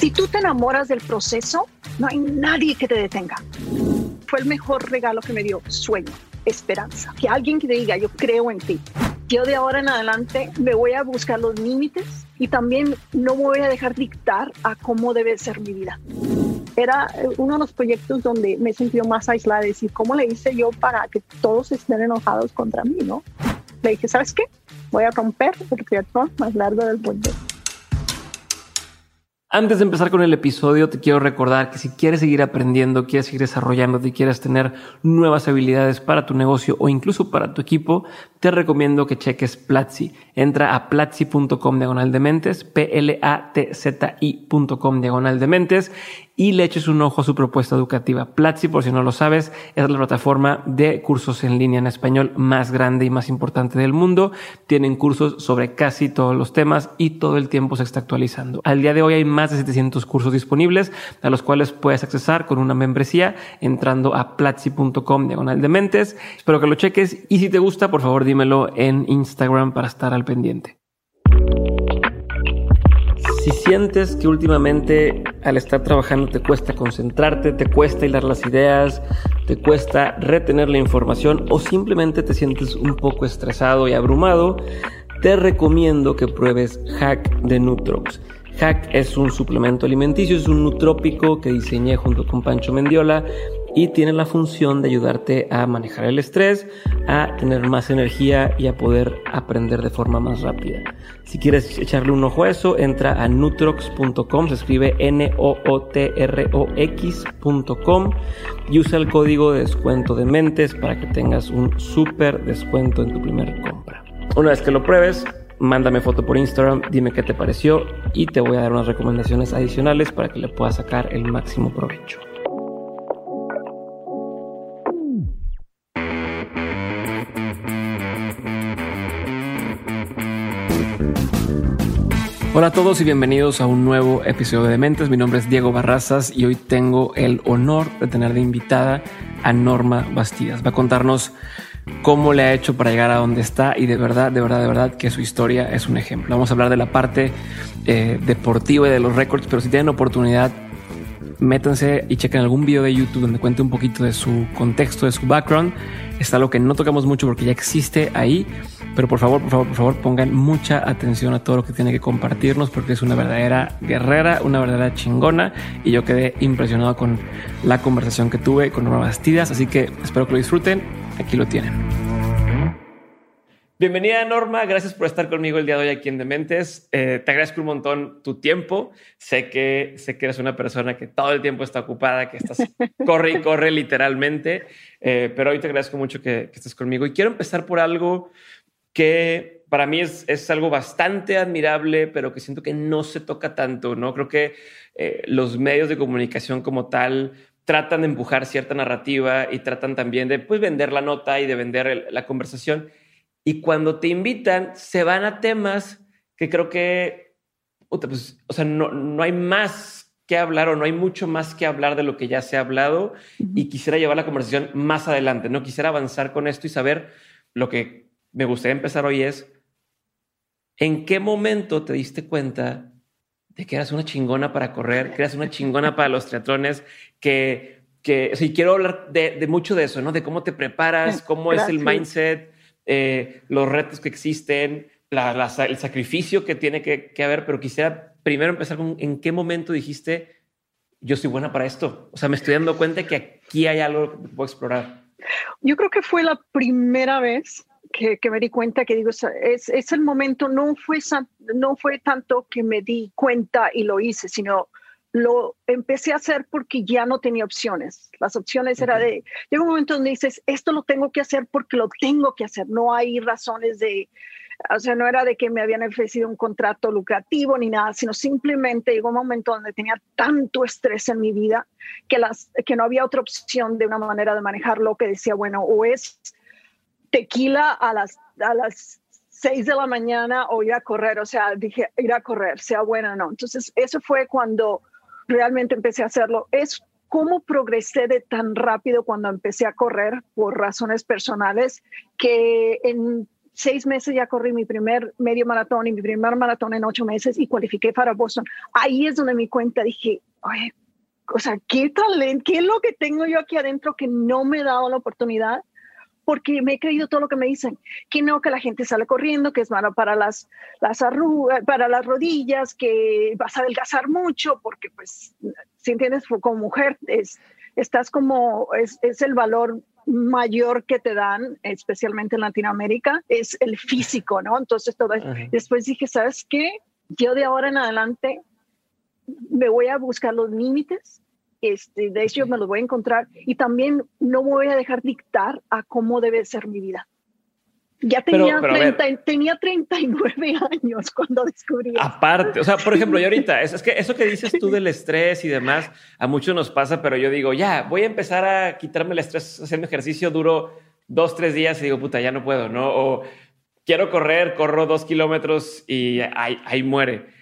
Si tú te enamoras del proceso, no hay nadie que te detenga. Fue el mejor regalo que me dio sueño, esperanza. Que alguien que te diga, yo creo en ti. Yo de ahora en adelante me voy a buscar los límites y también no me voy a dejar dictar a cómo debe ser mi vida. Era uno de los proyectos donde me he sentido más aislada, decir, ¿cómo le hice yo para que todos estén enojados contra mí? ¿no? Le dije, ¿sabes qué? Voy a romper el triatlón más largo del mundo. Antes de empezar con el episodio, te quiero recordar que si quieres seguir aprendiendo, quieres seguir desarrollándote, quieres tener nuevas habilidades para tu negocio o incluso para tu equipo, te recomiendo que cheques Platzi. Entra a platzi.com diagonal de mentes, P-L-A-T-Z-I.com diagonal de mentes y le eches un ojo a su propuesta educativa. Platzi, por si no lo sabes, es la plataforma de cursos en línea en español más grande y más importante del mundo. Tienen cursos sobre casi todos los temas y todo el tiempo se está actualizando. Al día de hoy hay más de 700 cursos disponibles a los cuales puedes accesar con una membresía entrando a platzi.com diagonal de mentes. Espero que lo cheques y si te gusta, por favor dímelo en Instagram para estar al pendiente. Si sientes que últimamente al estar trabajando te cuesta concentrarte, te cuesta hilar las ideas, te cuesta retener la información o simplemente te sientes un poco estresado y abrumado, te recomiendo que pruebes Hack de Nutrox. Hack es un suplemento alimenticio, es un nutrópico que diseñé junto con Pancho Mendiola y tiene la función de ayudarte a manejar el estrés, a tener más energía y a poder aprender de forma más rápida. Si quieres echarle un ojo a eso, entra a nutrox.com, se escribe N-O-O-T-R-O-X.com y usa el código de descuento de mentes para que tengas un súper descuento en tu primera compra. Una vez que lo pruebes, mándame foto por Instagram, dime qué te pareció y te voy a dar unas recomendaciones adicionales para que le puedas sacar el máximo provecho. Hola a todos y bienvenidos a un nuevo episodio de Mentes. Mi nombre es Diego Barrazas y hoy tengo el honor de tener de invitada a Norma Bastidas. Va a contarnos cómo le ha hecho para llegar a donde está y de verdad, de verdad, de verdad que su historia es un ejemplo. Vamos a hablar de la parte eh, deportiva y de los récords, pero si tienen oportunidad, métanse y chequen algún video de YouTube donde cuente un poquito de su contexto, de su background. Está lo que no tocamos mucho porque ya existe ahí pero por favor, por favor, por favor, pongan mucha atención a todo lo que tiene que compartirnos porque es una verdadera guerrera, una verdadera chingona y yo quedé impresionado con la conversación que tuve con Norma Bastidas, así que espero que lo disfruten. Aquí lo tienen. Bienvenida Norma, gracias por estar conmigo el día de hoy aquí en Dementes. Eh, te agradezco un montón tu tiempo. Sé que, sé que eres una persona que todo el tiempo está ocupada, que estás corre y corre literalmente, eh, pero hoy te agradezco mucho que, que estés conmigo. Y quiero empezar por algo que para mí es, es, algo bastante admirable, pero que siento que no se toca tanto, ¿no? Creo que eh, los medios de comunicación como tal tratan de empujar cierta narrativa y tratan también de pues, vender la nota y de vender la conversación. Y cuando te invitan, se van a temas que creo que, pues, o sea, no, no hay más que hablar o no hay mucho más que hablar de lo que ya se ha hablado y quisiera llevar la conversación más adelante, ¿no? Quisiera avanzar con esto y saber lo que me gustaría empezar hoy es, ¿en qué momento te diste cuenta de que eras una chingona para correr, que eras una chingona para los triatlones, que, que sí, quiero hablar de, mucho de eso, ¿no? De cómo te preparas, cómo es el mindset, eh, los retos que existen, el sacrificio que tiene que, que, haber, pero quisiera primero empezar con en qué momento dijiste, yo soy buena para esto. O sea, me estoy dando cuenta que aquí hay algo que puedo explorar. Yo creo que fue la primera vez que, me di cuenta que digo, es, es, el momento, no fue, no fue tanto que me di cuenta y lo hice, sino lo empecé a hacer porque ya no tenía opciones. Las opciones era de, llega un momento donde dices, esto lo tengo que hacer porque lo tengo que hacer, no hay razones de, o sea, no era de que me habían ofrecido un contrato lucrativo ni nada, sino simplemente llegó un momento donde tenía tanto estrés en mi vida que, las, que no había otra opción de una manera de manejarlo que decía, bueno, o es tequila a las, a las 6 de la mañana o ir a correr, o sea, dije, ir a correr, sea bueno o no. Entonces, eso fue cuando realmente empecé a hacerlo. Es cómo progresé de tan rápido cuando empecé a correr por razones personales, que en seis meses ya corrí mi primer medio maratón y mi primer maratón en ocho meses y cualifiqué para Boston. Ahí es donde me cuenta, dije, oye, o sea, qué talento, qué es lo que tengo yo aquí adentro que no me he dado la oportunidad porque me he creído todo lo que me dicen, que no, que la gente sale corriendo, que es malo para las, las arrugas, para las rodillas, que vas a adelgazar mucho, porque pues, si entiendes, como mujer, es, estás como, es, es el valor mayor que te dan, especialmente en Latinoamérica, es el físico, ¿no? Entonces, todo después dije, ¿sabes qué? Yo de ahora en adelante me voy a buscar los límites este, de hecho me los voy a encontrar y también no voy a dejar dictar a cómo debe ser mi vida. Ya tenía, tenía 39 años cuando descubrí. Aparte, o sea, por ejemplo, yo ahorita, es, que eso que dices tú del estrés y demás, a muchos nos pasa, pero yo digo, ya, voy a empezar a quitarme el estrés haciendo ejercicio, duro dos, tres días y digo, puta, ya no puedo, ¿no? O quiero correr, corro dos kilómetros y ahí, ahí muere.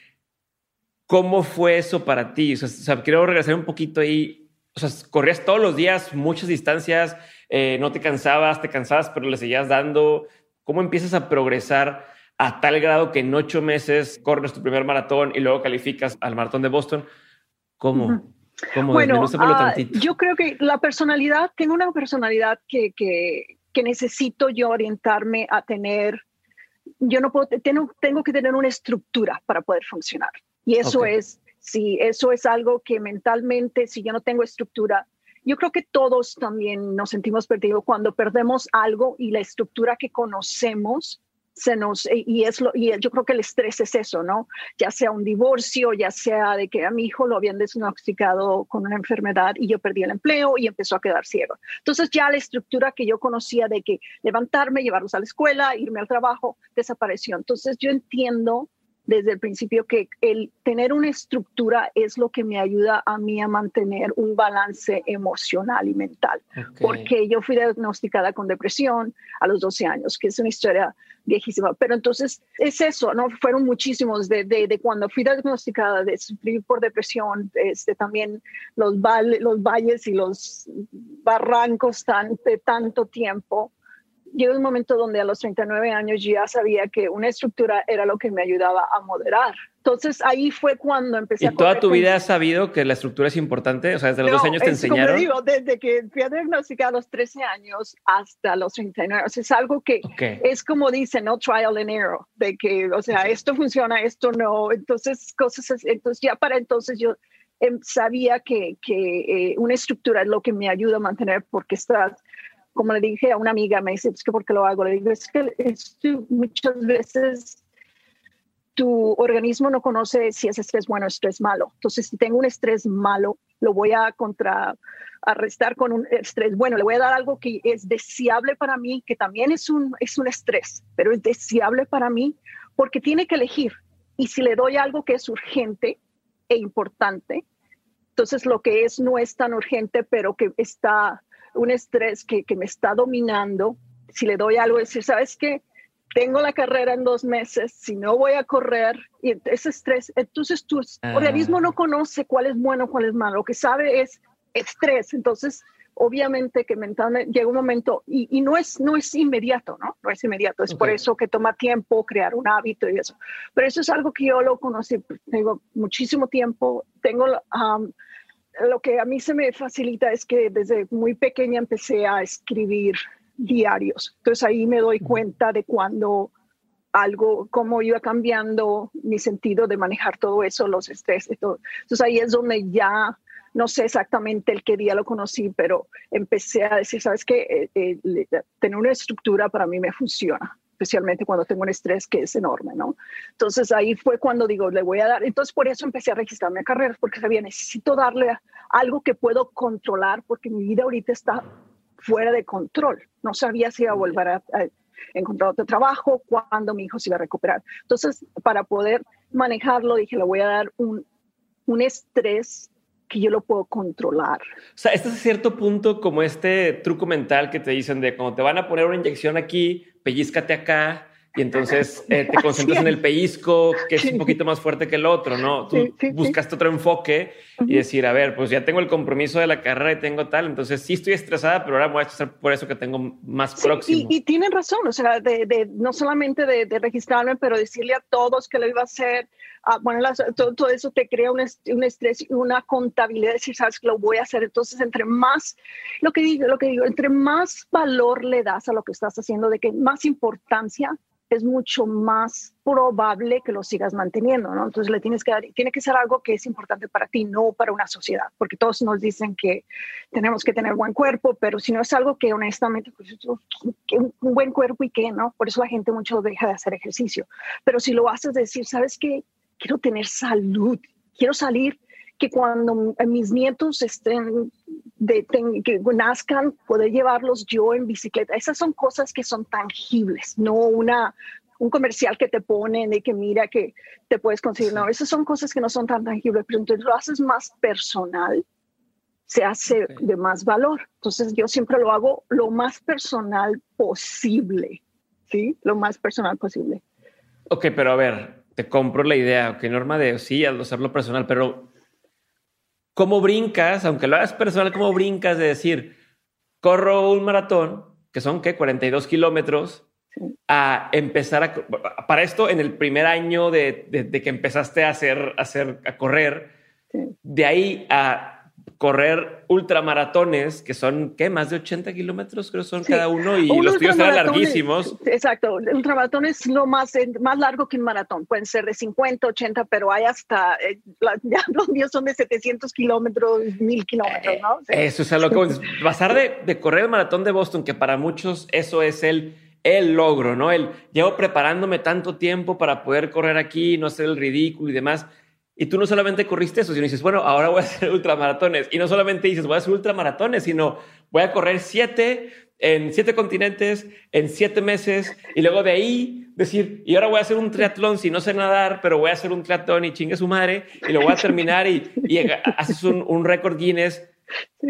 ¿Cómo fue eso para ti? O sea, quiero regresar un poquito ahí. O sea, corrías todos los días, muchas distancias, eh, no te cansabas, te cansabas, pero le seguías dando. ¿Cómo empiezas a progresar a tal grado que en ocho meses corres tu primer maratón y luego calificas al maratón de Boston? ¿Cómo? ¿Cómo? Bueno, uh, yo creo que la personalidad, tengo una personalidad que, que, que necesito yo orientarme a tener. Yo no puedo, tengo, tengo que tener una estructura para poder funcionar. Y eso es, si eso es algo que mentalmente, si yo no tengo estructura, yo creo que todos también nos sentimos perdidos cuando perdemos algo y la estructura que conocemos se nos y es lo y yo creo que el estrés es eso, ¿no? Ya sea un divorcio, ya sea de que a mi hijo lo habían diagnosticado con una enfermedad y yo perdí el empleo y empezó a quedar ciego. Entonces ya la estructura que yo conocía de que levantarme, llevarlos a la escuela, irme al trabajo, desapareció. Entonces yo entiendo desde el principio que el tener una estructura es lo que me ayuda a mí a mantener un balance emocional y mental. Porque yo fui diagnosticada con depresión a los 12 años, que es una historia viejísima. Pero entonces es eso, ¿no? Fueron muchísimos de, de, cuando fui diagnosticada de sufrir por depresión, este, también los, los valles y los barrancos tan, de tanto tiempo llegó un momento donde a los 39 años ya sabía que una estructura era lo que me ayudaba a moderar. Entonces ahí fue cuando empecé ¿Y toda tu vida has sabido que la estructura es importante? O sea, desde los dos años te enseñaron. Como digo, desde que fui a diagnosticar a los 13 años hasta los 39. O sea, es algo que es como dice, no trial and error, de que, o sea, esto funciona, esto no. Entonces, cosas, entonces ya para entonces yo em, sabía que, que eh, una estructura es lo que me ayuda a mantener porque estás como le dije a una amiga, me dice, es que ¿por qué lo hago? Le digo, es que muchas veces tu organismo no conoce si es estrés bueno o estrés malo. Entonces, si tengo un estrés malo, lo voy a contrarrestar con un estrés bueno. Le voy a dar algo que es deseable para mí, que también es un, es un estrés, pero es deseable para mí porque tiene que elegir. Y si le doy algo que es urgente e importante, entonces lo que es no es tan urgente, pero que está un estrés que, que me está dominando, si le doy algo, decir, ¿sabes qué? Tengo la carrera en dos meses, si no voy a correr, y ese estrés, entonces tu ah. organismo no conoce cuál es bueno, cuál es malo, lo que sabe es estrés, entonces obviamente que mentalmente llega un momento y, y, no es no es inmediato, ¿no? No es inmediato, es por eso que toma tiempo crear un hábito y eso. Pero eso es algo que yo lo conocí, tengo muchísimo tiempo, tengo um, lo que a mí se me facilita es que desde muy pequeña empecé a escribir diarios. Entonces ahí me doy cuenta de cuando algo, cómo iba cambiando mi sentido de manejar todo eso, los estrés y todo. Entonces ahí es donde ya, no sé exactamente el qué día lo conocí, pero empecé a decir, ¿sabes qué? Eh, eh, tener una estructura para mí me funciona especialmente cuando tengo un estrés que es enorme, ¿no? Entonces ahí fue cuando digo, le voy a dar, entonces por eso empecé a registrarme a carreras, porque sabía, necesito darle algo que puedo controlar, porque mi vida ahorita está fuera de control. No sabía si iba a volver a, encontrar otro trabajo, cuándo mi hijo se iba a recuperar. Entonces, para poder manejarlo, dije, le voy a dar un, un estrés que yo lo puedo controlar. O sea, este es cierto punto como este truco mental que te dicen de cuando te van a poner una inyección aquí, pellizcate acá, y entonces eh, te concentras en el pellizco, que es un poquito más fuerte que el otro, ¿no? Tú buscaste otro enfoque y decir, a ver, pues ya tengo el compromiso de la carrera y tengo tal, entonces sí estoy estresada, pero ahora voy a estresar por eso que tengo más próximo. Y, y, tienen razón, o sea, de, no solamente de, registrarme, pero decirle a todos que lo iba a hacer, ah, bueno, todo, eso te crea un, un estrés y una contabilidad, decir, sabes que lo voy a hacer, entonces entre más, lo que digo, lo que digo, entre más valor le das a lo que estás haciendo, de que más importancia es mucho más probable que lo sigas manteniendo, ¿no? Entonces le tienes que dar, tiene que ser algo que es importante para ti, no para una sociedad, porque todos nos dicen que tenemos que tener buen cuerpo, pero si no es algo que honestamente, pues, un buen cuerpo y qué, ¿no? Por eso la gente mucho deja de hacer ejercicio. Pero si lo haces decir, ¿sabes qué? Quiero tener salud, quiero salir que cuando mis nietos estén de, que nazcan, poder llevarlos yo en bicicleta. Esas son cosas que son tangibles, no una un comercial que te ponen de que mira que te puedes conseguir. No, esas son cosas que no son tan tangibles, pero entonces lo haces más personal, se hace de más valor. Entonces yo siempre lo hago lo más personal posible, ¿sí? Lo más personal posible. Ok, pero a ver, te compro la idea, que norma de sí, al hacerlo personal, pero ¿Cómo brincas, aunque lo hagas personal, cómo brincas de decir, corro un maratón, que son, ¿qué? 42 kilómetros, a empezar a... Para esto, en el primer año de, que empezaste a hacer, a hacer, a correr, de ahí a correr ultramaratones, que son, ¿qué? Más de 80 kilómetros, creo son cada uno, y los tuyos eran larguísimos. Exacto, ultramaratón es lo más, más largo que un maratón. Pueden ser de 50, 80, pero hay hasta, eh, ya los míos son de 700 kilómetros, 1000 kilómetros, ¿no? Eso es que pasar de, de correr el maratón de Boston, que para muchos eso es el el logro, ¿no? El llevo preparándome tanto tiempo para poder correr aquí, no hacer el ridículo y demás. Y tú no solamente corriste eso, sino dices, bueno, ahora voy a hacer ultramaratones. Y no solamente dices, voy a hacer ultramaratones, sino voy a correr siete en siete continentes, en siete meses. Y luego de ahí decir, y ahora voy a hacer un triatlón si no sé nadar, pero voy a hacer un triatlón y chingue su madre. Y lo voy a terminar y, y haces un, un récord Guinness.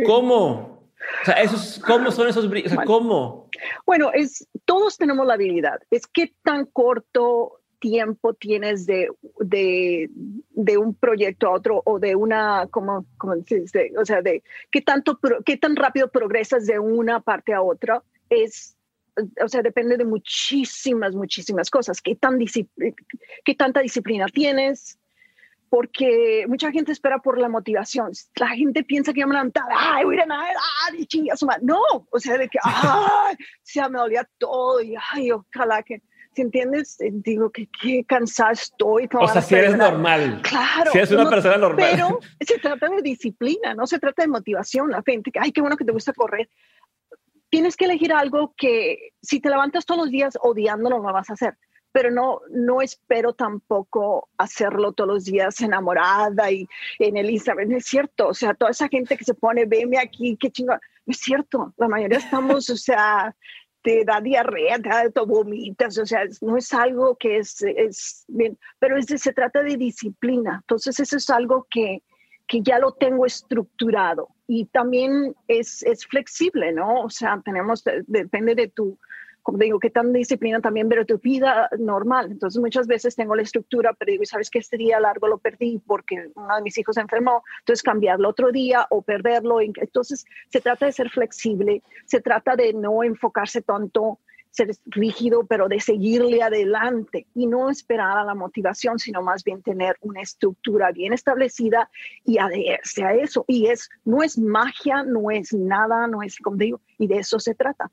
¿Cómo? O sea, esos, ¿cómo son esos? O sea, ¿cómo? Bueno, es, todos tenemos la habilidad. Es qué tan corto tiempo tienes de, de, de, un proyecto a otro o de una, como, como o sea, de qué, tanto, qué tan rápido progresas de una parte a otra, es, o sea, depende de muchísimas, muchísimas cosas. ¿Qué, tan qué tanta disciplina tienes? Porque mucha gente espera por la motivación. La gente piensa que ya me levantaba, ay, voy a ir a nadar, ay, chingas, no, o sea, de que, ay, se me dolía todo y, ay, ojalá que si entiendes, eh, digo que qué cansada estoy. O sea, si eres normal. Claro. Si eres una persona normal. Pero se trata de disciplina, no se trata de motivación. La gente, ay, qué bueno que te gusta correr. Tienes que elegir algo que si te levantas todos los días odiándolo, no lo vas a hacer. Pero no, no espero tampoco hacerlo todos los días enamorada y en el Instagram. es cierto. O sea, toda esa gente que se pone, veme aquí, qué chingón. No es cierto. La mayoría estamos, o sea, te da diarrea, te da vomitas, o sea, no es algo que es, es bien, pero es se trata de disciplina. Entonces, eso es algo que, que ya lo tengo estructurado y también es, es flexible, ¿no? O sea, tenemos, depende de tu, como digo, qué tan disciplina también, pero tu vida normal. Entonces muchas veces tengo la estructura, pero digo, ¿sabes que Este día largo lo perdí porque uno de mis hijos se enfermó, entonces cambiarlo otro día o perderlo. Entonces se trata de ser flexible, se trata de no enfocarse tanto ser rígido, pero de seguirle adelante y no esperar a la motivación, sino más bien tener una estructura bien establecida y adherirse a eso. Y es, no es magia, no es nada, no es, como digo, y de eso se trata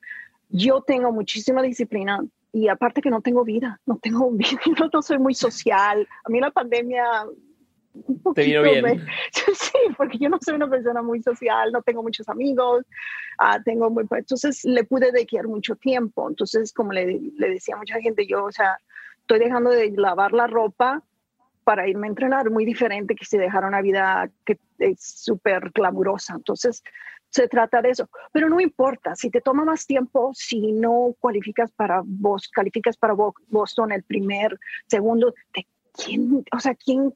yo tengo muchísima disciplina y aparte que no tengo vida, no tengo vida, no, soy muy social. A mí la pandemia... Te vino bien. sí, porque yo no soy una persona muy social, no tengo muchos amigos, uh, tengo muy... Entonces le pude dedicar mucho tiempo. Entonces, como le, le decía a mucha gente, yo, o sea, estoy dejando de lavar la ropa para irme a entrenar, muy diferente que si dejara una vida que es súper glamurosa. Entonces, se trata de eso. Pero no importa, si te toma más tiempo, si no cualificas para vos, calificas para Boston el primer, segundo, ¿de quién? O sea, ¿quién?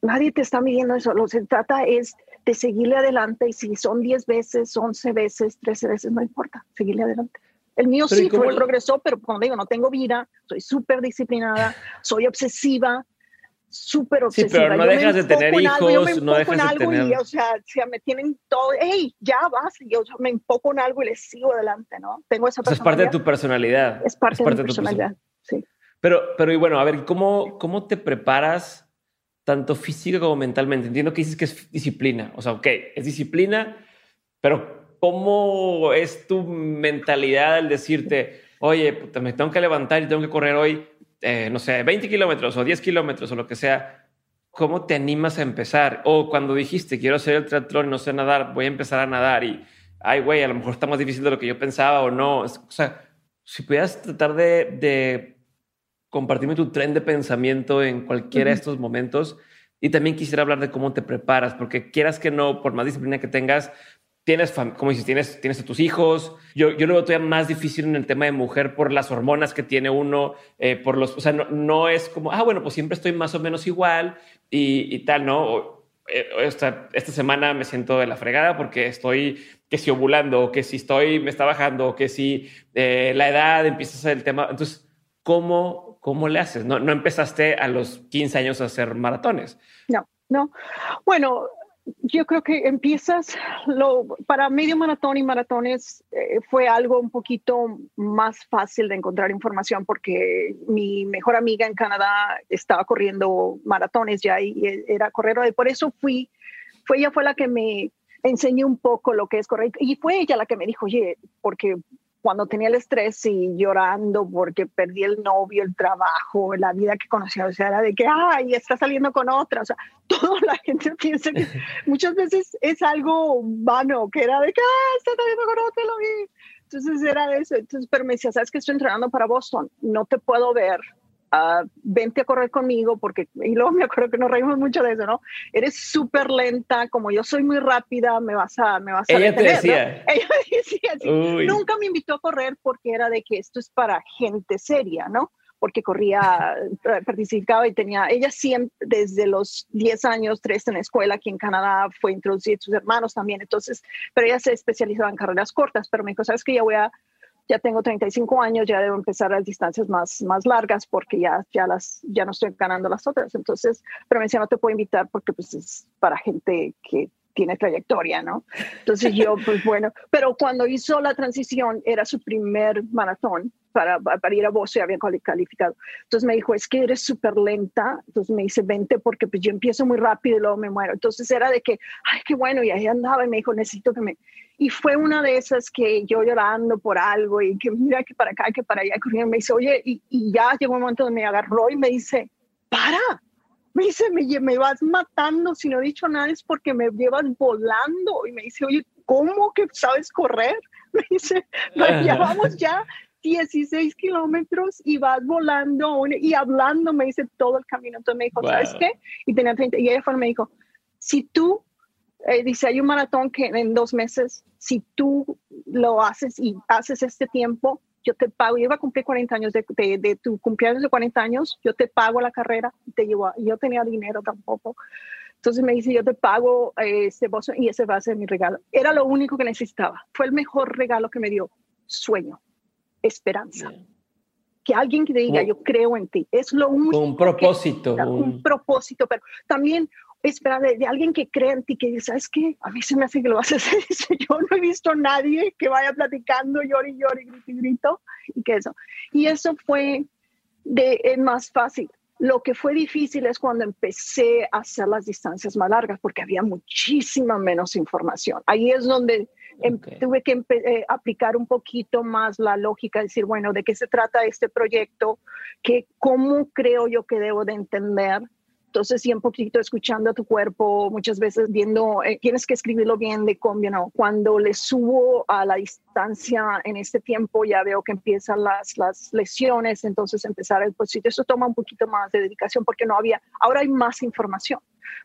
Nadie te está midiendo eso. Lo que se trata es de seguirle adelante y si son 10 veces, 11 veces, 13 veces, no importa, seguirle adelante. El mío sí fue, progresó, pero como digo, no tengo vida, soy súper disciplinada, soy obsesiva, súper obsesiva. Sí, pero no dejas de tener hijos, no dejas de tener... Y, o sea, me tienen todo, hey, ya vas, y yo me enfoco en algo y les sigo adelante, ¿no? Tengo esa personalidad. es parte de tu personalidad. Es parte, de, tu personalidad, sí. Pero, pero y bueno, a ver, ¿cómo, cómo te preparas tanto física como mentalmente? Entiendo que dices que es disciplina, o sea, ok, es disciplina, pero ¿cómo es tu mentalidad al decirte, oye, me tengo que levantar y tengo que correr hoy eh, no sé, 20 kilómetros o 10 kilómetros o lo que sea, ¿cómo te animas a empezar? O cuando dijiste, quiero hacer el triatlón, no sé nadar, voy a empezar a nadar y, ay, güey, a lo mejor está más difícil de lo que yo pensaba o no. O sea, si pudieras tratar de, compartirme tu tren de pensamiento en cualquiera de estos momentos. Y también quisiera hablar de cómo te preparas, porque quieras que no, por más disciplina que tengas, tienes, como dices, tienes, tienes a tus hijos. Yo, yo lo veo todavía más difícil en el tema de mujer por las hormonas que tiene uno, eh, por los, o sea, no, no, es como, ah, bueno, pues siempre estoy más o menos igual y, y tal, ¿no? Eh, esta, esta, semana me siento de la fregada porque estoy que si ovulando, o que si estoy, me está bajando, o que si eh, la edad empieza a ser el tema. Entonces, ¿cómo, cómo le haces? No, no empezaste a los 15 años a hacer maratones. No, no. Bueno, yo creo que empiezas, lo, para medio maratón y maratones eh, fue algo un poquito más fácil de encontrar información porque mi mejor amiga en Canadá estaba corriendo maratones ya y, era corredora y por eso fui, fue ella fue la que me enseñó un poco lo que es correr. Y fue ella la que me dijo, oye, porque cuando tenía el estrés y llorando porque perdí el novio, el trabajo, la vida que conocía, o sea, era de que, ay, está saliendo con otra, o sea, toda la gente piensa que muchas veces es algo vano, que era de que, ah, está saliendo con otra, lo vi. Entonces era eso, entonces, pero me decía, sabes que estoy entrenando para Boston, no te puedo ver, uh, vente a correr conmigo, porque, y luego me acuerdo que nos reímos mucho de eso, ¿no? Eres súper lenta, como yo soy muy rápida, me vas a, me vas a Ella te decía. Ella decía, sí. nunca me invitó a correr porque era de que esto es para gente seria, ¿no? porque corría, participaba y tenía, ella siempre, desde los 10 años, 3 en la escuela aquí en Canadá, fue introducida, sus hermanos también, entonces, pero ella se especializaba en carreras cortas, pero me dijo, sabes que ya voy a ya tengo 35 años, ya debo empezar las distancias más, más largas porque ya, ya, las, ya no estoy ganando las otras. Entonces, pero me decía, no te puedo invitar porque pues es para gente que tiene trayectoria, ¿no? Entonces yo, pues bueno, pero cuando hizo la transición, era su primer maratón para, para ir a Boston, había calificado. Entonces me dijo, es que eres súper lenta, entonces me dice, vente porque pues yo empiezo muy rápido y luego me muero. Entonces era de que, ay, qué bueno, y ahí andaba y me dijo, necesito que me... Y fue una de esas que yo llorando por algo y que mira que para acá, que para allá, corriendo, me dice, oye, y, y ya llegó un momento donde me agarró y me dice, para, me dice, me, me, vas matando, si no he dicho nada es porque me llevas volando. Y me dice, oye, ¿cómo que sabes correr? Me dice, ya vamos ya 16 kilómetros y vas volando y hablando, me dice todo el camino. Entonces me dijo, ¿sabes qué? Y tenía 30, y ella fue, me dijo, si tú eh, dice, hay un maratón que en dos meses, si tú lo haces y haces este tiempo, yo te pago, yo iba a cumplir 40 años de, de, tu cumpleaños de 40 años, yo te pago la carrera te llevo, yo tenía dinero tampoco. Entonces me dice, yo te pago eh, este bolso y ese va a ser mi regalo. Era lo único que necesitaba. Fue el mejor regalo que me dio. Sueño, esperanza. Que alguien que te diga, yo creo en ti. Es lo único. Un propósito. un propósito, pero también espera de, alguien que crea en ti, que dice, ¿sabes qué? A mí se me hace que lo vas a hacer. yo no he visto a nadie que vaya platicando, llori, llori, grito y grito, y que eso. Y eso fue de, más fácil. Lo que fue difícil es cuando empecé a hacer las distancias más largas, porque había muchísima menos información. Ahí es donde em, tuve que eh, aplicar un poquito más la lógica, decir, bueno, ¿de qué se trata este proyecto? ¿Qué, ¿Cómo creo yo que debo de entender? Entonces, sí, un poquito escuchando a tu cuerpo, muchas veces viendo, eh, tienes que escribirlo bien de ¿no? Cuando le subo a la distancia en este tiempo, ya veo que empiezan las, las lesiones, entonces empezar el posito. Eso toma un poquito más de dedicación porque no había, ahora hay más información,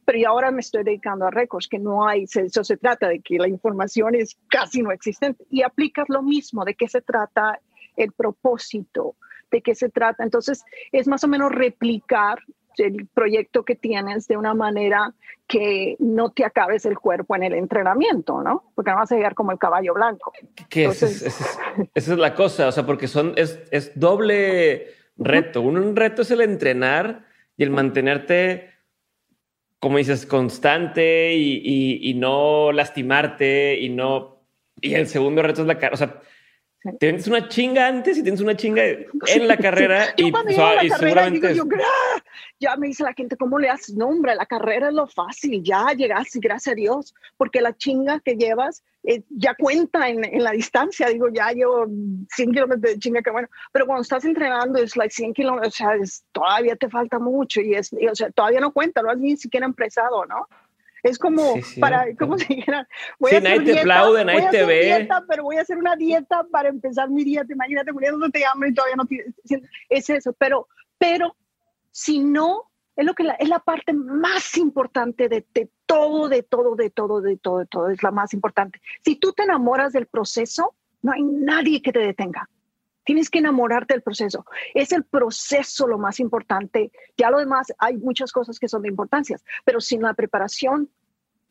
pero yo ahora me estoy dedicando a récords, que no hay, eso se trata de que la información es casi no existente y aplicas lo mismo, de qué se trata el propósito, de qué se trata. Entonces, es más o menos replicar el proyecto que tienes de una manera que no te acabes el cuerpo en el entrenamiento, ¿no? Porque no vas a llegar como el caballo blanco. Que esa es la cosa, o sea, porque son, es, es doble reto. Un reto es el entrenar y el mantenerte, como dices, constante y, y no lastimarte y no... Y el segundo reto es la cara, o sea, Tienes una chinga antes y tienes una chinga en la carrera. y, seguramente ya me dice la gente, ¿cómo le haces? No, hombre, la carrera es lo fácil, ya llegaste, gracias a Dios, porque la chinga que llevas eh, ya cuenta en, en, la distancia. Digo, ya llevo 100 kilómetros de chinga, que bueno, pero cuando estás entrenando es like 100 kilómetros, o sea, todavía te falta mucho y es, o sea, todavía no cuenta, no has ni siquiera empezado, ¿no? Es como para, como si dijera, voy a hacer nadie te aplaude, nadie te ve. Dieta, pero voy a hacer una dieta para empezar mi dieta. Imagínate muriéndote de hambre y todavía no tienes. Es eso, pero, pero si no, es lo que la, es la parte más importante de, de, todo, de todo, de todo, de todo, de todo, es la más importante. Si tú te enamoras del proceso, no hay nadie que te detenga. Tienes que enamorarte del proceso. Es el proceso lo más importante. Ya lo demás, hay muchas cosas que son de importancia, pero sin la preparación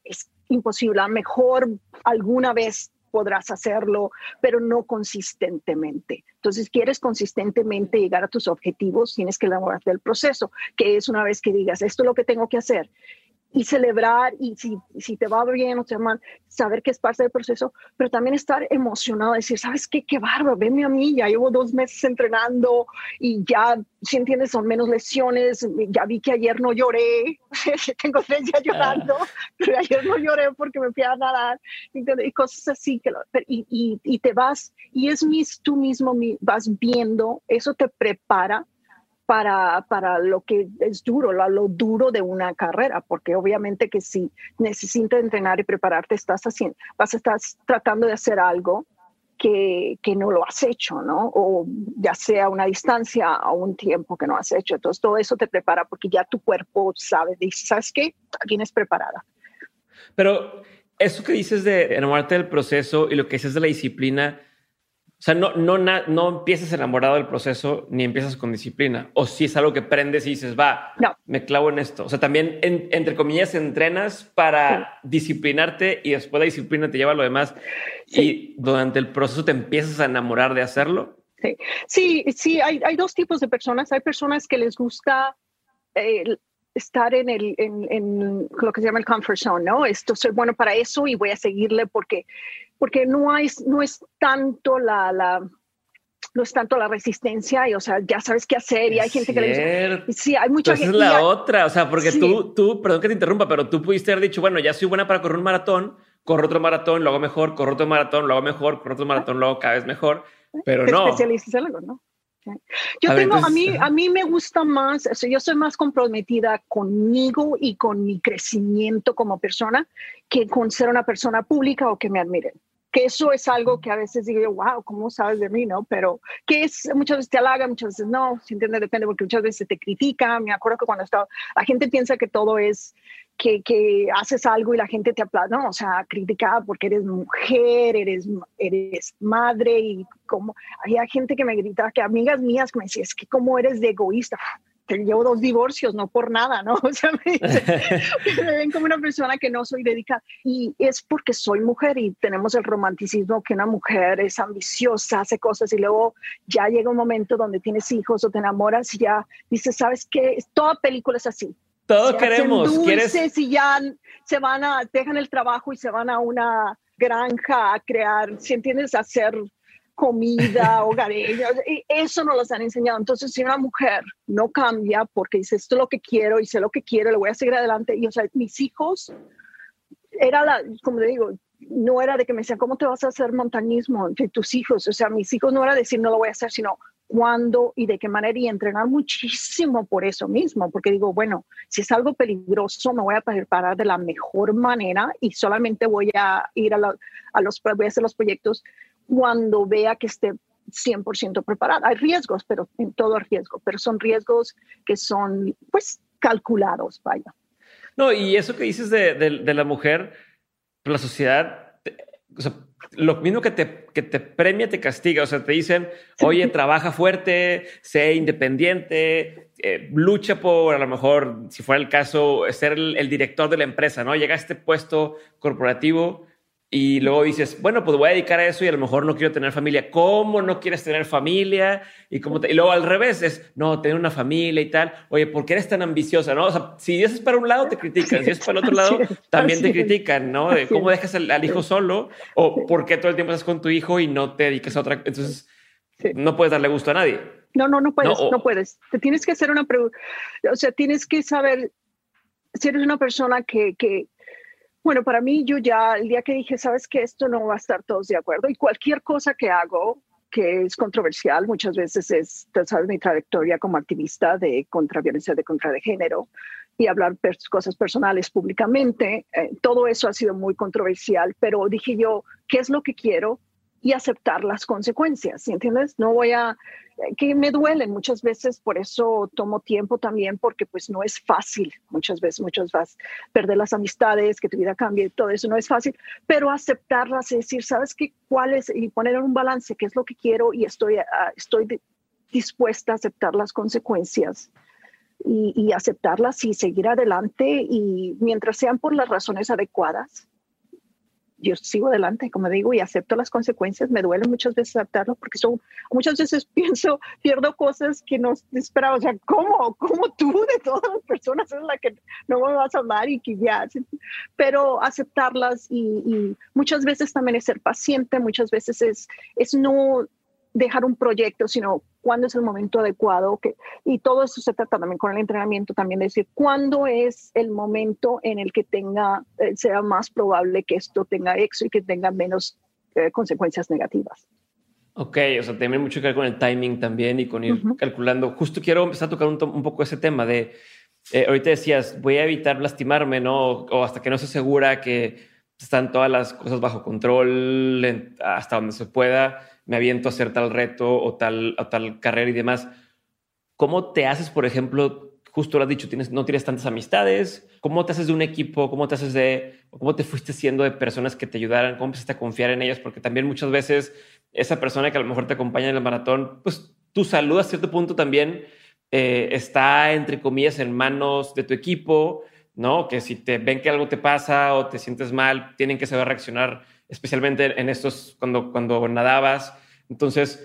es imposible. A mejor alguna vez podrás hacerlo, pero no consistentemente. Entonces, quieres consistentemente llegar a tus objetivos, tienes que enamorarte del proceso, que es una vez que digas, esto es lo que tengo que hacer y celebrar y si, si te va bien o te va mal, saber que es parte del proceso, pero también estar emocionado, decir, ¿sabes qué? Qué bárbaro, venme a mí, ya llevo dos meses entrenando y ya, si entiendes, son menos lesiones, ya vi que ayer no lloré, tengo tres días llorando, ah. pero ayer no lloré porque me fui a nadar, y cosas así, que y, y, y, te vas, y es mis, tú mismo vas viendo, eso te prepara para, para lo que es duro, lo, lo, duro de una carrera, porque obviamente que si necesitas entrenar y prepararte, estás haciendo, vas a estar tratando de hacer algo que, que, no lo has hecho, ¿no? O ya sea una distancia o un tiempo que no has hecho. Entonces, todo eso te prepara porque ya tu cuerpo sabe, dice, ¿sabes qué? Vienes preparada. Pero eso que dices de enamorarte del proceso y lo que dices de la disciplina, o sea, no, no, no empiezas enamorado del proceso ni empiezas con disciplina. O si es algo que prendes y dices, va, me clavo en esto. O sea, también, entre comillas, entrenas para disciplinarte y después la disciplina te lleva a lo demás. Y durante el proceso te empiezas a enamorar de hacerlo. Sí, sí, sí hay, hay dos tipos de personas. Hay personas que les gusta eh, estar en, el, en, en, lo que se llama el comfort zone, ¿no? Esto soy bueno para eso y voy a seguirle porque porque no, hay, no es tanto la, la no es tanto la resistencia y, o sea, ya sabes qué hacer y hay gente que le dice, sí, hay mucha gente. Esa es la otra, o sea, porque tú, tú, perdón que te interrumpa, pero tú pudiste haber dicho, bueno, ya soy buena para correr un maratón, corro otro maratón, lo hago mejor, corro otro maratón, lo hago mejor, corro otro maratón, lo hago cada vez mejor, pero no. Especialistas en algo, ¿no? Yo tengo, a mí, a mí me gusta más, yo soy más comprometida conmigo y con mi crecimiento como persona que con ser una persona pública o que me admiren que eso es algo que a veces digo, wow, ¿cómo sabes de mí? ¿no? Pero que es, muchas veces te halaga, muchas veces no, si entiendes, depende, porque muchas veces te critica. Me acuerdo que cuando estaba, la gente piensa que todo es que, que haces algo y la gente te aplaude, no, o sea, criticada porque eres mujer, eres, eres madre y como, había gente que me gritaba, que amigas mías me decían, es que cómo eres de egoísta te llevo dos divorcios, no por nada, ¿no? O sea, me, me, ven como una persona que no soy dedicada. Y es porque soy mujer y tenemos el romanticismo que una mujer es ambiciosa, hace cosas y luego ya llega un momento donde tienes hijos o te enamoras y ya dices, ¿sabes qué? Toda película es así. Todos queremos. Dulces ¿Quieres? y ya se van a, dejan el trabajo y se van a una granja a crear, si entiendes, a hacer comida, hogareña, eso no los han enseñado. Entonces, si una mujer no cambia porque dice esto es lo que quiero y sé lo que quiero, le voy a seguir adelante. Y, o sea, mis hijos, era la, como le digo, no era de que me decían, ¿cómo te vas a hacer montañismo entre tus hijos? O sea, mis hijos no era decir no lo voy a hacer, sino cuándo y de qué manera y entrenar muchísimo por eso mismo, porque digo, bueno, si es algo peligroso, me voy a preparar de la mejor manera y solamente voy a ir a, a los, voy a hacer los proyectos cuando vea que esté 100% preparada. Hay riesgos, pero en todo riesgo, pero son riesgos que son pues calculados, vaya. No, y eso que dices de, de, la mujer, la sociedad, o sea, lo mismo que te, que te premia, te castiga. O sea, te dicen, oye, trabaja fuerte, sé independiente, eh, lucha por, a lo mejor, si fuera el caso, ser el, el, director de la empresa, ¿no? Llega a este puesto corporativo y luego dices, bueno, pues voy a dedicar a eso y a lo mejor no quiero tener familia. ¿Cómo no quieres tener familia? Y, cómo y luego al revés es, no, tener una familia y tal. Oye, ¿por qué eres tan ambiciosa? ¿no? O sea, si es para un lado, te critican. Si es para el otro lado, también te critican, ¿no? De cómo dejas al, hijo solo o por qué todo el tiempo estás con tu hijo y no te dedicas a otra. Entonces, no puedes darle gusto a nadie. No, no, no puedes, no, puedes. Te tienes que hacer una pregunta. O sea, tienes que saber si eres una persona que, que bueno, para mí yo ya el día que dije, sabes que esto no va a estar todos de acuerdo y cualquier cosa que hago que es controversial, muchas veces es, sabes, mi trayectoria como activista de contra violencia de contra de género y hablar cosas personales públicamente, eh, todo eso ha sido muy controversial, pero dije yo, ¿qué es lo que quiero? Y aceptar las consecuencias, ¿entiendes? No voy a, que me duelen muchas veces, por eso tomo tiempo también, porque pues no es fácil, muchas veces, muchas veces, perder las amistades, que tu vida cambie, todo eso no es fácil, pero aceptarlas y decir, ¿sabes qué? ¿Cuál es? Y poner en un balance, qué es lo que quiero y estoy, ah, estoy dispuesta a aceptar las consecuencias. Y aceptarlas y seguir adelante y mientras sean por las razones adecuadas, yo sigo adelante, como digo, y acepto las consecuencias. Me duele muchas veces aceptarlo porque son, muchas veces pienso, pierdo cosas que no esperaba. O sea, ¿cómo? ¿Cómo tú de todas las personas es la que no me vas a amar y que ya? Pero aceptarlas y, y muchas veces también es ser paciente, muchas veces es, es no dejar un proyecto, sino cuándo es el momento adecuado. Que, y todo eso se trata también con el entrenamiento, también de decir cuándo es el momento en el que tenga, eh, sea más probable que esto tenga éxito y que tenga menos eh, consecuencias negativas. Ok, o sea, tiene mucho que ver con el timing también y con ir calculando. Justo quiero empezar a tocar un, un poco ese tema de, eh, ahorita decías, voy a evitar lastimarme, ¿no? O, hasta que no se asegura que están todas las cosas bajo control, hasta donde se pueda me aviento a hacer tal reto o tal, carrera y demás. ¿Cómo te haces, por ejemplo, justo lo has dicho, tienes, no tienes tantas amistades? ¿Cómo te haces de un equipo? ¿Cómo te haces de, cómo te fuiste siendo de personas que te ayudaran? ¿Cómo empezaste a confiar en ellas? Porque también muchas veces esa persona que a lo mejor te acompaña en el maratón, pues tu salud a cierto punto también eh, está, entre comillas, en manos de tu equipo, ¿no? Que si te ven que algo te pasa o te sientes mal, tienen que saber reaccionar especialmente en estos, cuando, cuando nadabas. Entonces,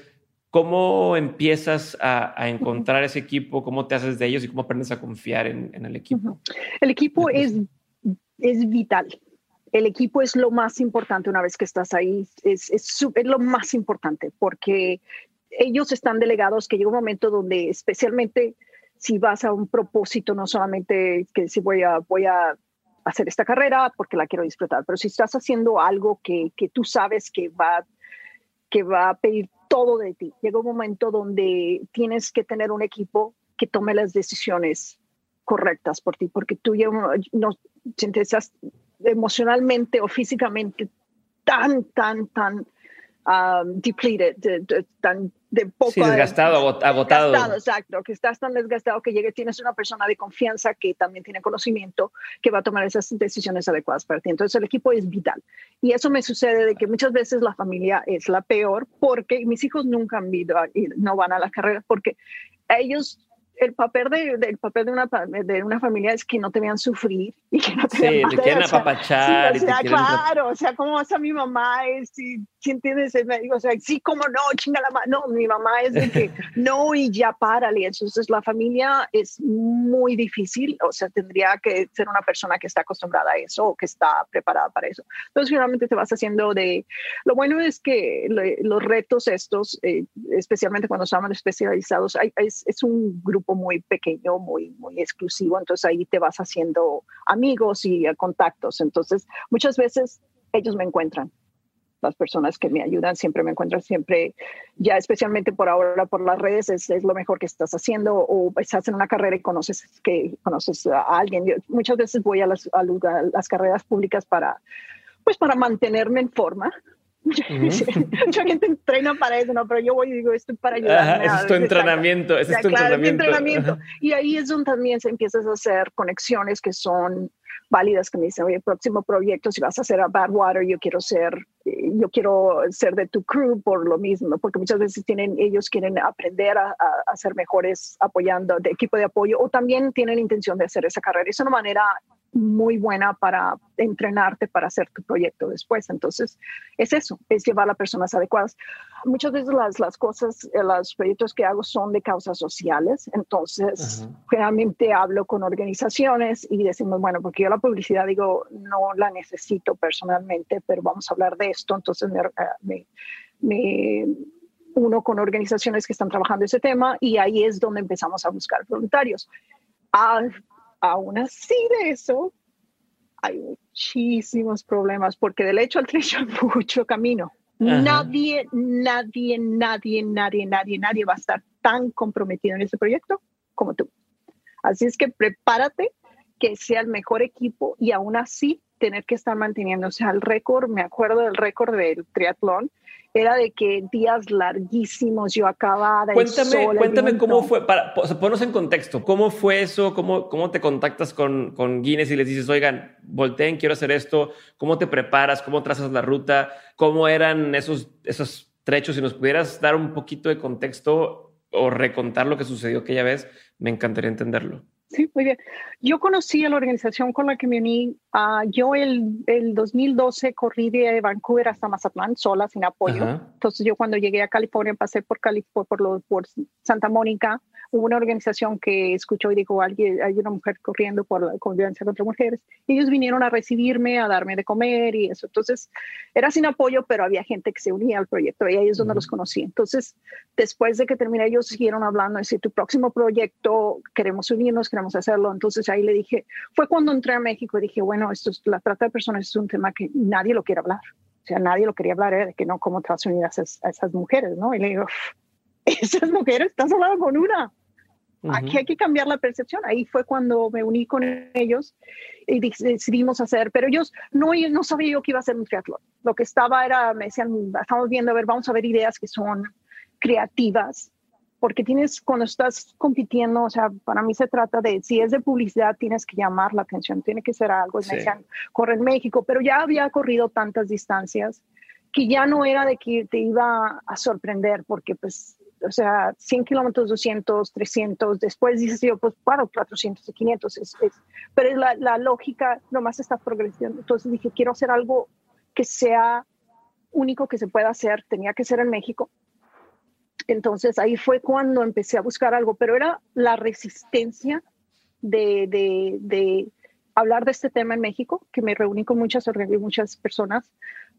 ¿cómo empiezas a, encontrar ese equipo? ¿Cómo te haces de ellos y cómo aprendes a confiar en, el equipo? El equipo es, es vital. El equipo es lo más importante una vez que estás ahí. Es, es, es lo más importante porque ellos están delegados que llega un momento donde especialmente si vas a un propósito, no solamente que si voy a, voy a hacer esta carrera porque la quiero disfrutar, pero si estás haciendo algo que, que tú sabes que va, que va a pedir todo de ti, llega un momento donde tienes que tener un equipo que tome las decisiones correctas por ti, porque tú ya no sientes emocionalmente o físicamente tan, tan, tan um, depleted, tan de poco. Sí, desgastado, agotado. exacto, que estás tan desgastado que llegue, tienes una persona de confianza que también tiene conocimiento que va a tomar esas decisiones adecuadas para ti. Entonces el equipo es vital. Y eso me sucede de que muchas veces la familia es la peor porque mis hijos nunca han ido y no van a las carreras porque ellos el papel de, del papel de una, de una familia es que no te vean sufrir y que no te vean Sí, te quieren apapachar. o sea, claro, o sea, como vas a mi mamá, es, si, si entiendes, me digo, o sea, sí, como no, chinga la mano, no, mi mamá es de que no y ya párale. Entonces, la familia es muy difícil, o sea, tendría que ser una persona que está acostumbrada a eso o que está preparada para eso. Entonces, finalmente te vas haciendo de, lo bueno es que los retos estos, eh, especialmente cuando estamos especializados, hay, es, es un grupo muy pequeño, muy, muy exclusivo, entonces ahí te vas haciendo amigos y contactos. Entonces, muchas veces ellos me encuentran. Las personas que me ayudan siempre me encuentran, siempre, ya especialmente por ahora por las redes, es, es lo mejor que estás haciendo o estás en una carrera y conoces, que, conoces a alguien. muchas veces voy a las, a las carreras públicas para, pues para mantenerme en forma Mucha gente entrena para eso, ¿no? Pero yo voy y digo, esto es para ayudar. es tu entrenamiento, es tu entrenamiento. entrenamiento. Y ahí es donde también se empiezas a hacer conexiones que son válidas que me dicen, oye, el próximo proyecto, si vas a hacer a Badwater, yo quiero ser, yo quiero ser de tu crew por lo mismo, porque muchas veces tienen, ellos quieren aprender a, a, ser mejores apoyando de equipo de apoyo o también tienen intención de hacer esa carrera. Es una manera muy buena para entrenarte para hacer tu proyecto después. Entonces, es eso, es llevar a personas adecuadas. Muchas veces las, las cosas, eh, los proyectos que hago son de causas sociales, entonces realmente hablo con organizaciones y decimos, bueno, porque yo la publicidad digo, no la necesito personalmente, pero vamos a hablar de esto, entonces me, eh, me uno con organizaciones que están trabajando ese tema y ahí es donde empezamos a buscar voluntarios. Al aún así de eso, hay muchísimos problemas porque del hecho al trecho hay mucho camino. Nadie, nadie, nadie, nadie, nadie, nadie va a estar tan comprometido en ese proyecto como tú. Así es que prepárate que sea el mejor equipo y aún así tener que estar manteniéndose al récord. Me acuerdo del récord del triatlón era de que días larguísimos, yo acababa Cuéntame, cuéntame cómo fue, para, o en contexto, ¿cómo fue eso? ¿Cómo, cómo te contactas con, con Guinness y les dices, oigan, volteen, quiero hacer esto? ¿Cómo te preparas? ¿Cómo trazas la ruta? ¿Cómo eran esos, esos trechos? Si nos pudieras dar un poquito de contexto o recontar lo que sucedió aquella vez, me encantaría entenderlo. Sí, muy bien. Yo conocí a la organización con la que me uní. Uh, yo el, el 2012 corrí de Vancouver hasta Mazatlán sola, sin apoyo. Entonces yo cuando llegué a California pasé por, por, por, por Santa Mónica hubo una organización que escuchó y dijo, alguien, hay una mujer corriendo por la convivencia contra mujeres. ellos vinieron a recibirme, a darme de comer y eso. Entonces, era sin apoyo, pero había gente que se unía al proyecto y ahí es donde los conocí. Entonces, después de que terminé, ellos siguieron hablando, decir, tu próximo proyecto, queremos unirnos, queremos hacerlo. Entonces, ahí le dije, fue cuando entré a México y dije, bueno, esto es, la trata de personas es un tema que nadie lo quiere hablar. O sea, nadie lo quería hablar, ¿eh? de que no, cómo te vas a unir a esas, a esas mujeres, ¿no? Y le digo, esas mujeres, estás hablando con una. Aquí hay que cambiar la percepción. Ahí fue cuando me uní con ellos y decidimos hacer, pero ellos no, no sabía yo que iba a ser un triatlón. Lo que estaba era, me decían, estamos viendo, a ver, vamos a ver ideas que son creativas, porque tienes, cuando estás compitiendo, o sea, para mí se trata de, si es de publicidad, tienes que llamar la atención, tiene que ser algo. Me decían, corre en México, pero ya había corrido tantas distancias que ya no era de que te iba a sorprender, porque pues o sea, 100 kilómetros, 200, 300, después dices yo, pues, bueno, 400 y 500, es, pero la, la lógica nomás está progresando. Entonces dije, quiero hacer algo que sea único que se pueda hacer, tenía que ser en México. Entonces ahí fue cuando empecé a buscar algo, pero era la resistencia de, de, de hablar de este tema en México, que me reuní con muchas, muchas personas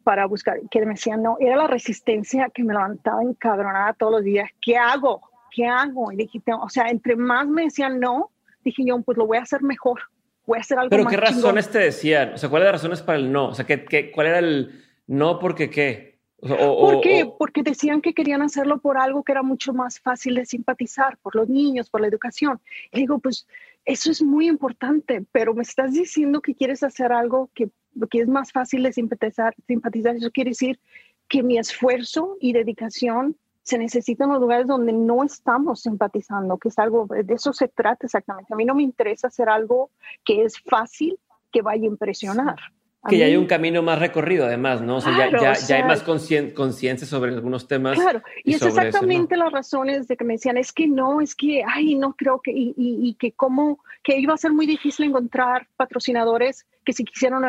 para buscar, que me decían, no, era la resistencia que me levantaba encabronada todos los días. ¿Qué hago? ¿Qué hago? Y dije, o sea, entre más me decían no, dije yo, pues lo voy a hacer mejor. Voy a hacer algo Pero ¿qué razones te decían? O sea, ¿cuáles eran las razones para el no? O sea, ¿qué, qué, cuál era el no porque qué? ¿Por qué? Porque decían que querían hacerlo por algo que era mucho más fácil de simpatizar, por los niños, por la educación. Y digo, pues eso es muy importante, pero me estás diciendo que quieres hacer algo que, que es más fácil de simpatizar, simpatizar. Eso quiere decir que mi esfuerzo y dedicación se necesitan en los lugares donde no estamos simpatizando, que es algo, de eso se trata exactamente. A mí no me interesa hacer algo que es fácil, que vaya a impresionar. Que ya hay un camino más recorrido, además, ¿no? O sea, ya, ya, hay más conciencia sobre algunos temas. Claro, y, es exactamente las razones de que me decían, es que no, es que, ay, no creo que, y, y, que como, que iba a ser muy difícil encontrar patrocinadores que se quisieran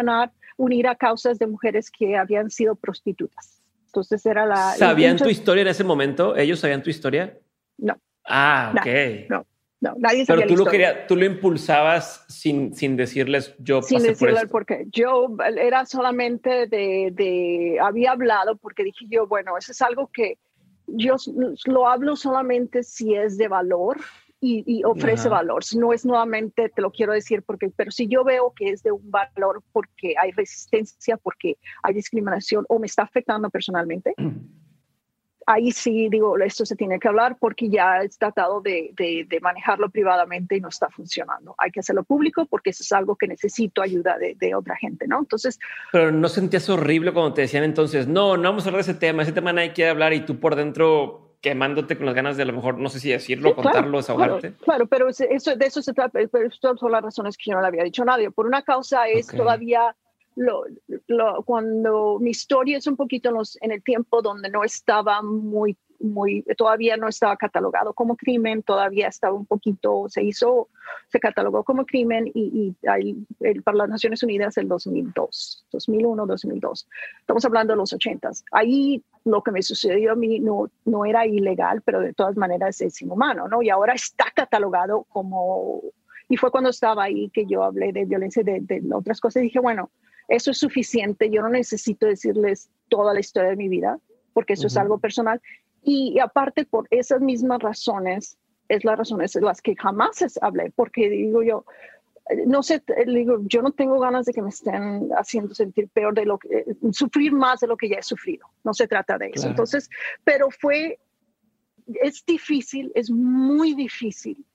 unir a causas de mujeres que habían sido prostitutas. Entonces era la... ¿Sabían tu historia en ese momento? ¿Ellos sabían tu historia? No. Ah, ok. no. No, nadie Pero tú lo querías, tú lo impulsabas sin, sin decirles yo sin decirles por qué. Yo era solamente de, de, había hablado porque dije yo, bueno, eso es algo que yo lo hablo solamente si es de valor y, y ofrece valor. No es nuevamente, te lo quiero decir, porque, pero si yo veo que es de un valor porque hay resistencia, porque hay discriminación o me está afectando personalmente, ahí sí digo, esto se tiene que hablar porque ya he tratado de, de, manejarlo privadamente y no está funcionando. Hay que hacerlo público porque eso es algo que necesito ayuda de, de, otra gente, ¿no? Entonces... Pero no sentías horrible cuando te decían entonces, no, no vamos a hablar de ese tema, ese tema nadie quiere hablar y tú por dentro quemándote con las ganas de a lo mejor, no sé si decirlo, contarlo, desahogarte. Claro, claro, pero eso, de eso se trata, pero estas son las razones que yo no le había dicho a nadie. Por una causa es todavía lo, lo, cuando mi historia es un poquito en, los, en el tiempo donde no estaba muy, muy, todavía no estaba catalogado como crimen, todavía estaba un poquito, se hizo, se catalogó como crimen y, y para las Naciones Unidas el 2002, 2001, 2002. Estamos hablando de los 80. Ahí lo que me sucedió a mí no, no era ilegal, pero de todas maneras es inhumano, ¿no? Y ahora está catalogado como y fue cuando estaba ahí que yo hablé de violencia, de, de otras cosas. Y dije, bueno, eso es suficiente, yo no necesito decirles toda la historia de mi vida, porque eso es algo personal. Y, aparte, por esas mismas razones, es las razones las que jamás hablé, porque digo yo, no sé, digo, yo no tengo ganas de que me estén haciendo sentir peor de lo que, sufrir más de lo que ya he sufrido. No se trata de eso. Entonces, pero fue, es difícil, es muy difícil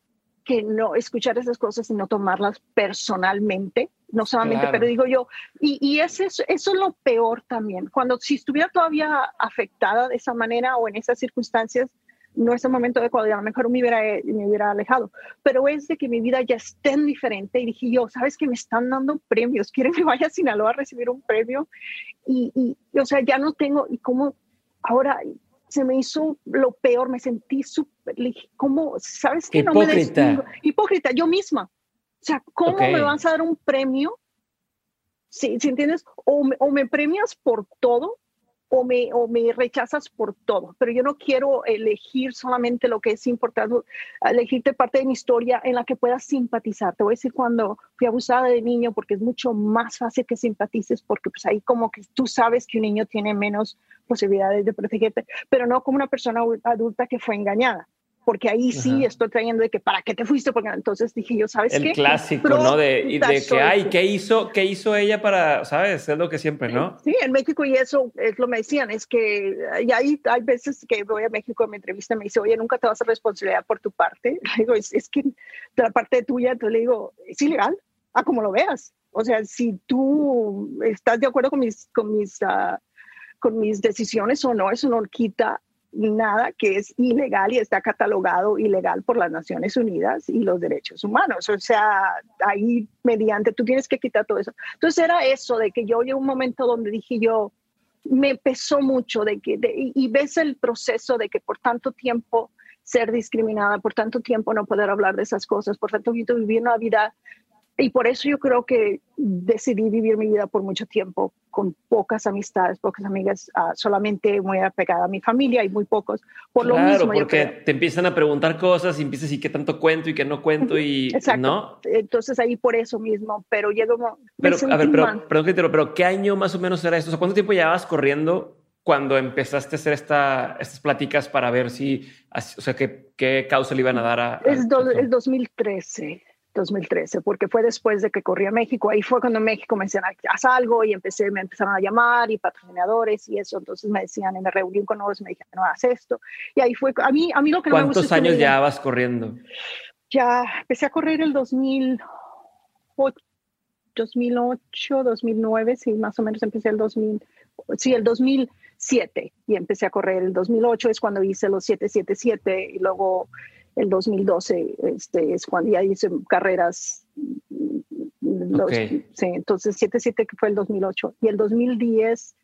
que no escuchar esas cosas y no tomarlas personalmente, no solamente, pero digo yo, y, y es eso, eso, es lo peor también, cuando si estuviera todavía afectada de esa manera o en esas circunstancias, no es el momento de cuando a lo mejor me hubiera, me hubiera alejado, pero es de que mi vida ya es tan diferente y dije yo, sabes que me están dando premios, quieren que vaya a Sinaloa a recibir un premio y, y, o sea, ya no tengo, y cómo ahora se me hizo lo peor, me sentí súper, como, ¿sabes qué? No hipócrita. hipócrita, yo misma. O sea, ¿cómo me vas a dar un premio? Si, ¿sí, entiendes? O o me premias por todo o me, rechazas por todo, pero yo no quiero elegir solamente lo que es importante, elegirte parte de mi historia en la que puedas simpatizar. Te voy a decir cuando fui abusada de niño, porque es mucho más fácil que simpatices, porque pues ahí como que tú sabes que un niño tiene menos posibilidades de protegerte, pero no como una persona adulta que fue engañada porque ahí sí estoy trayendo de que para qué te fuiste, porque entonces dije yo, ¿sabes el qué? El clásico, ¿no? De, de que, ay, ¿qué hizo, ¿qué hizo ella para, sabes? Es lo que siempre, ¿no? Sí, en México y eso es lo que me decían, es que, y ahí hay veces que voy a México en mi entrevista me dice, oye, nunca te vas a responsabilidad por tu parte. Le digo, es, es que la parte tuya, entonces le digo, es ilegal, a como lo veas. O sea, si tú estás de acuerdo con mis, con mis, uh, con mis decisiones o no, eso no quita nada que es ilegal y está catalogado ilegal por las Naciones Unidas y los derechos humanos. O sea, ahí mediante tú tienes que quitar todo eso. Entonces era eso de que yo llegué un momento donde dije yo, me pesó mucho de que, y ves el proceso de que por tanto tiempo ser discriminada, por tanto tiempo no poder hablar de esas cosas, por tanto vivir una vida y por eso yo creo que decidí vivir mi vida por mucho tiempo con pocas amistades, pocas amigas, uh, solamente muy apegada a mi familia y muy pocos. Por claro, lo mismo, porque te empiezan a preguntar cosas y empiezas y qué tanto cuento y qué no cuento y Exacto. no. Entonces ahí por eso mismo, pero llegó. Pero a ver, pero, perdón que te pero ¿qué año más o menos era esto? O sea, ¿cuánto tiempo llevabas corriendo cuando empezaste a hacer esta, estas pláticas para ver si, o sea, qué, qué causa le iban a dar a... Es do, el 2013. 2013, porque fue después de que corrí a México. Ahí fue cuando en México me decían, haz algo y empecé, me empezaron a llamar y patrocinadores y eso. Entonces me decían, y me reuní con ellos, me dijeron, no, haz esto. Y ahí fue, a mí, a mí lo que no me gusta ¿Cuántos años ya vas corriendo? Ya empecé a correr el 2008, 2008, 2009, sí, más o menos empecé el 2000, sí, el 2007 y empecé a correr el 2008 es cuando hice los 777 y luego el 2012 este, es cuando ya hice carreras. Los, sí, entonces 77 que fue el 2008 y el 2010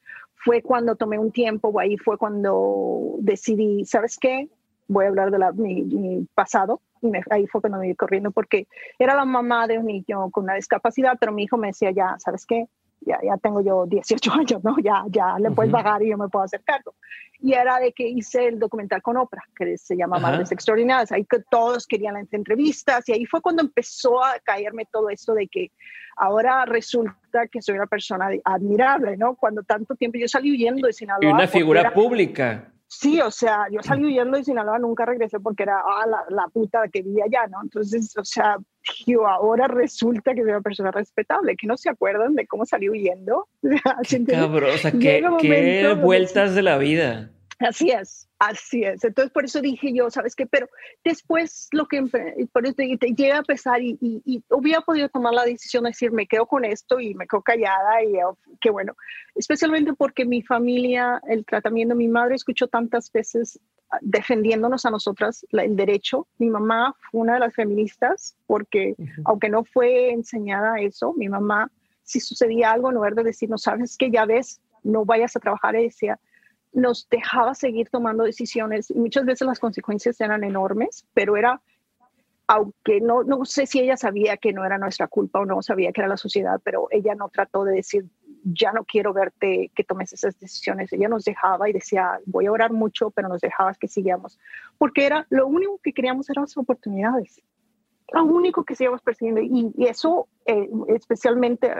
fue cuando tomé un tiempo, ahí fue cuando decidí, ¿sabes qué? Voy a hablar de la, mi, mi pasado y me, ahí fue cuando me iba corriendo porque era la mamá de un niño con una discapacidad, pero mi hijo me decía ya, ¿sabes qué? Ya, ya tengo yo 18 años, ¿no? Ya, ya le puedes pagar y yo me puedo hacer cargo y era de que hice el documental con Oprah, que se llama Madres Extraordinarias, ahí que todos querían las entrevistas y ahí fue cuando empezó a caerme todo esto de que ahora resulta que soy una persona admirable, ¿no? Cuando tanto tiempo yo salí huyendo de Sinaloa. Y una figura pública. Sí, o sea, yo salí huyendo de Sinaloa, nunca regresé porque era ah, la, la, puta que vivía allá, ¿no? Entonces, o sea, yo ahora resulta que soy una persona respetable, que no se acuerdan de cómo salí huyendo. Cabrón, o sea, qué, qué vueltas de la vida. Así es, así es. Entonces, por eso dije yo, ¿sabes qué? Pero después lo que, por eso te, llega a pesar y, y, hubiera podido tomar la decisión de decir, me quedo con esto y me quedo callada y oh, qué bueno. Especialmente porque mi familia, el tratamiento, mi madre escuchó tantas veces ah, defendiéndonos a nosotras el derecho. Mi mamá fue una de las feministas porque, aunque no fue enseñada eso, mi mamá, si sucedía algo, en lugar de decir, no sabes que ya ves, no vayas a trabajar, decía, nos dejaba seguir tomando decisiones y muchas veces las consecuencias eran enormes, pero era, aunque no, no sé si ella sabía que no era nuestra culpa o no sabía que era la sociedad, pero ella no trató de decir, ya no quiero verte que tomes esas decisiones. Ella nos dejaba y decía, voy a orar mucho, pero nos dejaba que sigamos, porque era lo único que queríamos eran las oportunidades. Lo único que seguíamos persiguiendo y, eso eh, especialmente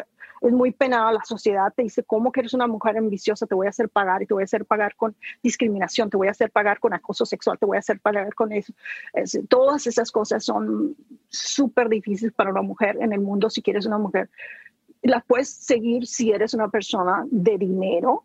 es muy penada la sociedad, te dice, ¿cómo que eres una mujer ambiciosa? Te voy a hacer pagar y te voy a hacer pagar con discriminación, te voy a hacer pagar con acoso sexual, te voy a hacer pagar con eso. todas esas cosas son súper difíciles para una mujer en el mundo si quieres una mujer. Las puedes seguir si eres una persona de dinero,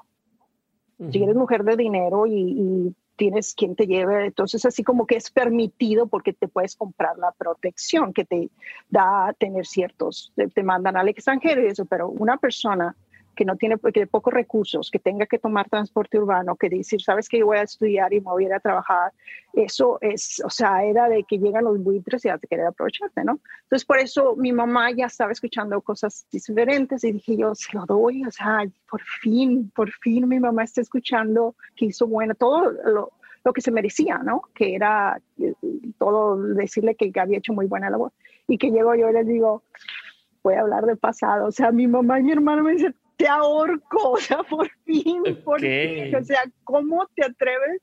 si eres mujer de dinero y, y tienes quien te lleve, entonces así como que es permitido porque te puedes comprar la protección que te da tener ciertos, te, mandan al extranjero y eso, pero una persona que no tiene que pocos recursos, que tenga que tomar transporte urbano, que decir, sabes que yo voy a estudiar y me voy a ir a trabajar, eso es, o sea, era de que llegan los buitres y ya te quieren aprovecharte, ¿no? Entonces, por eso mi mamá ya estaba escuchando cosas diferentes y dije yo, se lo doy, o sea, por fin, por fin mi mamá está escuchando que hizo bueno, todo lo, lo que se merecía, ¿no? Que era eh, todo decirle que había hecho muy buena labor. Y que llego yo y les digo, voy a hablar del pasado. O sea, mi mamá y mi hermano me dicen, te ahorco, o sea, por fin, por fin, o sea, ¿cómo te atreves?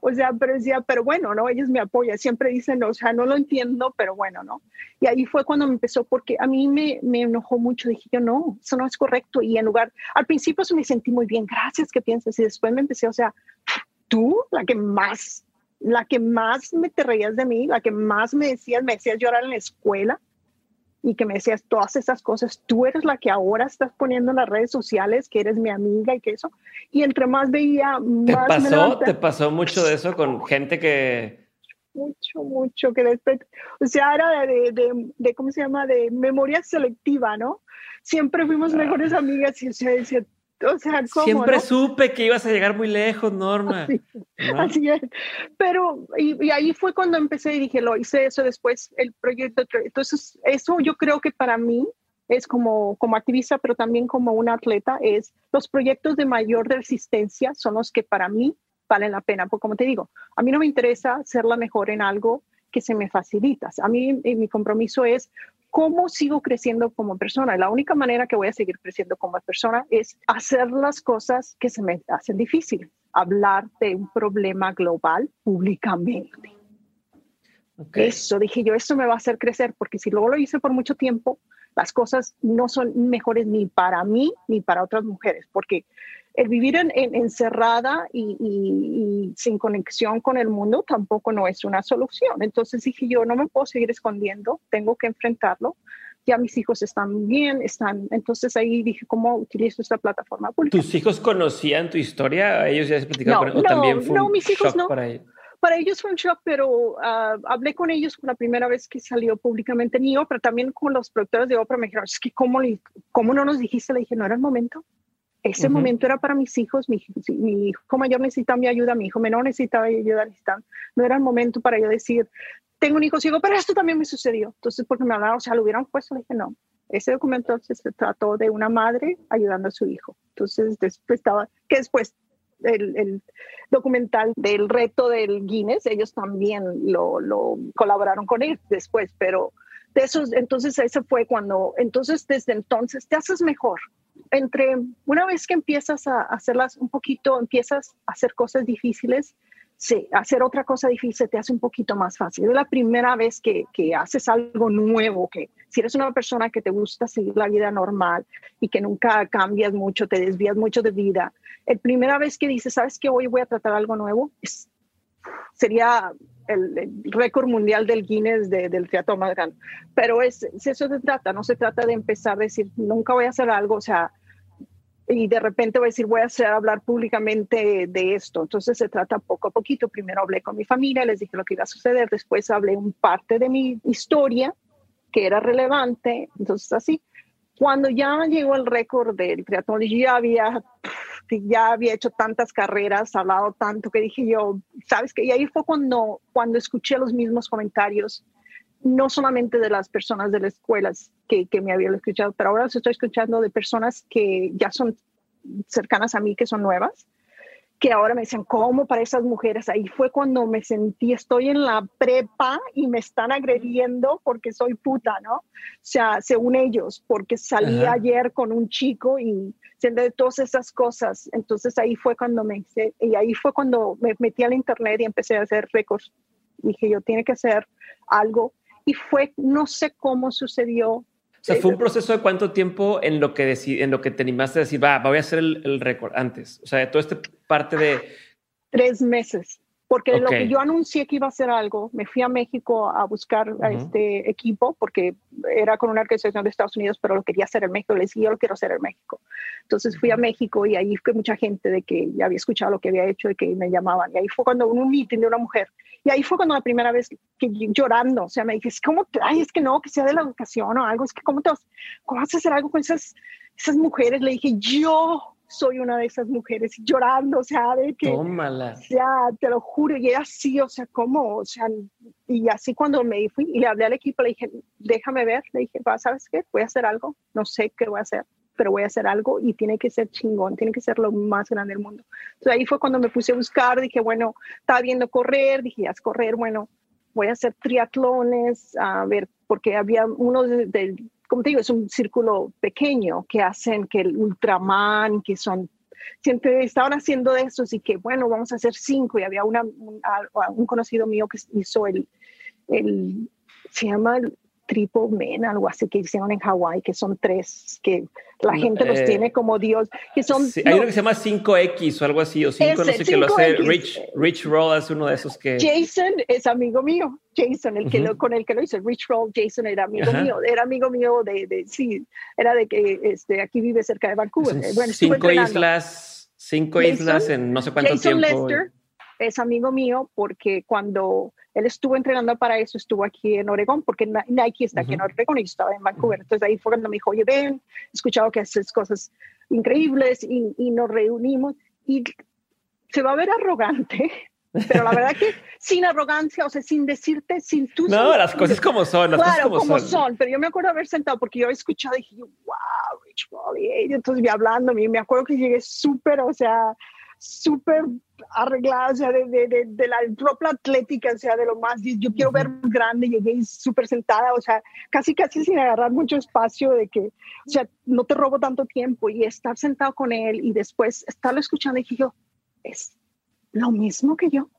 O sea, pero decía, pero bueno, ¿no? Ellos me apoyan, siempre dicen, o sea, no lo entiendo, pero bueno, ¿no? Y ahí fue cuando me empezó, porque a mí me, me enojó mucho, dije yo, no, eso no es correcto. Y en lugar, al principio eso me sentí muy bien, gracias que piensas, y después me empecé, o sea, tú, la que más, la que más me te reías de mí, la que más me decías, me decías llorar en la escuela, y que me decías todas esas cosas, tú eres la que ahora estás poniendo en las redes sociales, que eres mi amiga y que eso. Y entre más veía, más... ¿Te pasó, ¿te pasó mucho de eso con gente que... Mucho, mucho, que después, o sea, era de, de, de, ¿cómo se llama? De memoria selectiva, ¿no? Siempre fuimos mejores amigas y o sea, decía, o sea, Siempre supe que ibas a llegar muy lejos, Norma. Así, es. Pero, y, ahí fue cuando empecé y dije, lo hice eso después, el proyecto. Entonces, eso yo creo que para mí es como, como activista, pero también como un atleta, es los proyectos de mayor resistencia son los que para mí valen la pena. Porque como te digo, a mí no me interesa ser la mejor en algo que se me facilita. A mí mi compromiso es ¿Cómo sigo creciendo como persona? La única manera que voy a seguir creciendo como persona es hacer las cosas que se me hacen difíciles. Hablar de un problema global públicamente. Eso dije yo, esto me va a hacer crecer, porque si luego lo hice por mucho tiempo, las cosas no son mejores ni para mí ni para otras mujeres, porque el vivir en, encerrada y, sin conexión con el mundo tampoco no es una solución. Entonces dije yo, no me puedo seguir escondiendo, tengo que enfrentarlo. Ya mis hijos están bien, están. Entonces ahí dije, ¿cómo utilizo esta plataforma pública? ¿Tus hijos conocían tu historia? ¿Ellos ya se platicaban no, también fue no, mis hijos no. para ellos? Para ellos fue un shock, pero ah, hablé con ellos la primera vez que salió públicamente en pero también con los productores de ópera me dijeron, es que ¿cómo, ¿cómo no nos dijiste? Le dije, no era el momento ese momento era para mis hijos, mi, hijo mayor necesitaba mi ayuda, mi hijo menor necesitaba mi ayuda, no era el momento para yo decir, tengo un hijo ciego, pero esto también me sucedió. Entonces, porque me hablaron, o sea, lo hubieran puesto, le dije, no, ese documento se trató de una madre ayudando a su hijo. Entonces, después estaba, que después el, el, documental del reto del Guinness, ellos también lo, lo colaboraron con él después, pero de esos, entonces ese fue cuando, entonces desde entonces te haces mejor, entre una vez que empiezas a hacerlas un poquito, empiezas a hacer cosas difíciles, sí, hacer otra cosa difícil te hace un poquito más fácil. Es la primera vez que, que, haces algo nuevo, que si eres una persona que te gusta seguir la vida normal y que nunca cambias mucho, te desvías mucho de vida, la primera vez que dices, ¿sabes qué? Hoy voy a tratar algo nuevo, sería el, récord mundial del Guinness del teatro más grande. Pero es, eso se trata, no se trata de empezar a decir, nunca voy a hacer algo, o sea, y de repente voy a decir, voy a hacer hablar públicamente de esto. Entonces se trata poco a poquito. Primero hablé con mi familia, les dije lo que iba a suceder, después hablé un parte de mi historia que era relevante. Entonces así, cuando ya llegó el récord del triatlón, ya había, ya había hecho tantas carreras, hablado tanto que dije yo, ¿sabes qué? Y ahí fue cuando, cuando escuché los mismos comentarios no solamente de las personas de las escuelas que, que me habían escuchado, pero ahora estoy escuchando de personas que ya son cercanas a mí, que son nuevas, que ahora me dicen, ¿cómo para esas mujeres? Ahí fue cuando me sentí, estoy en la prepa y me están agrediendo porque soy puta, ¿no? O sea, según ellos, porque salí ayer con un chico y de todas esas cosas. Entonces ahí fue cuando me, y ahí fue cuando me metí al internet y empecé a hacer récords. Dije, yo tiene que hacer algo y fue, no sé cómo sucedió. O sea, fue un proceso de cuánto tiempo en lo que, en lo que te animaste a decir, va, voy a hacer el, récord antes. O sea, de toda esta parte de... Tres meses. Porque lo que yo anuncié que iba a hacer algo, me fui a México a buscar a este equipo, porque era con una organización de Estados Unidos, pero lo quería hacer en México. Le dije, yo lo quiero hacer en México. Entonces fui a México y ahí fue mucha gente de que ya había escuchado lo que había hecho y que me llamaban. Y ahí fue cuando un meeting de una mujer y ahí fue cuando la primera vez que llorando, o sea, me dije, ¿cómo? Ay, es que no, que sea de la educación o algo, es que ¿cómo te vas, cómo vas a hacer algo con esas, esas mujeres? Le dije, yo soy una de esas mujeres llorando, o sea, de que... Tómala. O sea, te lo juro, y era así, o sea, ¿cómo? O sea, y así cuando me fui y le hablé al equipo, le dije, déjame ver, le dije, ¿sabes qué? Voy a hacer algo, no sé qué voy a hacer pero voy a hacer algo y tiene que ser chingón, tiene que ser lo más grande del mundo. Entonces ahí fue cuando me puse a buscar, dije, bueno, estaba viendo correr, dije, ya es correr, bueno, voy a hacer triatlones, a ver, porque había uno del, como te digo, es un círculo pequeño que hacen que el Ultraman, que son siempre estaban haciendo eso, y que bueno, vamos a hacer cinco. Y había una, un, un conocido mío que hizo el, el se llama Triple Men, algo así que hicieron en Hawái, que son tres, que la gente los eh, tiene como Dios, que son... hay uno que se llama 5X o algo así, o 5, no sé qué lo hace, Rich, Rich Roll es uno de esos que... Jason es amigo mío, Jason, el que lo, con el que lo hizo, Rich Roll, Jason era amigo mío, era amigo mío de, de, sí, era de que este, aquí vive cerca de Vancouver. Bueno, cinco islas, cinco islas en no sé cuánto Jason tiempo. Lester es amigo mío porque cuando él estuvo entrenando para eso, estuvo aquí en Oregón, porque Nike está aquí en Oregón y yo estaba en Vancouver. Entonces ahí fue cuando me dijo, oye, ven, he escuchado que haces cosas increíbles y, y nos reunimos. Y se va a ver arrogante, pero la verdad que sin arrogancia, o sea, sin decirte, sin tú. No, las cosas como son, las claro, cosas como, son. Pero yo me acuerdo haber sentado porque yo he escuchado y dije, wow, Rich Wally. Y entonces me hablando, me acuerdo que llegué súper, o sea, súper arreglada, o sea, de, de, de, la propia atlética, o sea, de lo más, yo quiero ver grande, llegué súper sentada, o sea, casi, casi sin agarrar mucho espacio, de que, o sea, no te robo tanto tiempo y estar sentado con él y después estarlo escuchando, y dije yo, es lo mismo que yo.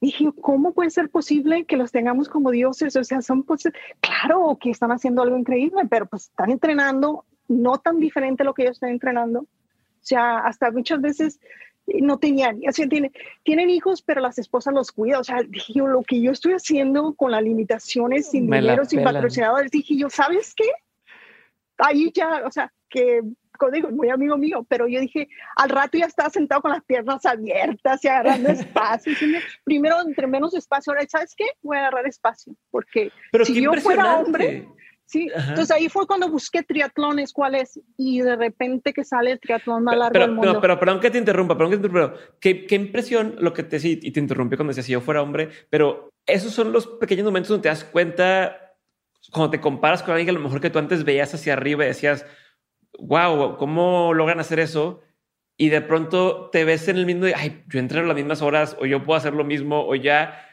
Dije, ¿cómo puede ser posible que los tengamos como dioses? O sea, son, pues, claro que están haciendo algo increíble, pero pues están entrenando no tan diferente a lo que ellos están entrenando. O sea, hasta muchas veces no tenían, o sea, tienen, tienen hijos, pero las esposas los cuidan. O sea, dije yo, lo que yo estoy haciendo con las limitaciones, sin dinero, sin patrocinadores, dije yo, ¿sabes qué? Ahí ya, o sea, que, digo, muy amigo mío, pero yo dije, al rato ya estaba sentado con las piernas abiertas y agarrando espacio. primero, entre menos espacio, ahora, ¿sabes qué? Voy a agarrar espacio, porque si yo fuera hombre Sí, entonces ahí fue cuando busqué triatlones, cuáles, y de repente que sale el triatlón más largo pero, del mundo. Pero, pero, perdón que te interrumpa, perdón que te interrumpa. ¿Qué, qué impresión lo que te decía, y te interrumpí cuando decía si yo fuera hombre, pero esos son los pequeños momentos donde te das cuenta, cuando te comparas con alguien que a lo mejor que tú antes veías hacia arriba y decías, wow, ¿cómo logran hacer eso? Y de pronto te ves en el mismo, ay, yo entreno las mismas horas, o yo puedo hacer lo mismo, o ya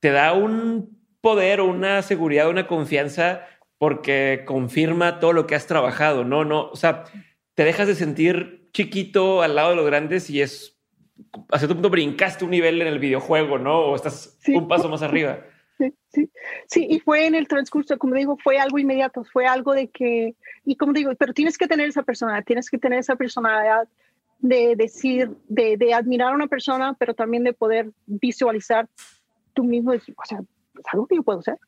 te da un poder o una seguridad, una confianza porque confirma todo lo que has trabajado, ¿no? No, o sea, te dejas de sentir chiquito al lado de los grandes y es, a cierto punto brincaste un nivel en el videojuego, ¿no? O estás un paso más arriba. Sí, sí, sí, y fue en el transcurso, como digo, fue algo inmediato, fue algo de que, y como digo, pero tienes que tener esa personalidad, tienes que tener esa personalidad de decir, de, de admirar a una persona, pero también de poder visualizar tú mismo, o sea, es algo que yo puedo hacer.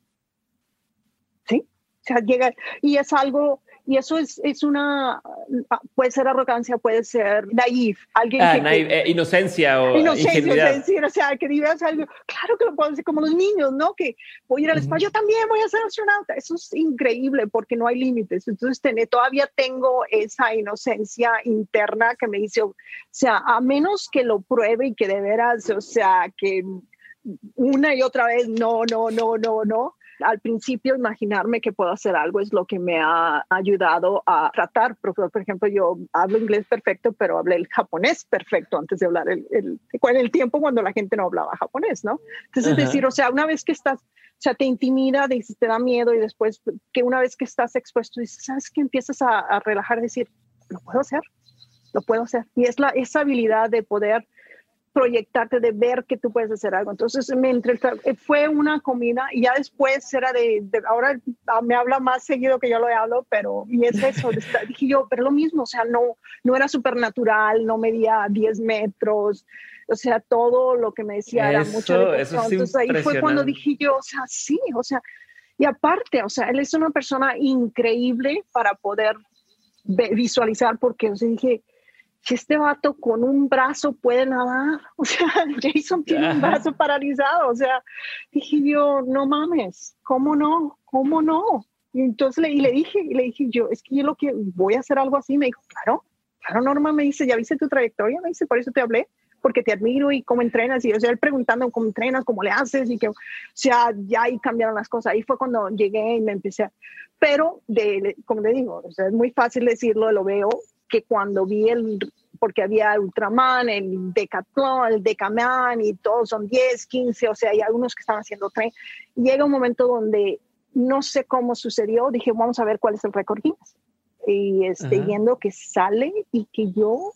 Sea, llega y es algo Y eso es, es una, ah, puede ser arrogancia, puede ser naif, alguien ah, que, eh, inocencia o inocencia, decir, o sea, que digas algo, claro que lo puedo decir como los niños, ¿no? Que voy a ir al espacio, yo también voy a ser astronauta. Eso es increíble porque no hay límites. Entonces, tener, todavía tengo esa inocencia interna que me dice, o sea, a menos que lo pruebe y que de veras, o sea, que una y otra vez, no, no, no, no, no al principio imaginarme que puedo hacer algo es lo que me ha ayudado a tratar. Por, ejemplo, yo hablo inglés perfecto, pero hablé el japonés perfecto antes de hablar el, el, en el tiempo cuando la gente no hablaba japonés, ¿no? Entonces, es decir, o sea, una vez que estás, o sea, te intimida, te da miedo y después que una vez que estás expuesto, dices, ¿sabes qué? Empiezas a, a relajar, decir, lo puedo hacer, lo puedo hacer. Y es la, esa habilidad de poder proyectarte, de ver que tú puedes hacer algo. Entonces, me entre, fue una comida y ya después era de, ahora me habla más seguido que yo lo hablo, pero, y es eso, dije yo, pero lo mismo, o sea, no, no era supernatural, no medía 10 metros, o sea, todo lo que me decía era mucho. Entonces ahí fue cuando dije yo, o sea, sí, o sea, y aparte, o sea, él es una persona increíble para poder visualizar, porque, o sea, dije, si este vato con un brazo puede nadar, o sea, Jason tiene un brazo paralizado, o sea, dije yo, no mames, ¿cómo no? ¿Cómo no? Y entonces le, y le dije, y le dije yo, es que yo lo que voy a hacer algo así, me dijo, claro, claro, Norma, me dice, ya viste tu trayectoria, me dice, por eso te hablé, porque te admiro y cómo entrenas, y yo, o sea, él preguntando cómo entrenas, cómo le haces, y que, o sea, ya ahí cambiaron las cosas, ahí fue cuando llegué y me empecé, a, pero, de, como le digo, o sea, es muy fácil decirlo, lo veo, que cuando vi el, porque había Ultraman, el Decathlon, el Decaman y todos son 10, 15, o sea, hay algunos que están haciendo tren. Llega un momento donde no sé cómo sucedió, dije, vamos a ver cuál es el récord Y estoy viendo que sale y que yo, o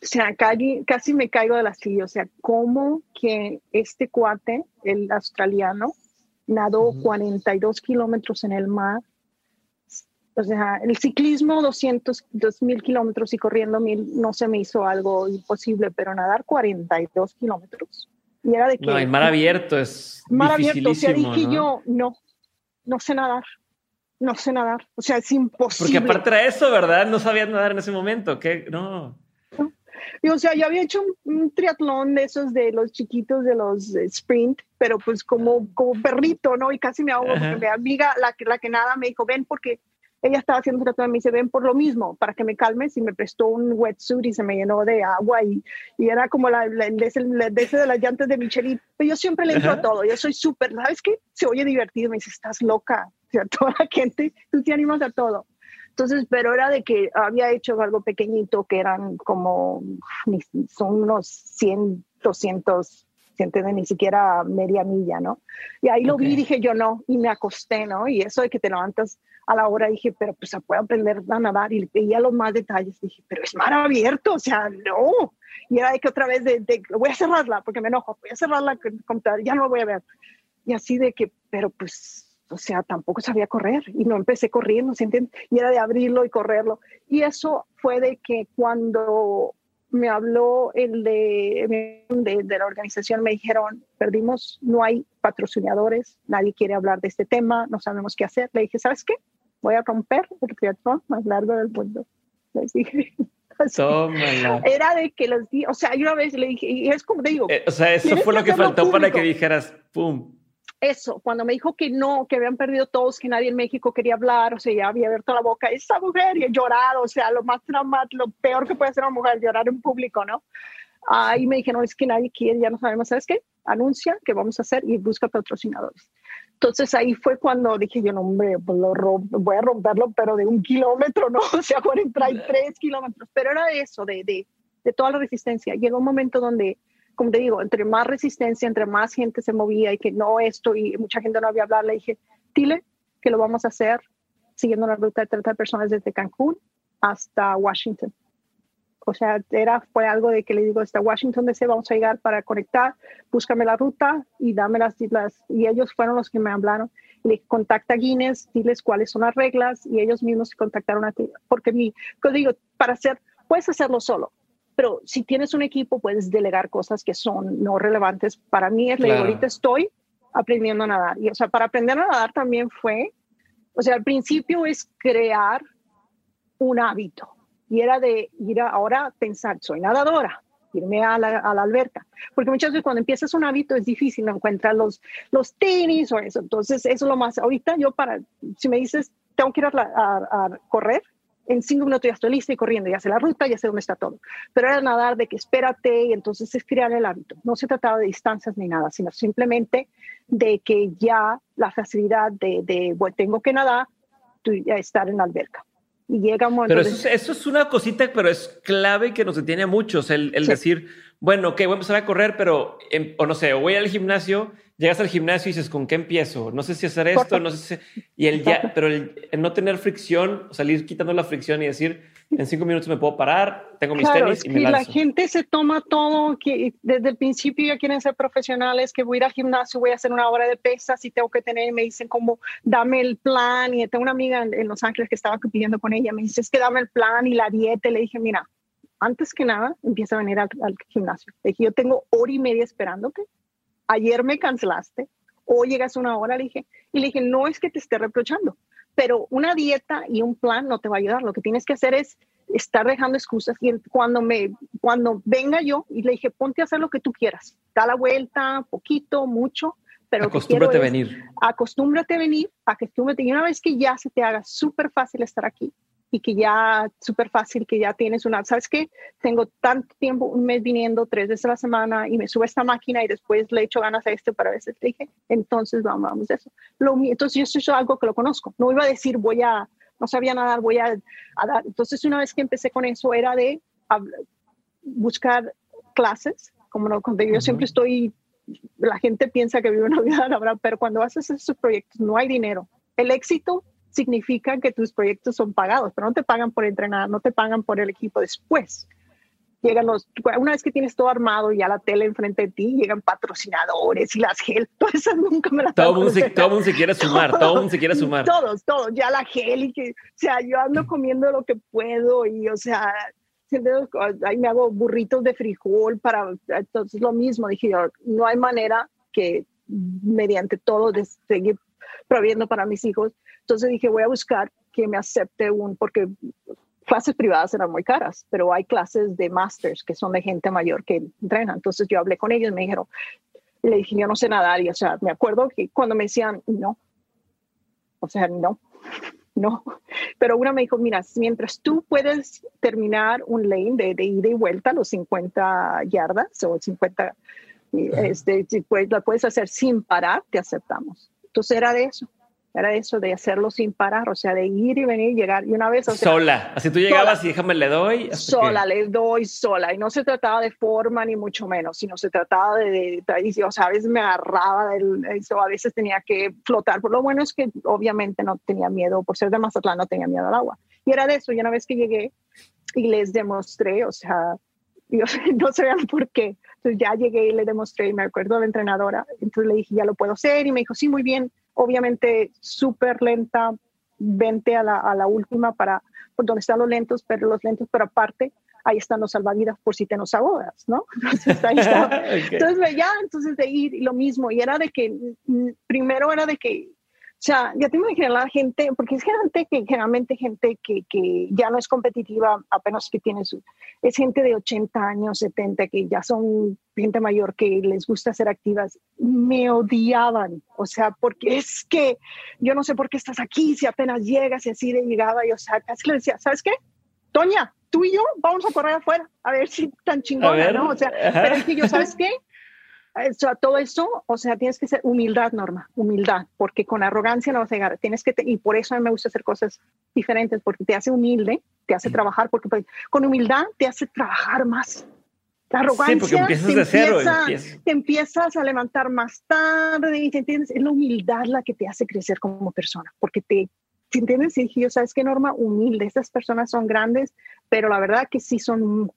sea, casi, casi me caigo de la silla, o sea, cómo que este cuate, el australiano, nadó 42 kilómetros en el mar o sea, el ciclismo 200, 2000 kilómetros y corriendo mil no se me hizo algo imposible, pero nadar 42 kilómetros. Y era de que... No, el mar abierto es Mar abierto, o sea, dije yo, no, no sé nadar, no sé nadar, o sea, es imposible. Porque aparte era eso, ¿verdad? No sabías nadar en ese momento, ¿qué? No. Y, o sea, yo había hecho un, triatlón de esos de los chiquitos de los sprint, pero pues como, como perrito, ¿no? Y casi me ahogo porque mi amiga, la, la que nada, me dijo, ven porque ella estaba haciendo tratamiento y me dice, ven por lo mismo, para que me calmes, y me prestó un wetsuit y se me llenó de agua y, y era como la, la, de, ese, de, las llantas de Michelin. Pero yo siempre le entro a todo, yo soy súper, ¿sabes qué? Se oye divertido, me dice, estás loca, o sea, toda la gente, tú te animas a todo. Entonces, pero era de que había hecho algo pequeñito que eran como, son unos 100, 200 de ni siquiera media milla, ¿no? Y ahí lo vi dije yo no, y me acosté, ¿no? Y eso de que te levantas a la hora, dije, pero pues se puede aprender a nadar y veía los más detalles, dije, pero es mar abierto, o sea, no. Y era de que otra vez, de, voy a cerrarla porque me enojo, voy a cerrarla, ya no lo voy a ver. Y así de que, pero pues o sea, tampoco sabía correr y no empecé corriendo, ¿se entiende? Y era de abrirlo y correrlo. Y eso fue de que cuando me habló el de, de, la organización, me dijeron, perdimos, no hay patrocinadores, nadie quiere hablar de este tema, no sabemos qué hacer. Le dije, ¿sabes qué? Voy a romper el triatlón más largo del mundo. Les dije. Era de que los días, o sea, yo una vez le dije, y es como te digo. Eh, o sea, eso fue lo que faltó para que dijeras, ¡pum! Eso, cuando me dijo que no, que habían perdido todos, que nadie en México quería hablar, o sea, ya había abierto la boca, esa mujer, y llorar, o sea, lo más traumático, lo peor que puede hacer una mujer, llorar en público, ¿no? Ahí me dijeron, es que nadie quiere, ya no sabemos, ¿sabes qué? Anuncia que vamos a hacer y busca patrocinadores. Entonces ahí fue cuando dije yo, no, hombre, pues lo voy a romperlo, pero de un kilómetro, ¿no? O sea, 43 kilómetros, pero era eso, de, de, de toda la resistencia. Llegó un momento donde como te digo, entre más resistencia, entre más gente se movía y que no esto y mucha gente no había hablado, le dije, dile que lo vamos a hacer siguiendo la ruta de 30 personas desde Cancún hasta Washington. O sea, era, fue algo de que le digo, hasta Washington DC vamos a llegar para conectar, búscame la ruta y dame las, islas. y ellos fueron los que me hablaron. Le contacta a Guinness, diles cuáles son las reglas y ellos mismos se contactaron a ti. Porque mi, digo, para hacer, puedes hacerlo solo, pero si tienes un equipo puedes delegar cosas que son no relevantes. Para mí es, ahorita estoy aprendiendo a nadar. Y, o sea, para aprender a nadar también fue, O sea, al principio es crear un hábito y era de ir a, ahora pensar, soy nadadora, irme a la, a la, alberca. Porque muchas veces cuando empiezas un hábito es difícil no encontrar los, los tenis o eso. Entonces, eso es lo más. Ahorita yo para, si me dices, tengo que ir a, a, a correr, en cinco minutos ya estoy lista y corriendo, ya sé la ruta, ya sé dónde está todo. Pero era nadar de que espérate y entonces es crear el hábito. No se trataba de distancias ni nada, sino simplemente de que ya la facilidad de, de bueno, tengo que nadar, ya estar en la alberca. Y llega un momento. Pero eso, de... eso, es una cosita, pero es clave que nos detiene a muchos, el, el sí. decir, bueno, ok, voy a empezar a correr, pero, en, o no sé, voy al gimnasio, llegas al gimnasio y dices, ¿con qué empiezo? No sé si hacer esto, Corto. no sé si... Y el ya, pero el, el, no tener fricción, salir quitando la fricción y decir, en cinco minutos me puedo parar, tengo mis claro, tenis y me lanzo. la gente se toma todo, que desde el principio ya quieren ser profesionales, que voy a ir al gimnasio, voy a hacer una hora de pesas y tengo que tener, me dicen como, dame el plan, y tengo una amiga en, en Los Ángeles que estaba pidiendo con ella, me dice, es que dame el plan y la dieta, y le dije, mira, antes que nada, empieza a venir al, al gimnasio. Le dije, yo tengo hora y media esperándote. Ayer me cancelaste. Hoy llegas una hora, le dije. Y le dije, no es que te esté reprochando, pero una dieta y un plan no te va a ayudar. Lo que tienes que hacer es estar dejando excusas. Y cuando, me, cuando venga yo, y le dije, ponte a hacer lo que tú quieras. Da la vuelta, poquito, mucho. Pero acostúmbrate a venir. Acostúmbrate a venir, acostúmbrate. Y una vez que ya se te haga súper fácil estar aquí, y que ya súper fácil, que ya tienes una, ¿sabes qué? Tengo tanto tiempo, un mes viniendo tres veces a la semana y me sube esta máquina y después le echo ganas a este para veces te dije, entonces vamos, vamos eso. Lo, entonces yo eso es algo que lo conozco. No iba a decir voy a, no sabía nadar, voy a, a dar. Entonces una vez que empecé con eso era de hablar, buscar clases, como no, cuando yo uh -huh. siempre estoy, la gente piensa que vive una vida laboral, pero cuando haces esos proyectos no hay dinero. El éxito significa que tus proyectos son pagados, pero no te pagan por entrenar, no te pagan por el equipo después. Llegan los, una vez que tienes todo armado y ya la tele enfrente de ti, llegan patrocinadores y las gel, todas esas nunca me las Todo mundo, se, todo mundo se quiere sumar, todo el mundo se quiere sumar. Todos, todos, ya la gel y que, o sea, yo ando comiendo lo que puedo y, o sea, ahí me hago burritos de frijol para, entonces lo mismo, dije yo, no hay manera que mediante todo de seguir proviendo para mis hijos. Entonces dije, voy a buscar que me acepte un, porque clases privadas eran muy caras, pero hay clases de masters que son de gente mayor que entrenan. Entonces yo hablé con ellos me dijeron, le dije, yo no sé nadar. Y o sea, me acuerdo que cuando me decían, no, o sea, no, no. Pero una me dijo, mira, mientras tú puedes terminar un lane de, de ida y vuelta, los 50 yardas o 50, este, si puedes, la puedes hacer sin parar, te aceptamos. Entonces era de eso, era de eso, de hacerlo sin parar, o sea, de ir y venir, llegar. Y una vez... O sea, sola, así tú llegabas sola, y déjame, le doy. Sola, que... le doy sola. Y no se trataba de forma ni mucho menos, sino se trataba de, de tradición. O sea, a veces me agarraba del eso, a veces tenía que flotar. Por lo bueno es que obviamente no tenía miedo, por ser de Mazatlán no tenía miedo al agua. Y era de eso, y una vez que llegué y les demostré, o sea, yo, no sabían por qué. Entonces ya llegué y le demostré, y me acuerdo a la entrenadora, entonces le dije, ya lo puedo hacer, y me dijo, sí, muy bien, obviamente súper lenta, vente a la, a la última para, por donde están los lentos, pero los lentos, pero aparte, ahí están los salvavidas por si te nos ahogas, ¿no? Entonces, ahí está. okay. entonces ya, entonces de ir, lo mismo, y era de que, primero era de que, sea, ya te imaginas la gente, porque es gente que generalmente gente que, que ya no es competitiva, apenas que tiene su, es gente de 80 años, 70, que ya son gente mayor que les gusta ser activas, me odiaban, o sea, porque es que yo no sé por qué estás aquí, si apenas llegas y así de llegaba, y o sea, casi le decía, ¿sabes qué? Toña, tú y yo vamos a correr afuera, a ver si tan chingona, ¿no? O sea, pero es que yo, ¿sabes qué? Sea, todo eso, o sea, tienes que ser humildad, Norma, humildad, porque con arrogancia no vas a llegar. Tienes que, y por eso a mí me gusta hacer cosas diferentes, porque te hace humilde, te hace trabajar, porque pues, con humildad te hace trabajar más. La arrogancia sí, porque empiezas te, de cero, empieza, empiezas. te empiezas a levantar más tarde, y te entiendes, es la humildad la que te hace crecer como persona, porque te, ¿te entiendes? Y yo, ¿sabes qué, Norma? Humilde, estas personas son grandes, pero la verdad que sí son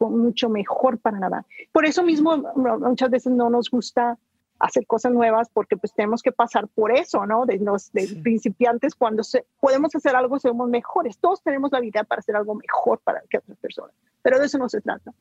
mucho mejor para nadar. Por eso mismo muchas veces no nos gusta hacer cosas nuevas porque pues tenemos que pasar por eso, ¿no? De los de sí. principiantes cuando se, podemos hacer algo somos mejores. Todos tenemos la habilidad para hacer algo mejor para que otras personas. pero de eso no se trata.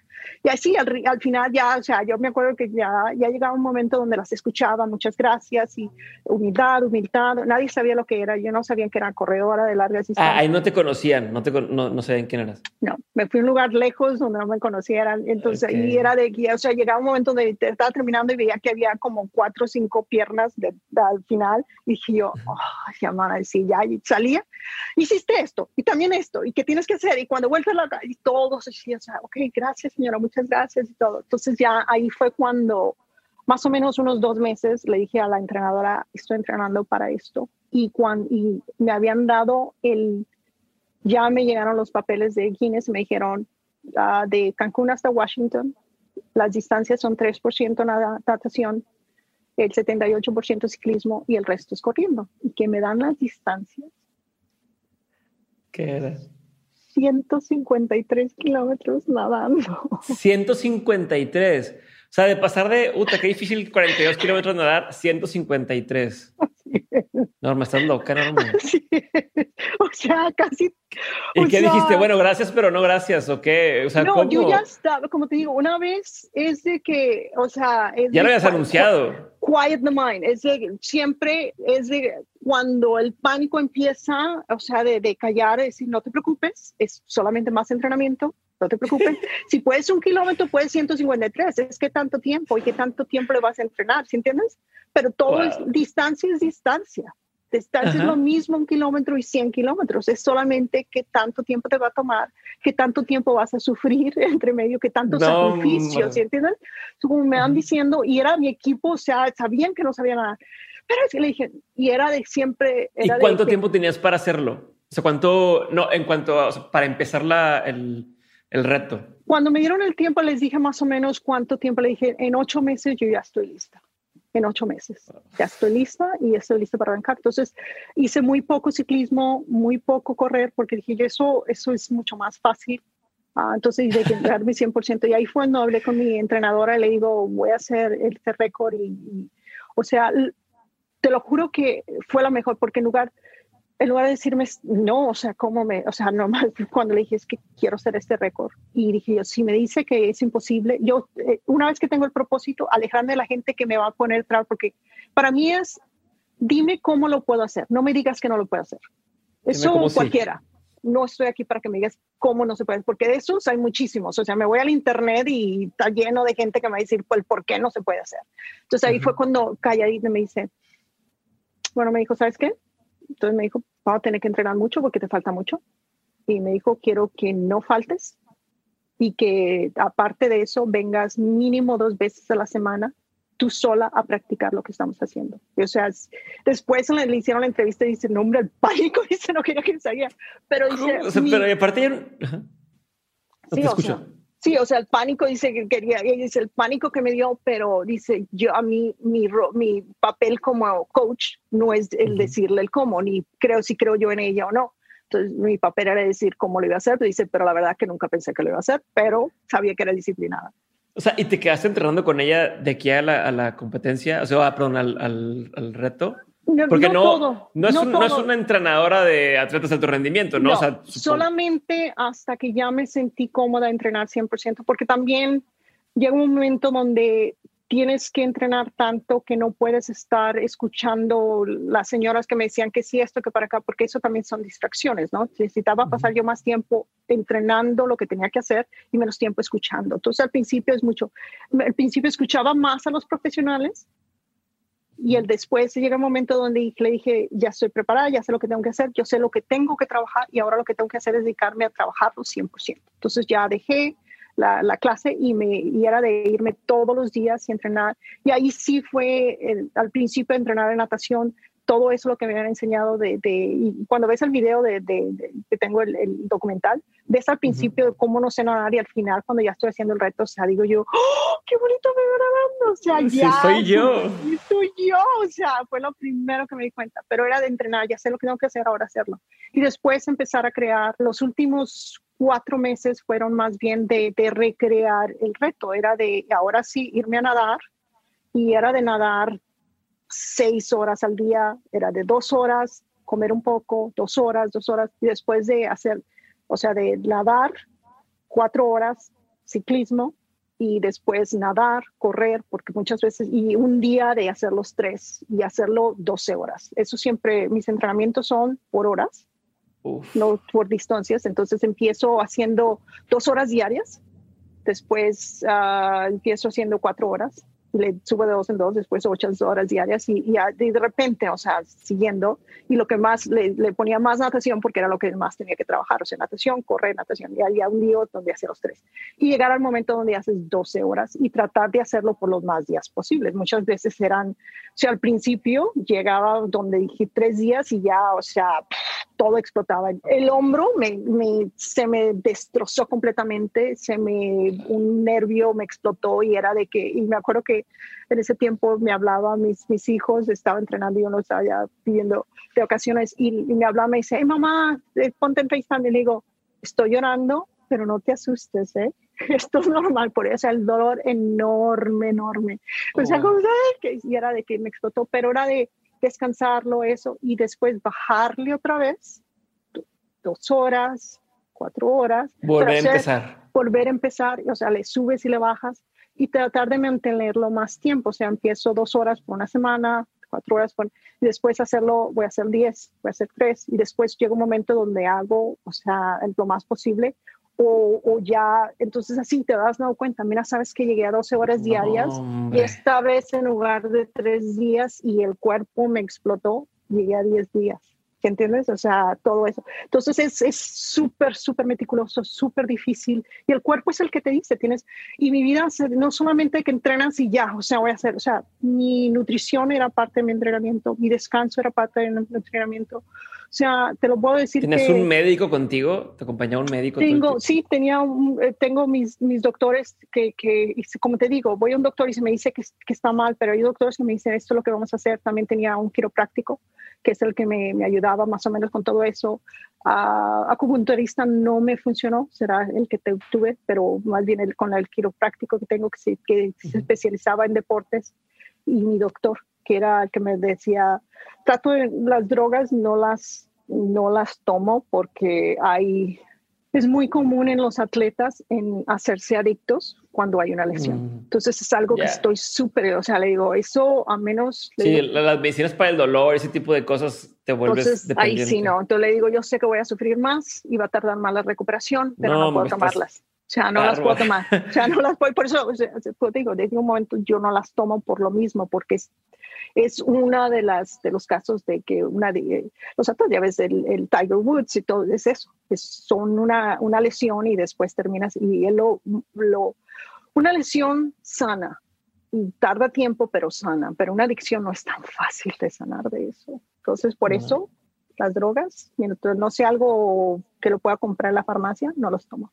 Y así al, al, final ya, o sea, yo me acuerdo que ya, ya llegaba un momento donde las escuchaba, muchas gracias y humildad, humildad, nadie sabía lo que era, yo no sabía que era corredora de largas distancias. Ah, ahí no te conocían, no, te, no, no sabían quién eras. No, me fui a un lugar lejos donde no me conocieran, entonces ahí era de guía, o sea, llegaba un momento donde estaba terminando y veía que había como cuatro o cinco piernas de, al final, y dije yo, oh, ya, sí, ya salía, hiciste esto, y también esto, y qué tienes que hacer, y cuando vuelves a la y todos decían, o sea, ok, gracias señora, muchas gracias y todo. Entonces ya ahí fue cuando más o menos unos dos meses le dije a la entrenadora, estoy entrenando para esto. Y, cuando, y me habían dado el, ya me llegaron los papeles de Guinness, me dijeron uh, de Cancún hasta Washington, las distancias son 3% natación, el 78% ciclismo y el resto es corriendo. Y que me dan las distancias. ¿Qué era? 153 kilómetros nadando. 153. O sea, de pasar de, uta, qué difícil 42 kilómetros nadar, 153. No, me estás loca, no. Sí. O sea, casi. ¿Y qué dijiste? Bueno, gracias, pero no gracias, ¿o qué? O sea, no, yo ya estaba, como te digo, una vez es de que, o sea. ya lo habías anunciado. Quiet the mind, es de siempre, es de cuando el pánico empieza, o sea, de, de callar, es decir, no te preocupes, es solamente más entrenamiento, no te preocupes. si puedes un kilómetro, puedes 153. Es que tanto tiempo y qué tanto tiempo le vas a entrenar, ¿sí entiendes? Pero todo es distancia, es distancia. Distancia es lo mismo un kilómetro y 100 kilómetros. Es solamente qué tanto tiempo te va a tomar, qué tanto tiempo vas a sufrir entre medio, qué tanto sacrificio, ¿sí entiendes? Como me van diciendo, y era mi equipo, o sea, sabían que no sabía nada. Pero es que le dije, y era de siempre. ¿Y cuánto tiempo tenías para hacerlo? O sea, ¿cuánto, no, en cuanto a, para empezar la, el, el reto? Cuando me dieron el tiempo, les dije más o menos cuánto tiempo. Le dije, en ocho meses yo ya estoy lista. En ocho meses. Ya estoy lista y estoy lista para arrancar. Entonces, hice muy poco ciclismo, muy poco correr, porque dije, eso, eso es mucho más fácil. Ah, entonces, de dar mi 100%. Y ahí fue cuando hablé con mi entrenadora le digo, voy a hacer este récord. Y, o sea, te lo juro que fue la mejor, porque en lugar en lugar de decirme no, o sea, ¿cómo me, o sea, normal, cuando le dije es que quiero hacer este récord y dije yo, si me dice que es imposible, yo, eh, una vez que tengo el propósito, alejarme de la gente que me va a poner trabas, porque para mí es, dime cómo lo puedo hacer, no me digas que no lo puedo hacer. Eso cualquiera. No estoy aquí para que me digas cómo no se puede, porque de esos hay muchísimos. O sea, me voy al internet y está lleno de gente que me va a decir pues, por qué no se puede hacer. Entonces ahí fue cuando calladito me dice, bueno, me dijo, ¿sabes qué? Entonces me dijo, vamos a tener que entrenar mucho porque te falta mucho. Y me dijo, quiero que no faltes y que aparte de eso vengas mínimo dos veces a la semana tú sola a practicar lo que estamos haciendo. o sea, después le, hicieron la entrevista y dice, no, hombre, el pánico, dice, no quería que salga. Pero dice... O sea, pero aparte ya... sí, o sea, sí, o sea, el pánico dice que quería, dice, el pánico que me dio, pero dice, yo a mí, mi, mi papel como coach no es el decirle el cómo, ni creo si creo yo en ella o no. Entonces, mi papel era decir cómo lo iba a hacer, dice, pero la verdad que nunca pensé que lo iba a hacer, pero sabía que era disciplinada. O sea, ¿y te quedaste entrenando con ella de aquí a la, a la competencia? O sea, perdón, al, al, al reto. Porque no, no, es no, es una entrenadora de atletas de alto rendimiento, ¿no? solamente hasta que ya me sentí cómoda entrenar 100%, porque también llega un momento donde tienes que entrenar tanto que no puedes estar escuchando las señoras que me decían que sí, esto, que para acá, porque eso también son distracciones, ¿no? Necesitaba pasar yo más tiempo entrenando lo que tenía que hacer y menos tiempo escuchando. Entonces al principio es mucho, al principio escuchaba más a los profesionales y el después llega un momento donde le dije, ya estoy preparada, ya sé lo que tengo que hacer, yo sé lo que tengo que trabajar y ahora lo que tengo que hacer es dedicarme a trabajarlo 100%. Entonces ya dejé la, clase y, me, y era de irme todos los días y entrenar. Y ahí sí fue al principio entrenar en natación, todo eso lo que me habían enseñado de, y cuando ves el video de, que tengo el, documental, ves al principio de cómo no sé nadar y al final cuando ya estoy haciendo el reto, o sea, digo yo, ¡Oh, qué bonito me va grabando, o sea, ya. soy yo. Soy yo, o sea, fue lo primero que me di cuenta, pero era de entrenar, ya sé lo que tengo que hacer, ahora hacerlo. Y después empezar a crear los últimos cuatro meses fueron más bien de, recrear el reto, era de ahora sí irme a nadar y era de nadar seis horas al día, era de dos horas, comer un poco, dos horas, dos horas, y después de hacer, o sea, de nadar cuatro horas ciclismo y después nadar, correr, porque muchas veces, y un día de hacer los tres y hacerlo 12 horas. Eso siempre, mis entrenamientos son por horas, no por distancias. Entonces empiezo haciendo dos horas diarias, después uh, empiezo haciendo cuatro horas le subo de dos en dos, después ocho horas diarias y, y, de repente, o sea, siguiendo, y lo que más le, ponía más natación porque era lo que más tenía que trabajar, o sea, natación, correr, natación, y había un día donde hacía los tres. Y llegar al momento donde haces 12 horas y tratar de hacerlo por los más días posibles. Muchas veces eran, o sea, al principio llegaba donde dije tres días y ya, o sea, todo explotaba. El hombro me, me, se me destrozó completamente, se me, un nervio me explotó y era de que, y me acuerdo que en ese tiempo me hablaba mis, mis hijos, estaba entrenando y yo no estaba ya pidiendo de ocasiones y, me hablaba, me dice, hey mamá, eh, ponte en FaceTime y le digo, estoy llorando, pero no te asustes, ¿eh? Esto es normal, por eso el dolor enorme, enorme. O sea, como, que y era de que me explotó, pero era de descansarlo, eso, y después bajarle otra vez, dos horas, cuatro horas. Volver a empezar. Volver a empezar, o sea, le subes y le bajas y tratar de mantenerlo más tiempo. O sea, empiezo dos horas por una semana, cuatro horas por, y después hacerlo, voy a hacer diez, voy a hacer tres, y después llega un momento donde hago, o sea, lo más posible, o, o, ya, entonces así te das dado cuenta, mira, sabes que llegué a 12 horas diarias y esta vez en lugar de tres días y el cuerpo me explotó, llegué a 10 días. ¿entiendes? O sea, todo eso. Entonces es súper, súper meticuloso, súper difícil. Y el cuerpo es el que te dice, tienes, y mi vida no solamente que entrenas y ya, o sea, voy a hacer, o sea, mi nutrición era parte de mi entrenamiento, mi descanso era parte de mi entrenamiento. O sea, te lo puedo decir. ¿Tienes un médico contigo? ¿Te acompañaba un médico? Tengo, sí, tenía un, eh, tengo mis, mis doctores que, que, como te digo, voy a un doctor y se me dice que, que, está mal, pero hay doctores que me dicen esto es lo que vamos a hacer. También tenía un quiropráctico, que es el que me, me ayudaba más o menos con todo eso. Uh, acupunturista no me funcionó, será el que te, tuve, pero más bien el, con el quiropráctico que tengo, que, que se especializaba en deportes, y mi doctor que era que me decía, trato de las drogas, no las, no las tomo porque hay, es muy común en los atletas en hacerse adictos cuando hay una lesión. Mm. Entonces es algo que estoy súper, o sea, le digo, eso a menos... Sí, las medicinas para el dolor, ese tipo de cosas te vuelves Entonces, ahí sí, no. Entonces le digo, yo sé que voy a sufrir más y va a tardar más la recuperación, pero no, puedo tomarlas. O sea, no las puedo tomar. O sea, no las puedo, por eso, o sea, digo, desde un momento yo no las tomo por lo mismo, porque es es una de las de los casos de que una de los atletas, ya ves, el, el, Tiger Woods y todo es eso, es, son una, una lesión y después terminas y él lo, lo, una lesión sana tarda tiempo pero sana, pero una adicción no es tan fácil de sanar de eso. Entonces, por eso las drogas, mientras no sea algo que lo pueda comprar en la farmacia, no los tomo.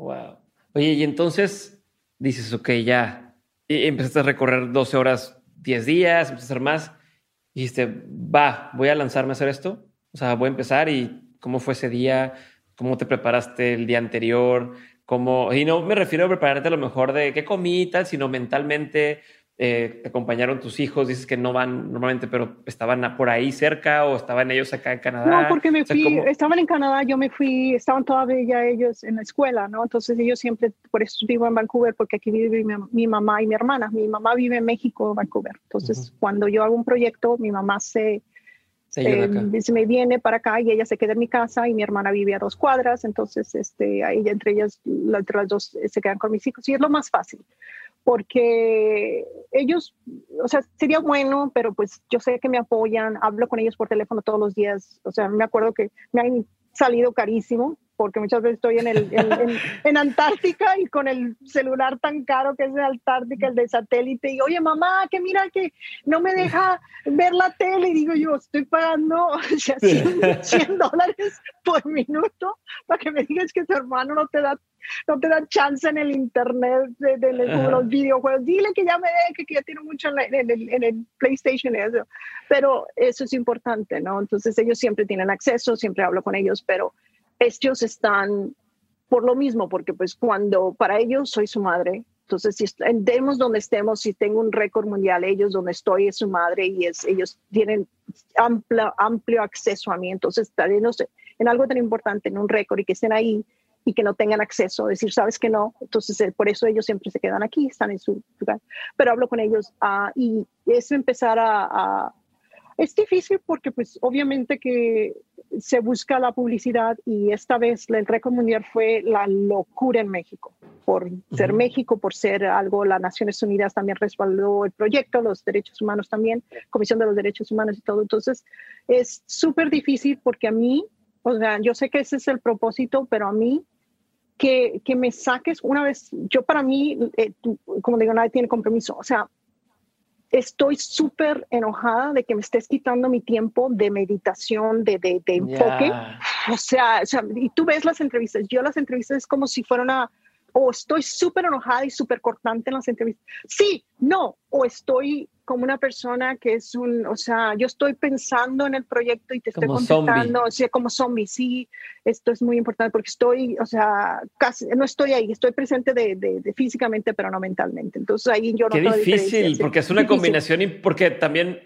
Wow. Oye, y entonces dices, ok, ya, y empezaste a recorrer 12 horas 10 días, empezaste a hacer más. Y dijiste, va, voy a lanzarme a hacer esto. O sea, voy a empezar y cómo fue ese día, cómo te preparaste el día anterior, cómo, y no me refiero a prepararte a lo mejor de qué comí tal, sino mentalmente, eh, te acompañaron tus hijos, dices que no van normalmente, pero estaban por ahí cerca o estaban ellos acá en Canadá. No, porque me fui, estaban en Canadá, yo me fui, estaban todavía ellos en la escuela, ¿no? Entonces ellos siempre, por eso vivo en Vancouver, porque aquí vive mi, mamá y mi hermana. Mi mamá vive en México, Vancouver. Entonces, cuando yo hago un proyecto, mi mamá se, se, eh, se, me viene para acá y ella se queda en mi casa y mi hermana vive a dos cuadras, entonces este, ella, entre ellas, entre las dos se quedan con mis hijos y es lo más fácil porque ellos, o sea, sería bueno, pero pues yo sé que me apoyan, hablo con ellos por teléfono todos los días, o sea, me acuerdo que me han salido carísimo, porque muchas veces estoy en, el, en, Antártica y con el celular tan caro que es de Antártica, el de satélite, y oye mamá, que mira que no me deja ver la tele, y digo yo, estoy pagando o sea, 100, dólares por minuto para que me digas que tu hermano no te da no te da chance en el internet de, los videojuegos. Dile que ya me deje, que ya tiene mucho en, el, en el PlayStation eso. Pero eso es importante, ¿no? Entonces ellos siempre tienen acceso, siempre hablo con ellos, pero ellos están por lo mismo, porque pues cuando para ellos soy su madre, entonces si estemos donde estemos, si tengo un récord mundial, ellos donde estoy es su madre y es, ellos tienen amplio, amplio acceso a mí, entonces sé, en algo tan importante, en un récord y que estén ahí, y que no tengan acceso, decir, sabes que no, entonces eh, por eso ellos siempre se quedan aquí, están en su lugar, pero hablo con ellos uh, y eso empezar a, a, es difícil porque pues obviamente que se busca la publicidad y esta vez el récord mundial fue la locura en México, por ser México, por ser algo, las Naciones Unidas también respaldó el proyecto, los derechos humanos también, Comisión de los Derechos Humanos y todo. Entonces es súper difícil porque a mí, o sea, yo sé que ese es el propósito, pero a mí que, que me saques una vez, yo para mí, eh, como digo, nadie tiene compromiso, o sea, estoy súper enojada de que me estés quitando mi tiempo de meditación, de, de, de enfoque. O, sea, o, sea, y tú ves las entrevistas, yo las entrevistas es como si fuera una, o estoy súper enojada y súper cortante en las entrevistas. Sí, no, o estoy como una persona que es un, o sea, yo estoy pensando en el proyecto y te estoy contestando, o sea, como zombie, sí, esto es muy importante porque estoy, o sea, casi, no estoy ahí, estoy presente de, de, físicamente, pero no mentalmente. Entonces ahí yo no Qué difícil, porque es una combinación y porque también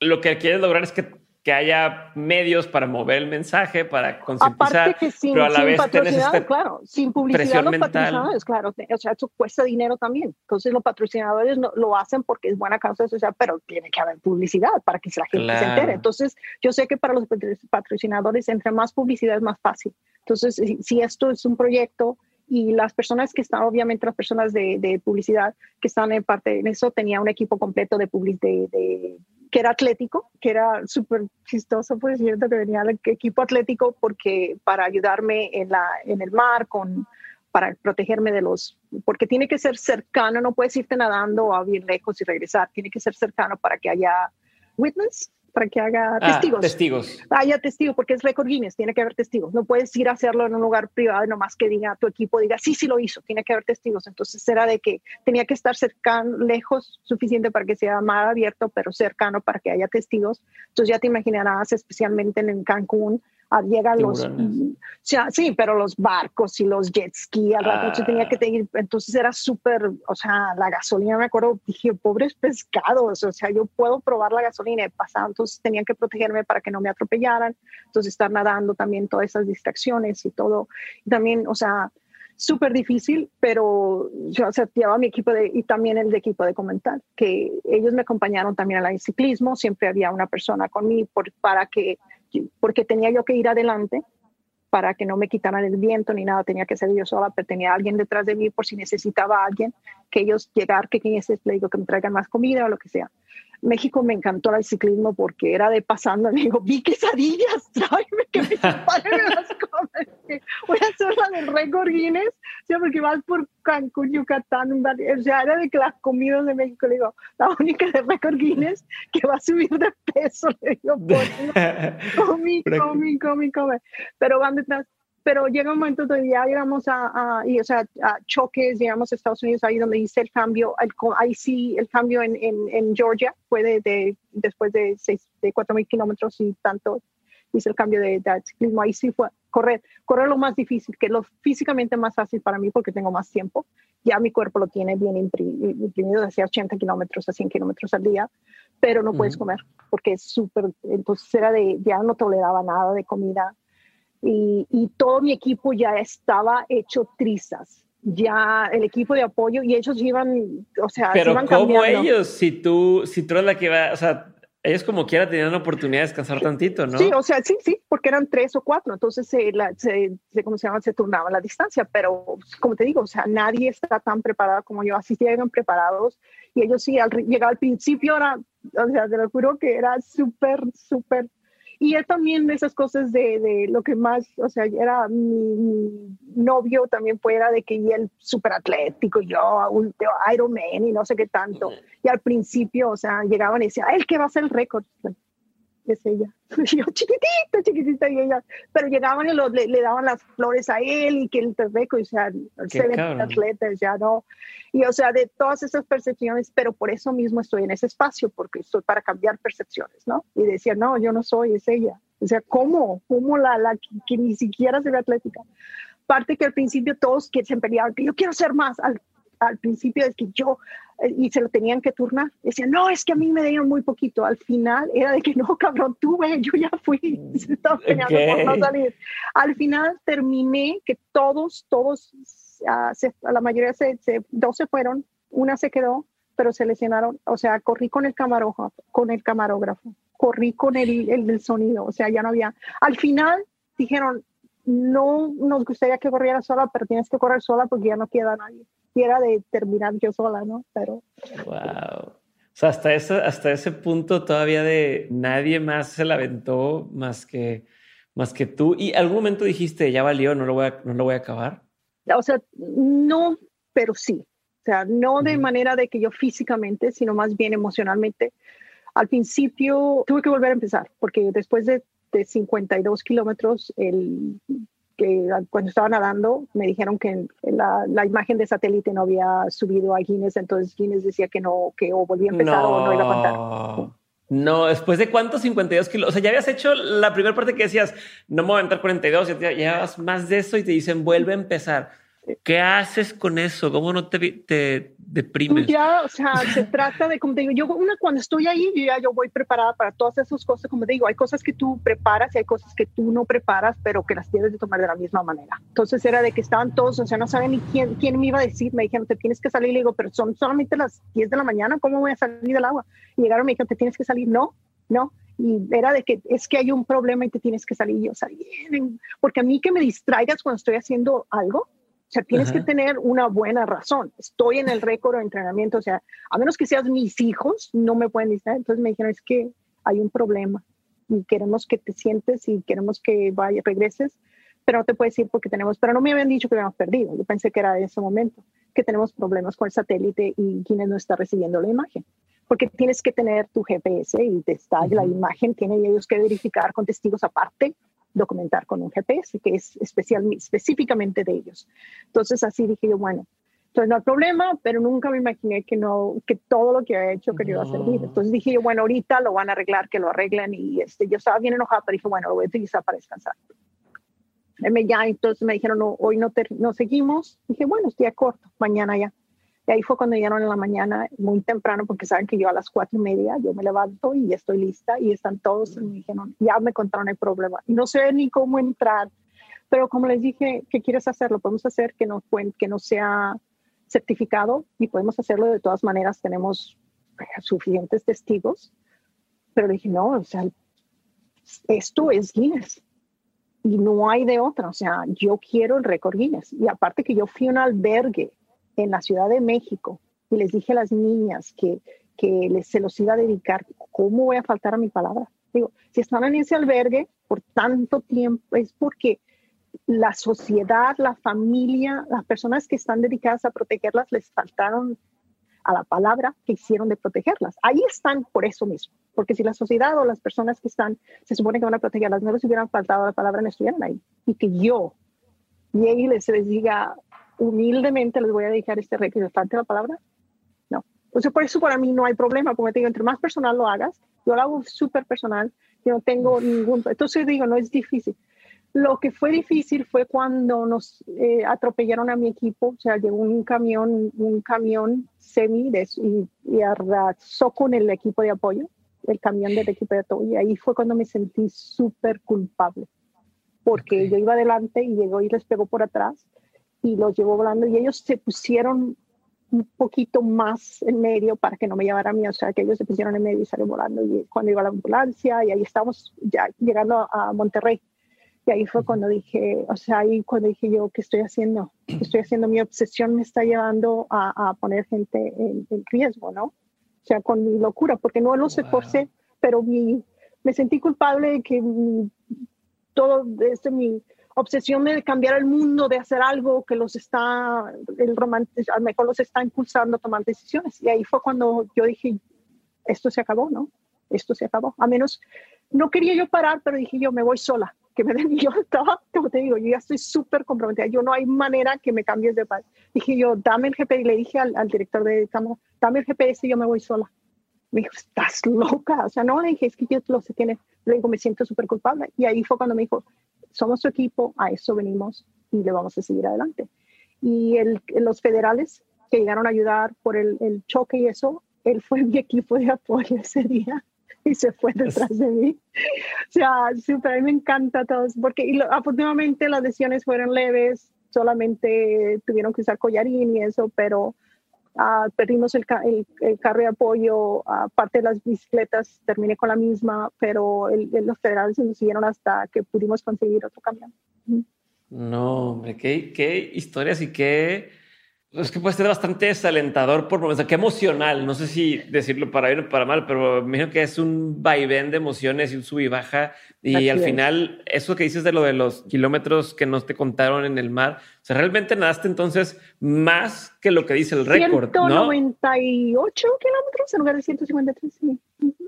lo que quieres lograr es que que haya medios para mover el mensaje, para concientizar, que sin, pero a la vez este claro, sin publicidad los patrocinadores, claro, o sea, eso cuesta dinero también. Entonces los patrocinadores no, lo hacen porque es buena causa social, pero tiene que haber publicidad para que la gente se entere. Entonces yo sé que para los patrocinadores entre más publicidad es más fácil. Entonces si, si esto es un proyecto y las personas que están, obviamente las personas de, de, publicidad que están en parte en eso, tenía un equipo completo de, de, de que era atlético, que era súper chistoso, por cierto, que venía el equipo atlético porque para ayudarme en, la, en el mar, con, para protegerme de los, porque tiene que ser cercano, no puedes irte nadando a bien lejos y regresar, tiene que ser cercano para que haya witness, para que haga ah, testigos. testigos. Haya testigos, porque es récord Guinness, tiene que haber testigos. No puedes ir a hacerlo en un lugar privado y nomás que diga tu equipo, diga, sí, sí lo hizo, tiene que haber testigos. Entonces era de que tenía que estar cercano, lejos, suficiente para que sea más abierto, pero cercano para que haya testigos. Entonces ya te imaginarás, especialmente en Cancún, llegan los, sí, pero los barcos y los jet ski, al rato tenía que ah. tener, entonces era súper, o sea, la gasolina, me acuerdo, dije, pobres pescados, o sea, yo puedo probar la gasolina, he pasado, entonces tenían que protegerme para que no me atropellaran, entonces estar nadando también, todas esas distracciones y todo, y también, o sea, súper difícil, pero yo o sea, llevaba mi equipo de, y también el de equipo de comentar, que ellos me acompañaron también al ciclismo, siempre había una persona conmigo por, para que porque tenía yo que ir adelante para que no me quitaran el viento ni nada, tenía que ser yo sola, pero tenía alguien detrás de mí por si necesitaba a alguien, que ellos llegar, que quien es, le digo que me traigan más comida o lo que sea. México me encantó el ciclismo porque era de pasando, me digo, vi quesadillas, tráeme que mis padres me las comen. Voy a hacer la del récord Guinness, ¿sí? porque vas por Cancún, Yucatán, o sea, era de que las comidas de México, le digo, la única de récord Guinness que va a subir de peso, le digo, por comi, comi, comi, comi, pero van detrás pero llega un momento donde ya llegamos a, y, o sea, a choques, llegamos a Estados Unidos, ahí donde hice el cambio, ahí sí, el cambio en, en, en Georgia fue de, después de, seis, de 4.000 kilómetros y tanto, hice el cambio de, de, ciclismo, ahí sí fue correr, correr lo más difícil, que lo físicamente más fácil para mí porque tengo más tiempo, ya mi cuerpo lo tiene bien imprimido, hacia 80 kilómetros a 100 kilómetros al día, pero no puedes comer porque es súper, entonces era de, ya no toleraba nada de comida, y, y, todo mi equipo ya estaba hecho trizas. Ya el equipo de apoyo y ellos iban, o sea, pero iban ¿cómo ellos? Si tú, si tú eres la que va, o sea, ellos como quiera tenían la oportunidad de descansar tantito, ¿no? Sí, o sea, sí, sí, porque eran tres o cuatro, entonces se, la, se, ¿cómo se llama? Se turnaba la distancia, pero como te digo, o sea, nadie está tan preparado como yo, así llegan preparados y ellos sí, al llegar al principio era, o sea, te lo juro que era súper, súper y él también esas cosas de, de, lo que más, o sea, era mi, novio también fuera de que él súper atlético, yo un Iron Man y no sé qué tanto. Y al principio, o sea, llegaban y decían, él que va a ser el récord es ella. yo chiquitita, chiquitita y ella, pero llegaban y le, daban las flores a él y que el terreco, y o sea, se ven atletas, ya no. Y o sea, de todas esas percepciones, pero por eso mismo estoy en ese espacio, porque estoy para cambiar percepciones, ¿no? Y decía, no, yo no soy, es ella. O sea, ¿cómo? ¿Cómo la, la que, ni siquiera se ve atlética? Parte que al principio todos que se peleaban, que yo quiero ser más, al al principio es que yo, eh, y se lo tenían que turnar. Decían, no, es que a mí me dieron muy poquito. Al final era de que no, cabrón, tú yo ya fui. Se estaba por no salir. Al final terminé que todos, todos, a la mayoría, se, dos se fueron, una se quedó, pero se lesionaron. O sea, corrí con el camarógrafo, con el camarógrafo, corrí con el, el, el sonido. O sea, ya no había. Al final dijeron, no nos gustaría que corriera sola, pero tienes que correr sola porque ya no queda nadie. Quiera de terminar yo sola, ¿no? Pero. Wow. O sea, hasta ese, hasta ese punto todavía de nadie más se la aventó más que, más que tú. Y algún momento dijiste, ya valió, no lo voy a, no lo voy a acabar. O sea, no, pero sí. O sea, no de manera de que yo físicamente, sino más bien emocionalmente. Al principio tuve que volver a empezar, porque después de de 52 kilómetros, el, que cuando estaba nadando me dijeron que la, la, imagen de satélite no había subido a Guinness, entonces Guinness decía que no, que o volvía a empezar o no iba a contar. No, después de cuántos 52 kilos, o sea, ya habías hecho la primera parte que decías, no me voy a entrar 42, ya llevas más de eso y te dicen, vuelve a empezar. ¿Qué haces con eso? ¿Cómo no te, te deprimes? Ya, o sea, se trata de, como te digo, yo una, cuando estoy ahí, yo ya yo voy preparada para todas esas cosas, como te digo, hay cosas que tú preparas y hay cosas que tú no preparas, pero que las tienes de tomar de la misma manera. Entonces era de que estaban todos, o sea, no saben ni quién, quién me iba a decir, me dijeron, te tienes que salir, le digo, pero son solamente las 10 de la mañana, ¿cómo voy a salir del agua? Y llegaron, me dijeron, te tienes que salir, no, no, y era de que es que hay un problema y te tienes que salir. Y yo salí, porque a mí que me distraigas cuando estoy haciendo algo, o sea, tienes que tener una buena razón. Estoy en el récord de entrenamiento, o sea, a menos que seas mis hijos, no me pueden decir. Entonces me dijeron, es que hay un problema y queremos que te sientes y queremos que vaya, regreses, pero no te puedes ir porque tenemos, pero no me habían dicho que habíamos perdido. Yo pensé que era en ese momento, que tenemos problemas con el satélite y quienes no está recibiendo la imagen. Porque tienes que tener tu GPS y te está la imagen, tienen ellos que verificar con testigos aparte documentar con un GPS, que es especial, específicamente de ellos. Entonces así dije yo, bueno, entonces no hay problema, pero nunca me imaginé que no, que todo lo que había hecho que no iba a servir. Entonces dije yo, bueno, ahorita lo van a arreglar, que lo arreglen y este, yo estaba bien enojada, pero dije, bueno, lo voy a utilizar para descansar. Me, ya, entonces me dijeron, no, hoy no, no seguimos. Dije, bueno, estoy a corto, mañana ya. Y ahí fue cuando llegaron en la mañana, muy temprano, porque saben que yo a las cuatro y media yo me levanto y estoy lista y están todos y me dijeron, ya me contaron el problema. Y no sé ni cómo entrar, pero como les dije, ¿qué quieres hacer? Lo podemos hacer que no, que no sea certificado y podemos hacerlo de todas maneras. Tenemos eh, suficientes testigos, pero dije, no, o sea, esto es Guinness y no hay de otra. O sea, yo quiero el récord Guinness. Y aparte que yo fui a un albergue en la Ciudad de México y les dije a las niñas que, que les, se los iba a dedicar, ¿cómo voy a faltar a mi palabra? Digo, si están en ese albergue por tanto tiempo, es porque la sociedad, la familia, las personas que están dedicadas a protegerlas les faltaron a la palabra que hicieron de protegerlas. Ahí están por eso mismo, porque si la sociedad o las personas que están, se supone que van a protegerlas, no les hubieran faltado la palabra, no estuvieran ahí. Y que yo llegue y les, les diga, humildemente les voy a dedicar este requisito. ¿Falta la palabra? No. Entonces, por eso para mí no hay problema. Como te digo, entre más personal lo hagas, yo lo hago súper personal. Yo no tengo ningún... Entonces digo, no es difícil. Lo que fue difícil fue cuando nos eh, atropellaron a mi equipo, o sea, llegó un camión, un camión semi de, y, y arrasó con el equipo de apoyo, el camión del equipo de apoyo, y ahí fue cuando me sentí súper culpable, porque yo iba adelante y llegó y les pegó por atrás, y los llevó volando y ellos se pusieron un poquito más en medio para que no me llevara a mí, o sea, que ellos se pusieron en medio y salieron volando y cuando iba la ambulancia y ahí estábamos ya llegando a Monterrey. Y ahí fue cuando dije, o sea, ahí cuando dije yo, ¿qué estoy haciendo? ¿Qué estoy haciendo? Mi obsesión me está llevando a, a poner gente en, riesgo, ¿no? O sea, con mi locura, porque no lo sé por ser, pero mi, me sentí culpable de que todo, este, mi, obsesión de cambiar el mundo, de hacer algo que los está, el a lo mejor los está impulsando a tomar decisiones. Y ahí fue cuando yo dije, esto se acabó, ¿no? Esto se acabó. A menos, no quería yo parar, pero dije yo, me voy sola. Que me den, yo estaba, como te digo, yo ya estoy súper comprometida. Yo no hay manera que me cambies de país. Dije yo, dame el GPS. Y le dije al, director de cámara, dame el GPS y yo me voy sola. Me dijo, estás loca. O sea, no, le dije, es que yo lo sé, tiene. Le digo, me siento súper culpable. Y ahí fue cuando me dijo, somos su equipo, a eso venimos y le vamos a seguir adelante. Y el, los federales que llegaron a ayudar por el, el choque y eso, él fue mi equipo de apoyo ese día y se fue detrás de mí. O sea, súper, a mí me encanta todo eso, porque y afortunadamente las lesiones fueron leves, solamente tuvieron que usar collarín y eso, pero uh, perdimos el, carro de apoyo, aparte de las bicicletas terminé con la misma, pero los federales nos siguieron hasta que pudimos conseguir otro camión. No, hombre, qué historias y qué es que puede ser bastante desalentador por momentos, qué emocional, no sé si decirlo para bien o para mal, pero me imagino que es un vaivén de emociones y un sub y baja. Y al final, eso que dices de lo de los kilómetros que no te contaron en el mar, o sea, realmente nadaste entonces más que lo que dice el récord, ¿no? 198 kilómetros en lugar de 153, sí.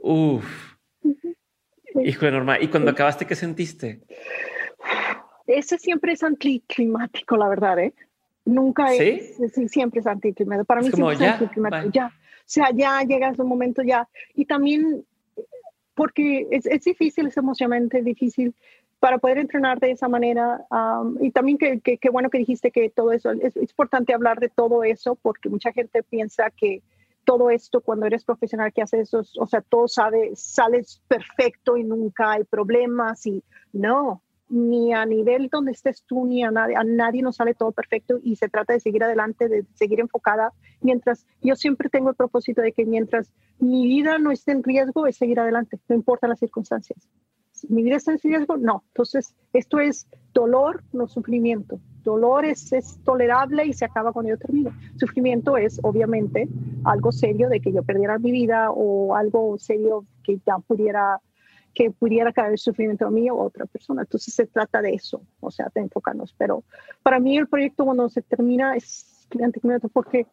Uf. Híjole, Norma. ¿Y cuando acabaste, qué sentiste? Ese siempre es anticlimático, la verdad, ¿eh? Nunca es, siempre es anticlimático. Para mí siempre es anticlimático. Ya, o sea, ya llegas un momento ya. Y también porque es, es difícil, es emocionalmente difícil para poder entrenar de esa manera. y también que, que, bueno que dijiste que todo eso, es, es, importante hablar de todo eso porque mucha gente piensa que todo esto cuando eres profesional que haces eso, o sea, todo sabe, sales perfecto y nunca hay problemas y no, ni a nivel donde estés tú, ni a nadie, a nadie nos sale todo perfecto y se trata de seguir adelante, de seguir enfocada. Mientras yo siempre tengo el propósito de que mientras mi vida no esté en riesgo, es seguir adelante, no importa las circunstancias. mi vida está en riesgo, no. Entonces, esto es dolor, no sufrimiento. Dolor es, es tolerable y se acaba cuando yo termino. Sufrimiento es, obviamente, algo serio de que yo perdiera mi vida o algo serio que ya pudiera que pudiera caer el sufrimiento a mí o otra persona. Entonces se trata de eso, o sea, de enfocarnos. Pero para mí el proyecto cuando se termina es cliente porque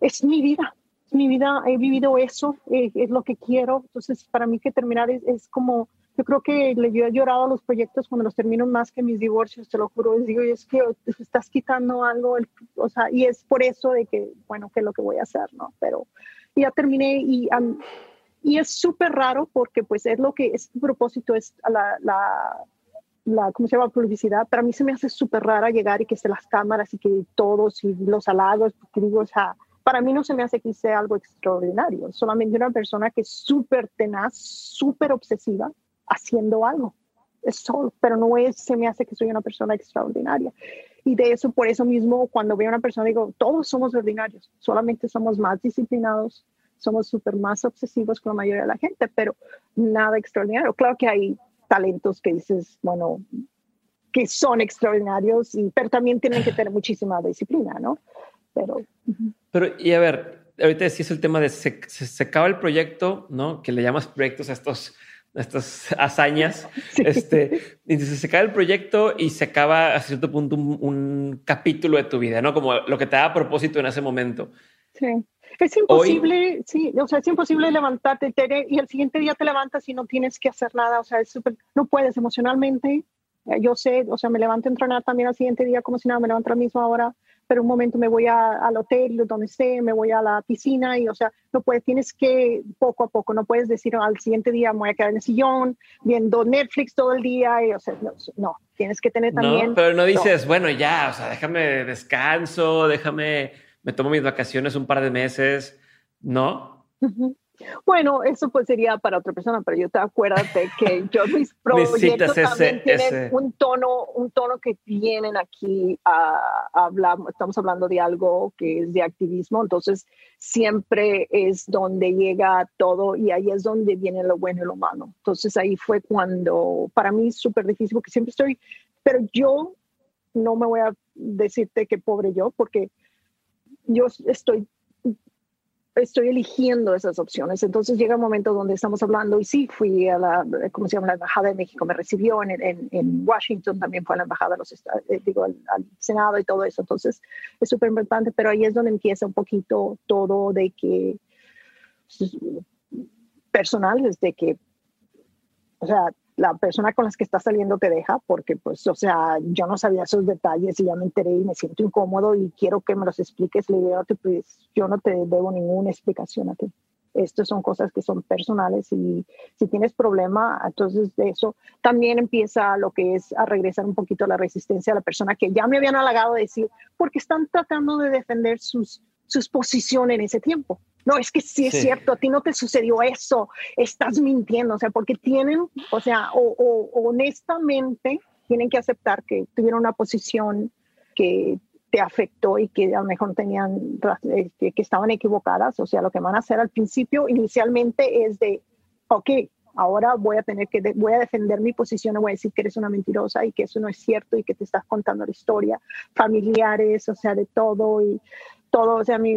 es mi vida, es mi vida, he vivido eso, eh, es, lo que quiero. Entonces para mí que terminar es, es como, yo creo que le, yo he llorado a los proyectos cuando los termino más que mis divorcios, te lo juro. Les digo, es que estás quitando algo, o sea, y es por eso de que, bueno, que es lo que voy a hacer, ¿no? Pero ya terminé y y es súper raro porque pues es lo que es tu propósito, es la, la, ¿cómo se llama? Publicidad. Para mí se me hace súper rara llegar y que esté las cámaras y que todos y los halagos, porque digo, o sea, para mí no se me hace que sea algo extraordinario, solamente una persona que es súper tenaz, súper obsesiva haciendo algo. Es solo, pero no es, se me hace que soy una persona extraordinaria. Y de eso, por eso mismo, cuando veo a una persona, digo, todos somos ordinarios, solamente somos más disciplinados, somos súper más obsesivos con la mayoría de la gente, pero nada extraordinario. Claro que hay talentos que dices, bueno, que son extraordinarios, y, pero también tienen que tener muchísima disciplina, ¿no? Pero, pero y a ver, ahorita decís el tema de se, se, acaba el proyecto, ¿no? Que le llamas proyectos a estos estas hazañas. Este, y se acaba el proyecto y se acaba a cierto punto un, un, capítulo de tu vida, ¿no? Como lo que te da a propósito en ese momento. Sí. Es imposible, sí, o sea, es imposible levantarte y el siguiente día te levantas y no tienes que hacer nada, o sea, es no puedes emocionalmente. Eh, yo sé, o sea, me levanto a entrenar también al siguiente día como si nada, me levanto a la misma hora, pero un momento me voy al hotel donde esté, me voy a la piscina y, o sea, no puedes, tienes que poco a poco, no puedes decir al siguiente día me voy a quedar en el sillón viendo Netflix todo el día, y, o sea, no, tienes que tener también. No, pero no dices, bueno, ya, o sea, déjame descanso, déjame me tomo mis vacaciones un par de meses, ¿no? Bueno, eso pues sería para otra persona, pero yo te acuérdate que yo mis proyectos también tienen un tono, un tono que vienen aquí a, hablar, estamos hablando de algo que es de activismo, entonces siempre es donde llega todo y ahí es donde viene lo bueno y lo malo. Entonces ahí fue cuando, para mí es súper difícil porque siempre estoy, pero yo no me voy a decirte que pobre yo, porque yo estoy estoy eligiendo esas opciones. Entonces llega un momento donde estamos hablando y sí, fui a la, ¿cómo se llama? La Embajada de México me recibió en, en, en Washington, también fue a la Embajada de los Estados, eh, digo, al, Senado y todo eso. Entonces es súper importante, pero ahí es donde empieza un poquito todo de que personal, de que, o sea, la persona con la que está saliendo te deja, porque pues, o sea, yo no sabía esos detalles y ya me enteré y me siento incómodo y quiero que me los expliques. Le digo, pues, yo no te debo ninguna explicación a ti. Estas son cosas que son personales y si tienes problema, entonces de eso también empieza lo que es a regresar un poquito la resistencia a la persona que ya me habían halagado de decir, porque están tratando de defender sus, sus posiciones en ese tiempo. No, es que sí es cierto, a ti no te sucedió eso, estás mintiendo, o sea, porque tienen, o sea, o, honestamente tienen que aceptar que tuvieron una posición que te afectó y que a lo mejor tenían, este, que estaban equivocadas, o sea, lo que van a hacer al principio inicialmente es de, ok, ahora voy a tener que, voy a defender mi posición, voy a decir que eres una mentirosa y que eso no es cierto y que te estás contando la historia, familiares, o sea, de todo y todo, o sea, mi,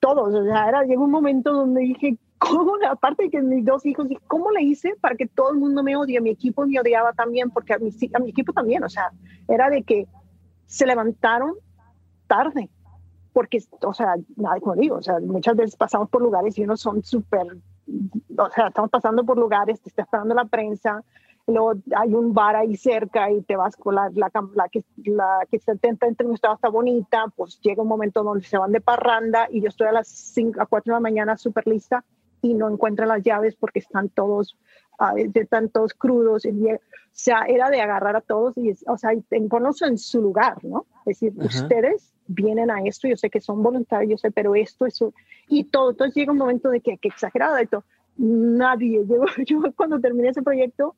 todos, o sea, era, llegó un momento donde dije, ¿cómo? Aparte de que mis dos hijos, ¿cómo le hice para que todo el mundo me odie? Mi equipo me odiaba también, porque a mi, a mi equipo también, o sea, era de que se levantaron tarde, porque, o sea, nada, como digo, o sea, muchas veces pasamos por lugares y uno son súper, o sea, estamos pasando por lugares, te está esperando la prensa, luego hay un bar ahí cerca y te vas con la, la, la que, la que se intenta entre estaba está bonita, pues llega un momento donde se van de parranda y yo estoy a las 5, a 4 de la mañana súper lista y no encuentro las llaves porque están todos, uh, están todos crudos. Y, o sea, era de agarrar a todos y, o sea, ponerlos en su lugar, ¿no? Es decir, ustedes vienen a esto, yo sé que son voluntarios, yo sé, pero esto es, y todo, entonces llega un momento de que, que exagerado esto, nadie, yo, yo cuando terminé ese proyecto,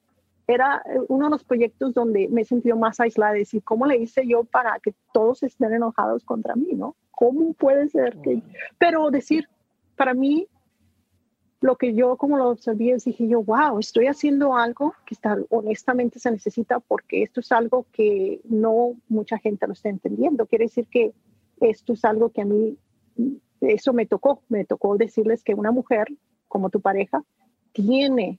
era eh, uno de los proyectos donde me he sentido más aislada, decir, ¿cómo le hice yo para que todos estén enojados contra mí, no? ¿Cómo puede ser que...? Pero decir, para mí, lo que yo como lo observé es, dije yo, wow, estoy haciendo algo que está, honestamente se necesita porque esto es algo que no mucha gente lo está entendiendo. Quiere decir que esto es algo que a mí, eso me tocó, me tocó decirles que una mujer como tu pareja tiene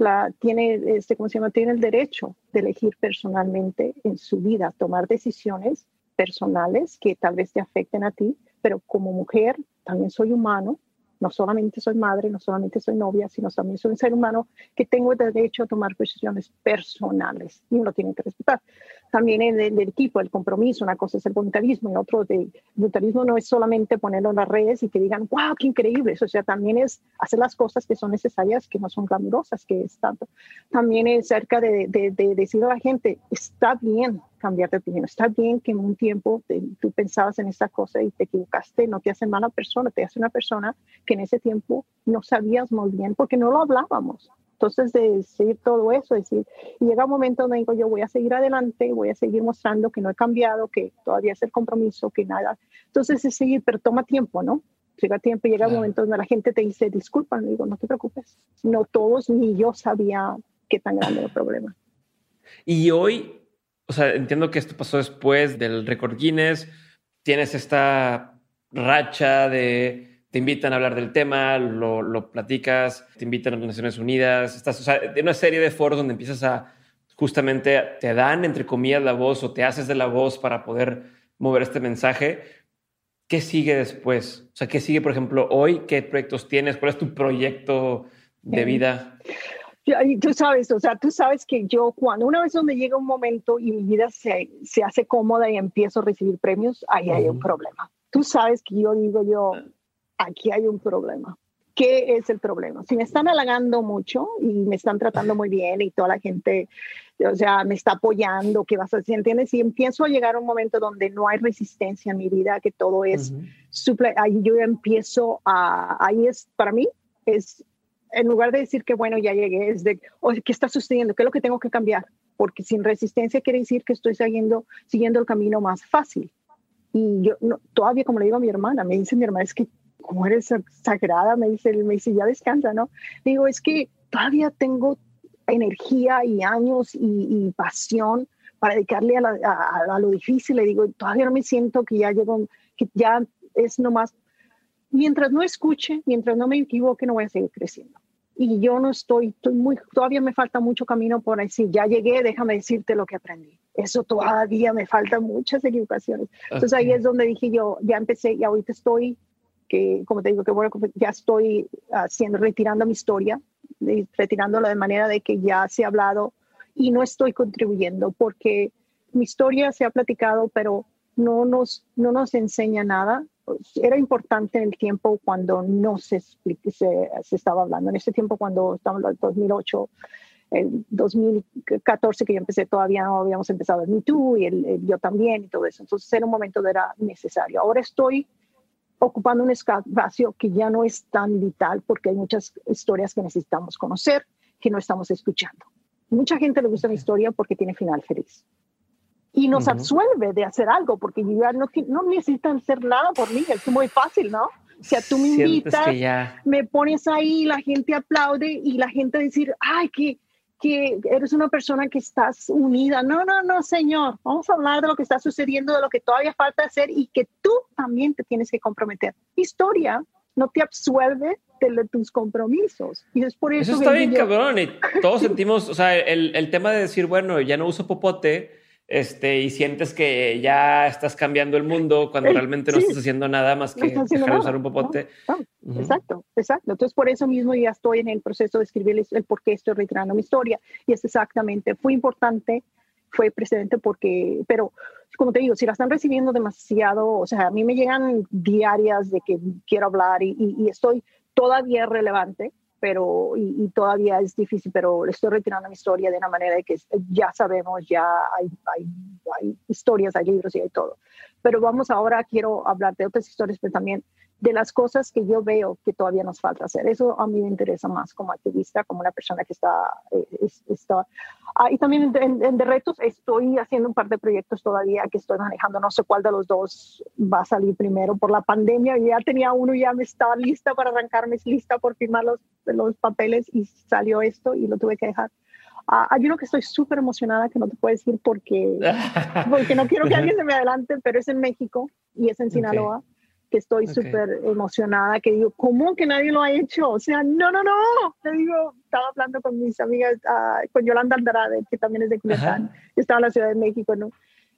la, tiene, este, ¿cómo se llama? tiene el derecho de elegir personalmente en su vida, tomar decisiones personales que tal vez te afecten a ti, pero como mujer también soy humano no solamente soy madre, no solamente soy novia, sino también soy un ser humano que tengo el derecho a tomar decisiones personales y uno tiene que respetar. También en el, equipo, el compromiso, una cosa es el voluntarismo y otro, el voluntarismo no es solamente ponerlo en las redes y que digan, wow, qué increíble, o sea, también es hacer las cosas que son necesarias, que no son glamurosas, que es tanto. También es cerca de, de, de decir a la gente, está bien cambiar de opinión. Está bien que en un tiempo tú pensabas en esta cosa y te equivocaste, no te hace mala persona, te hace una persona que en ese tiempo no sabías muy bien porque no lo hablábamos. Entonces, de decir todo eso, decir, y llega un momento donde digo, yo voy a seguir adelante, voy a seguir mostrando que no he cambiado, que todavía es el compromiso, que nada. Entonces, es seguir, pero toma tiempo, ¿no? Llega tiempo y llega un momento donde la gente te dice, disculpa, digo, no te preocupes. No todos, ni yo sabía qué tan grande era el problema. Y hoy, o sea, entiendo que esto pasó después del récord Guinness. Tienes esta racha de te invitan a hablar del tema, lo, lo platicas, te invitan a las Naciones Unidas, estás, o sea, en una serie de foros donde empiezas a justamente te dan entre comillas la voz o te haces de la voz para poder mover este mensaje. ¿Qué sigue después? O sea, ¿qué sigue, por ejemplo, hoy? ¿Qué proyectos tienes? ¿Cuál es tu proyecto de vida? tú sabes, o sea, tú sabes que yo cuando una vez donde llega un momento y mi vida se, se hace cómoda y empiezo a recibir premios, ahí hay un problema. Tú sabes que yo digo yo, aquí hay un problema. ¿Qué es el problema? Si me están halagando mucho y me están tratando muy bien y toda la gente, o sea, me está apoyando, ¿qué vas a hacer? ¿Entiendes? Y empiezo a llegar a un momento donde no hay resistencia en mi vida, que todo es, ahí yo empiezo a, ahí es, para mí, es en lugar de decir que bueno, ya llegué, es de, ¿qué está sucediendo? ¿Qué es lo que tengo que cambiar? Porque sin resistencia quiere decir que estoy siguiendo, siguiendo el camino más fácil. Y yo todavía, como le digo a mi hermana, me dice mi hermana, es que como eres sagrada, me dice, me dice, ya descansa, ¿no? Digo, es que todavía tengo energía y años y, pasión para dedicarle a, a, lo difícil. Le digo, todavía no me siento que ya llego, que ya es nomás mientras no escuche, mientras no me equivoque, no voy a seguir creciendo. Y yo no estoy, estoy muy, todavía me falta mucho camino por decir, ya llegué, déjame decirte lo que aprendí. Eso todavía me faltan muchas equivocaciones. Entonces ahí es donde dije yo, ya empecé y ahorita estoy, que como te digo, que bueno, ya estoy haciendo, retirando mi historia, retirándola de manera de que ya se ha hablado y no estoy contribuyendo porque mi historia se ha platicado, pero no nos, no nos enseña nada era importante en el tiempo cuando no se, se, se estaba hablando. En ese tiempo, cuando estamos en 2008, el 2014 que yo empecé, todavía no habíamos empezado el Me Too y el, yo también y todo eso. Entonces era un momento que era necesario. Ahora estoy ocupando un espacio que ya no es tan vital porque hay muchas historias que necesitamos conocer que no estamos escuchando. Mucha gente le gusta mi historia porque tiene final feliz. Y nos absuelve de hacer algo porque ya no, no necesitan hacer nada por mí, es muy fácil, ¿no? O sea, tú me invitas, me pones ahí, la gente aplaude y la gente decir, ay, que, que eres una persona que estás unida. No, no, no, señor. Vamos a hablar de lo que está sucediendo, de lo que todavía falta hacer y que tú también te tienes que comprometer. Historia no te absuelve de tus compromisos. Y es por eso. Eso está bien, cabrón. Y todos sentimos, o sea, el, el tema de decir, bueno, ya no uso popote este, y sientes que ya estás cambiando el mundo cuando realmente no estás haciendo nada más que dejar de usar un popote. Exacto, exacto. Entonces, por eso mismo ya estoy en el proceso de escribir el, por qué estoy retirando mi historia. Y es exactamente, fue importante, fue precedente porque, pero como te digo, si la están recibiendo demasiado, o sea, a mí me llegan diarias de que quiero hablar y, y estoy todavía relevante, pero y, todavía es difícil, pero estoy retirando mi historia de una manera de que ya sabemos, ya hay, hay, hay historias, hay libros y hay todo. Pero vamos ahora, quiero hablar de otras historias, pero también de las cosas que yo veo que todavía nos falta hacer. Eso a mí me interesa más como activista, como una persona que está... Eh, está ah, y también en, de retos estoy haciendo un par de proyectos todavía que estoy manejando. No sé cuál de los dos va a salir primero por la pandemia. Ya tenía uno, ya me estaba lista para arrancarme, lista por firmar los, los papeles y salió esto y lo tuve que dejar. Ah, hay uno que estoy súper emocionada que no te puedo decir porque, porque no quiero que alguien se me adelante, pero es en México y es en Sinaloa que estoy súper emocionada, que digo, ¿cómo que nadie lo ha hecho? O sea, no, no, no. Le digo, estaba hablando con mis amigas, uh, con Yolanda Andrade, que también es de Culiacán, estaba en la Ciudad de México, ¿no?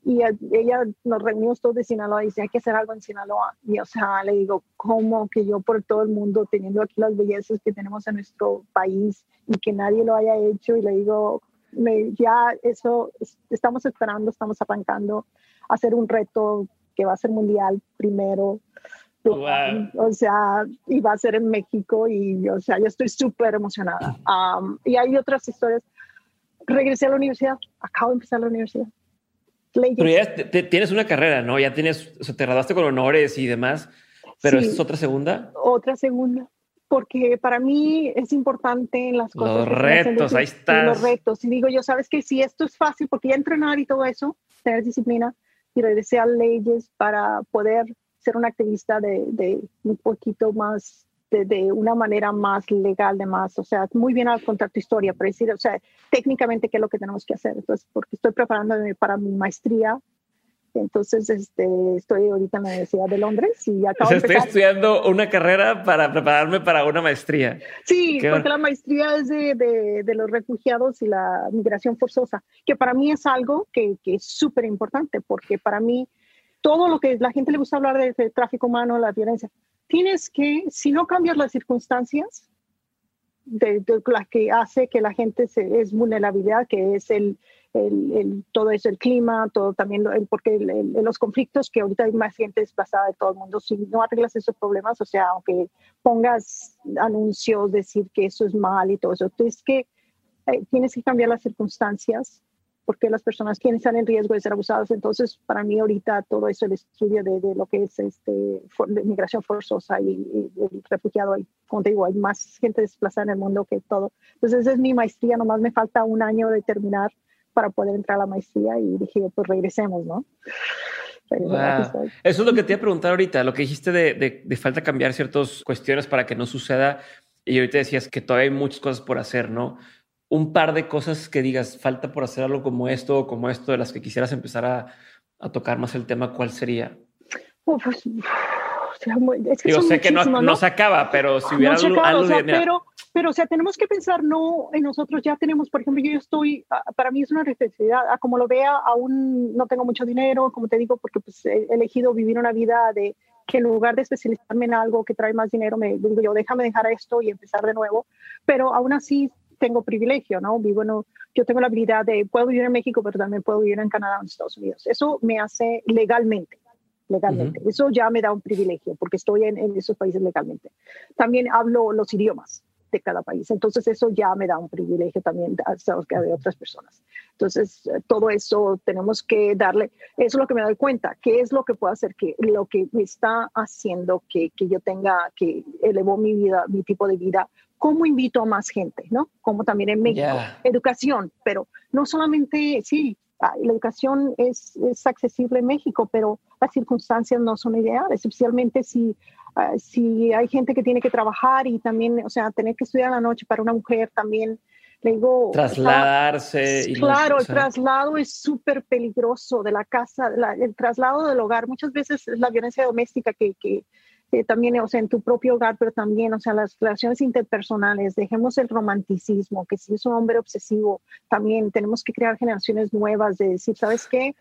Y ella nos reunimos todos de Sinaloa y dice, hay que hacer algo en Sinaloa. Y o sea, le digo, ¿cómo que yo por todo el mundo, teniendo aquí las bellezas que tenemos en nuestro país y que nadie lo haya hecho? Y le digo, me, ya eso, estamos esperando, estamos arrancando a hacer un reto que va a ser mundial primero. O sea, y va a ser en México y, o sea, yo estoy súper emocionada. y hay otras historias. Regresé a la universidad, acabo de empezar la universidad. Pero ya tienes una carrera, ¿no? Ya tienes, o sea, te graduaste con honores y demás, pero ¿es otra segunda? Otra segunda, porque para mí es importante en las cosas. Los retos, ahí estás. Los retos. Y digo yo, ¿sabes que Si esto es fácil, porque ya entrenar y todo eso, tener disciplina, y regresé a leyes para poder ser una activista de, un poquito más, de, de, una manera más legal, de más, o sea, muy bien al contar tu historia, pero decir, o sea, técnicamente qué es lo que tenemos que hacer. Entonces, porque estoy preparándome para mi maestría entonces, este, estoy ahorita en la Universidad de Londres y acabo o sea, Estoy estudiando una carrera para prepararme para una maestría. Sí, porque la maestría es de, de, de, los refugiados y la migración forzosa, que para mí es algo que, que es súper importante, porque para mí todo lo que la gente le gusta hablar de, tráfico humano, la violencia, tienes que, si no cambias las circunstancias, de, las que hace que la gente se, es vulnerabilidad, que es el, el, todo eso, el clima, todo también, el, porque los conflictos que ahorita hay más gente desplazada de todo el mundo, si no arreglas esos problemas, o sea, aunque pongas anuncios, decir que eso es mal y todo eso, es que eh, tienes que cambiar las circunstancias porque las personas que están en riesgo de ser abusadas. Entonces, para mí ahorita todo eso, el estudio de, de lo que es este, migración forzosa y, el refugiado, hay, como te digo, hay más gente desplazada en el mundo que todo. Entonces, esa es mi maestría, nomás me falta un año de terminar para poder entrar a la maestría y dije, pues regresemos, ¿no? Eso es lo que te iba a preguntar ahorita, lo que dijiste de, de, de, falta cambiar ciertas cuestiones para que no suceda. Y ahorita decías que todavía hay muchas cosas por hacer, ¿no? Un par de cosas que digas, falta por hacer algo como esto o como esto, de las que quisieras empezar a, a tocar más el tema, ¿cuál sería? pues, es que Yo sé que no, no, se acaba, pero si hubiera algo, algo de, pero pero, o sea, tenemos que pensar no en nosotros, ya tenemos, por ejemplo, yo estoy, ah, para mí es una necesidad, a como lo vea, aún no tengo mucho dinero, como te digo, porque pues he elegido vivir una vida de que en lugar de especializarme en algo que trae más dinero, me digo yo, déjame dejar esto y empezar de nuevo, pero aún así tengo privilegio, ¿no? Vivo, no, yo tengo la habilidad de, puedo vivir en México, pero también puedo vivir en Canadá o en Estados Unidos. Eso me hace legalmente, legalmente. Eso ya me da un privilegio porque estoy en, en, esos países legalmente. También hablo los idiomas. de cada país. Entonces eso ya me da un privilegio también que de otras personas. Entonces eh, todo eso tenemos que darle, eso es lo que me doy cuenta, qué es lo que puedo hacer, que lo que me está haciendo que, que yo tenga, que elevó mi vida, mi tipo de vida, cómo invito a más gente, ¿no? Como también en México, educación, pero no solamente, sí, la educación es, es, accesible en México, pero las circunstancias no son ideales, especialmente si, ah, si hay gente que tiene que trabajar y también, o sea, tener que estudiar a la noche para una mujer también, le digo... Trasladarse. claro, el traslado es súper peligroso de la casa, el traslado del hogar, muchas veces es la violencia doméstica que, que también, o sea, en tu propio hogar, pero también, o sea, las relaciones interpersonales, dejemos el romanticismo, que si es un hombre obsesivo, también tenemos que crear generaciones nuevas de decir, ¿sabes qué?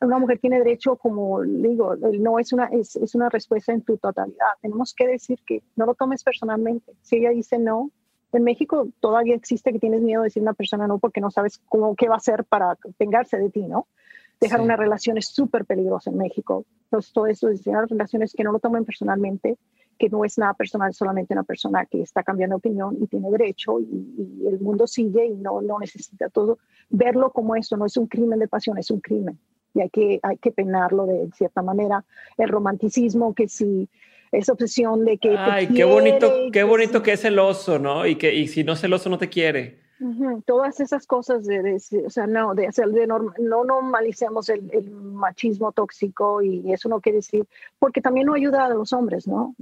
Una mujer tiene derecho, como digo, el no es una, es, es una respuesta en tu totalidad. Tenemos que decir que no lo tomes personalmente. Si ella dice no, en México todavía existe que tienes miedo de decir a una persona no porque no sabes cómo, qué va a hacer para vengarse de ti, ¿no? Dejar una relación es súper peligroso en México. Entonces, todo eso es dejar relaciones que no lo tomen personalmente, que no es nada personal, solamente una persona que está cambiando opinión y tiene derecho y, el mundo sigue y no, no necesita todo. Verlo como eso no es un crimen de pasión, es un crimen. Y hay que, hay que penarlo de cierta manera. El romanticismo, que si esa obsesión de que... Ay, qué bonito, qué bonito que es el oso, ¿no? Y que y si no es el oso no te quiere. Todas esas cosas de, o sea, no, de hacer de no normalicemos el, el, machismo tóxico y eso no quiere decir, porque también no ayuda a los hombres, ¿no?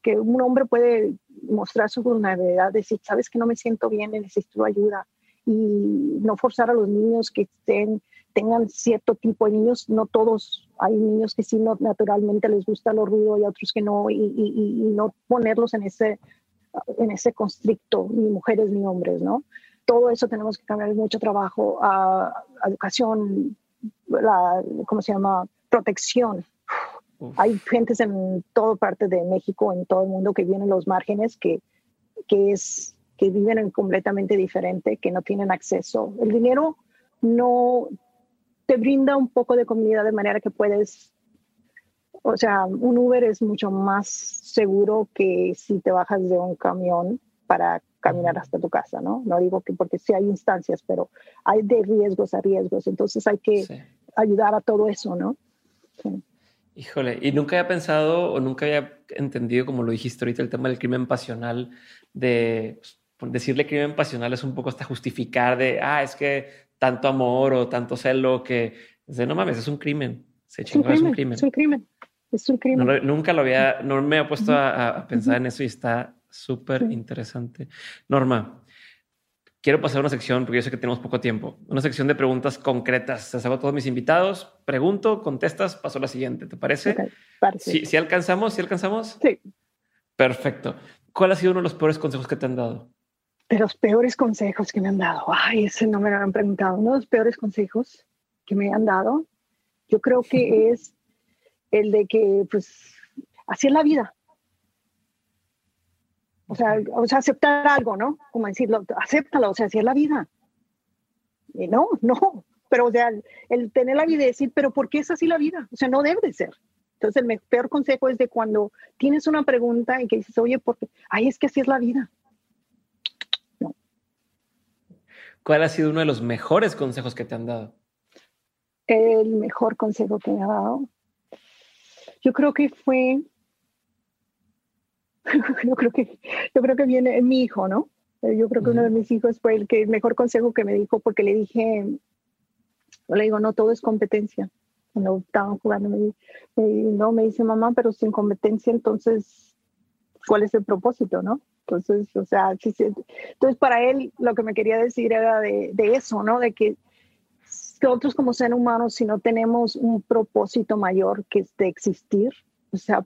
Que un hombre puede mostrar su vulnerabilidad, decir, sabes que no me siento bien, necesito ayuda y no forzar a los niños que estén, tengan cierto tipo de niños, no todos, hay niños que sí no, naturalmente les gusta lo ruido y otros que no, y, y, y no ponerlos en ese en ese constricto, ni mujeres ni hombres, ¿no? todo eso tenemos que cambiar mucho trabajo a, educación, la, ¿cómo se llama? Protección. Hay gentes en toda parte de México, en todo el mundo, que viven en los márgenes, que, que, es, que viven en completamente diferente, que no tienen acceso. El dinero no te brinda un poco de comunidad de manera que puedes, o sea, un Uber es mucho más seguro que si te bajas de un camión para caminar hasta tu casa, ¿no? No digo que porque sí hay instancias, pero hay de riesgos a riesgos, entonces hay que ayudar a todo eso, ¿no? Híjole, y nunca había pensado o nunca había entendido, como lo dijiste ahorita, el tema del crimen pasional, de pues, decirle crimen pasional es un poco hasta justificar de, ah, es que tanto amor o tanto celo que, de, no mames, es un crimen, se chingó, es un crimen. Es un crimen, es un crimen. nunca lo había, no me he puesto a, pensar en eso y está súper interesante. Norma, quiero pasar a una sección, porque yo sé que tenemos poco tiempo, una sección de preguntas concretas. Les hago a todos mis invitados, pregunto, contestas, paso a la siguiente, ¿te parece? si, alcanzamos, si alcanzamos. Sí. Perfecto. ¿Cuál ha sido uno de los peores consejos que te han dado? De los peores consejos que me han dado. Ay, ese no me lo han preguntado. Uno de los peores consejos que me han dado, yo creo que es el de que, pues, así es la vida. O sea, o sea, aceptar algo, ¿no? Como decirlo, acéptalo, o sea, así es la vida. Y no, no, pero o sea, el, tener la vida y decir, pero ¿por qué es así la vida? O sea, no debe de ser. Entonces, el peor consejo es de cuando tienes una pregunta y que dices, oye, ¿por qué? Ay, es que así es la vida. No. ¿Cuál ha sido uno de los mejores consejos que te han dado? El mejor consejo que me ha dado. Yo creo que fue yo creo que yo creo que viene mi hijo, ¿no? Eh, yo creo que uno de mis hijos fue el que el mejor consejo que me dijo porque le dije, le digo, no todo es competencia. Cuando estaban jugando, me, no, me dice mamá, pero sin competencia, entonces, ¿cuál es el propósito, no? Entonces, o sea, entonces para él lo que me quería decir era de, de eso, ¿no? De que nosotros como seres humanos, si no tenemos un propósito mayor que es de existir, o sea,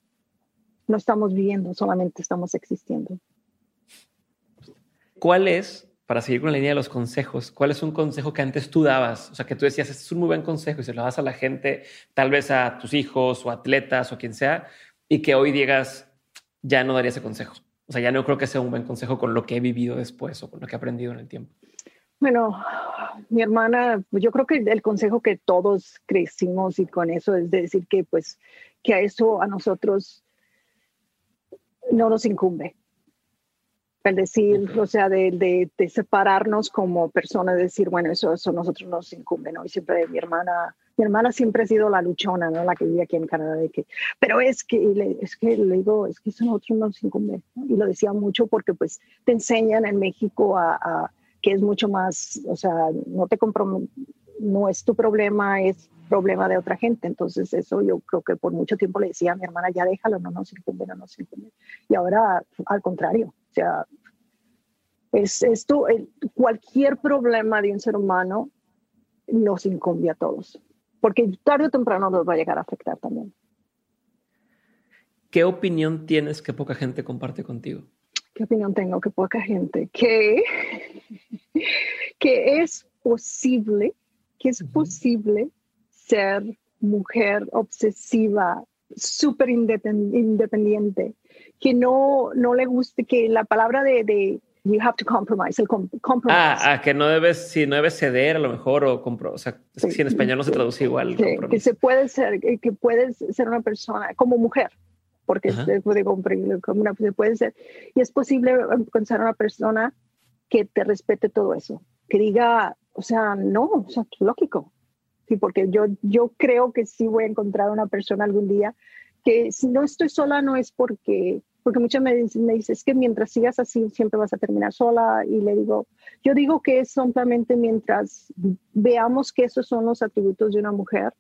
no estamos viviendo, solamente estamos existiendo. ¿Cuál es, para seguir con la línea de los consejos, cuál es un consejo que antes tú dabas? O sea, que tú decías, este es un muy buen consejo y se lo das a la gente, tal vez a tus hijos o atletas o quien sea, y que hoy digas, ya no daría ese consejo. O sea, ya no creo que sea un buen consejo con lo que he vivido después o con lo que he aprendido en el tiempo. Bueno, mi hermana, yo creo que el consejo que todos crecimos y con eso es de decir que pues que a eso a nosotros no nos incumbe. el decir, o sea, de, de, separarnos como personas, decir, bueno, eso, eso nosotros nos incumbe, ¿no? Y siempre mi hermana, mi hermana siempre ha sido la luchona, ¿no? La que vive aquí en Canadá, de que, pero es que, es que le digo, es que eso a nosotros nos incumbe, ¿no? Y lo decía mucho porque pues te enseñan en México a, que es mucho más, o sea, no te no es tu problema, es problema de otra gente. Entonces eso yo creo que por mucho tiempo le decía a mi hermana, ya déjalo, no nos incumbe, no nos incumbe. Y ahora al contrario, o sea, es esto, cualquier problema de un ser humano nos incumbe a todos, porque tarde o temprano nos va a llegar a afectar también. ¿Qué opinión tienes que poca gente comparte contigo? ¿Qué opinión tengo que poca gente? Que, que es posible, que es posible ser mujer obsesiva, súper independiente, que no, no le guste, que la palabra de, de you have to compromise, el compromise. Ah, ah, que no debes, si no debes ceder a lo mejor o compro, o sea, si en español no se traduce igual. Que, se puede ser, que puedes ser una persona como mujer, porque se puede comprimir como una, se puede ser, y es posible encontrar una persona que te respete todo eso, que diga, o sea, no, o sea, lógico, sí, porque yo, yo creo que sí voy a encontrar una persona algún día que si no estoy sola no es porque, porque muchas me dicen, me dicen, es que mientras sigas así siempre vas a terminar sola y le digo, yo digo que es simplemente mientras veamos que esos son los atributos de una mujer,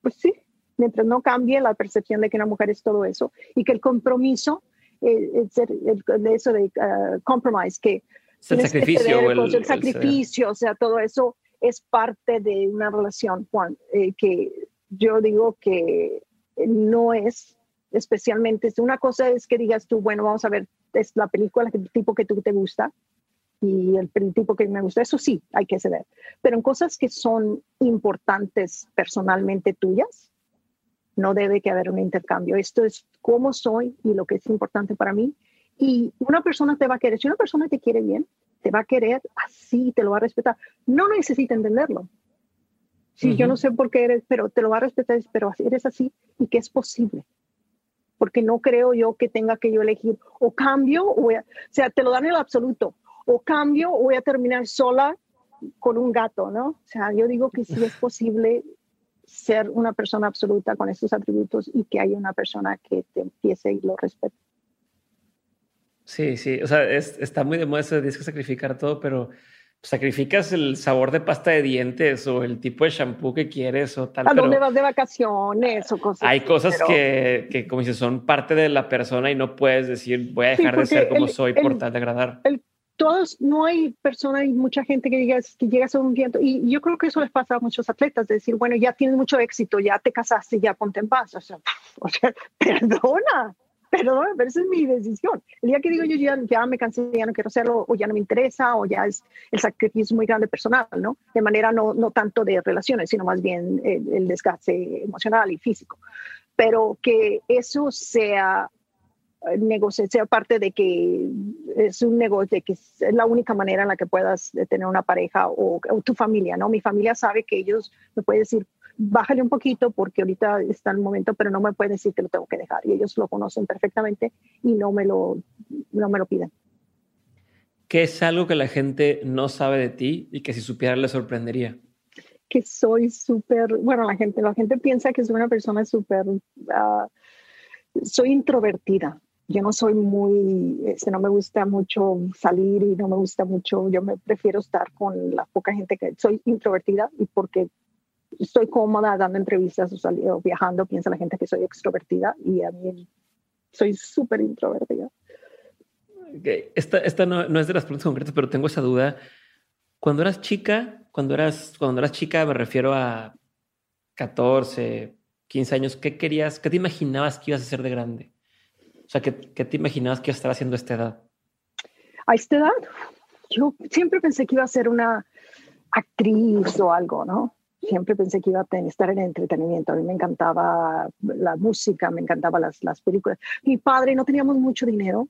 pues sí, mientras no cambie la percepción de que una mujer es todo eso y que el compromiso, eh, el, el, eso de uh, compromise, que el sacrificio, el, sacrificio, o sea, todo eso es parte de una relación, Juan, eh, que yo digo que no es especialmente, una cosa es que digas tú, bueno, vamos a ver, es la película, el tipo que tú te gusta y el, tipo que me gusta, eso sí, hay que ceder. Pero en cosas que son importantes personalmente tuyas, no debe que haber un intercambio. Esto es cómo soy y lo que es importante para mí. Y una persona te va a querer, si una persona te quiere bien, te va a querer así, te lo va a respetar. No necesita entenderlo. Sí, yo no sé por qué eres, pero te lo va a respetar, pero eres así y que es posible. Porque no creo yo que tenga que yo elegir o cambio, o, o sea, te lo dan el absoluto, o cambio o voy a terminar sola con un gato, ¿no? O sea, yo digo que sí es posible ser una persona absoluta con estos atributos y que haya una persona que te empiece y lo respete. Sí, sí, o sea, está muy de moda eso de tienes que sacrificar todo, pero sacrificas el sabor de pasta de dientes o el tipo de shampoo que quieres o tal. ¿A dónde vas de vacaciones o cosas? Hay cosas que, que, como dices, son parte de la persona y no puedes decir, voy a dejar de ser como soy por tal de agradar. todos, no hay persona, hay mucha gente que diga que llega a ser un viento. Y yo creo que eso les pasa a muchos atletas, de decir, bueno, ya tienes mucho éxito, ya te casaste, ya ponte en paz. O sea, o sea perdona, pero, pero esa es mi decisión. El día que digo yo ya, me cansé, ya no quiero hacerlo, o ya no me interesa, o ya es el sacrificio muy grande personal, ¿no? De manera no, no tanto de relaciones, sino más bien el, desgaste emocional y físico. Pero que eso sea eh, negocio, sea parte de que es un negocio, que es la única manera en la que puedas tener una pareja o, o, tu familia, ¿no? Mi familia sabe que ellos me pueden decir, bájale un poquito porque ahorita está el momento, pero no me puede decir que lo tengo que dejar. Y ellos lo conocen perfectamente y no me lo, no me lo piden. ¿Qué es algo que la gente no sabe de ti y que si supiera le sorprendería? Que soy súper, bueno, la gente, la gente piensa que soy una persona súper, uh, soy introvertida. Yo no soy muy, este, no me gusta mucho salir y no me gusta mucho, yo me prefiero estar con la poca gente que soy introvertida y porque estoy cómoda dando entrevistas o, viajando, piensa la gente que soy extrovertida y a mí soy súper introvertida. Esta, esta no, no, es de las preguntas concretas, pero tengo esa duda. Cuando eras chica, cuando eras, cuando eras chica, me refiero a 14, 15 años, ¿qué querías, qué te imaginabas que ibas a ser de grande? O sea, ¿qué, qué te imaginabas que ibas a estar haciendo a esta edad? A esta edad, yo siempre pensé que iba a ser una actriz o algo, ¿no? Siempre pensé que iba a estar en el entretenimiento. A mí me encantaba la música, me encantaban las, las películas. Mi padre, no teníamos mucho dinero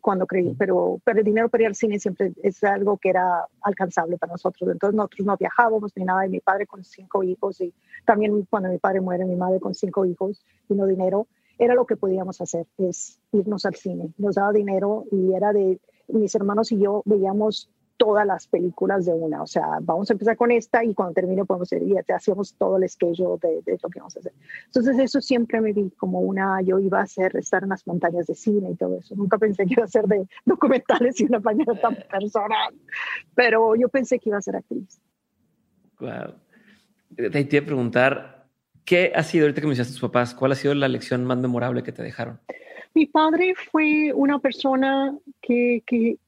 cuando creí, pero, pero el dinero para ir al cine siempre es algo que era alcanzable para nosotros. Entonces nosotros no viajábamos ni nada. Y mi padre con cinco hijos y también cuando mi padre muere, mi madre con cinco hijos y no dinero, era lo que podíamos hacer, es irnos al cine. Nos daba dinero y era de mis hermanos y yo veíamos todas las películas de una. O sea, vamos a empezar con esta y cuando termine podemos ir, y hacíamos todo el schedule de, de, lo que vamos a hacer. Entonces eso siempre me vi como una, yo iba a hacer, estar en las montañas de cine y todo eso. Nunca pensé que iba a ser de documentales y una página tan personal, pero yo pensé que iba a ser actriz. Wow. Te iba a preguntar, ¿qué ha sido, ahorita que me a tus papás, cuál ha sido la lección más memorable que te dejaron? Mi padre fue una persona que, que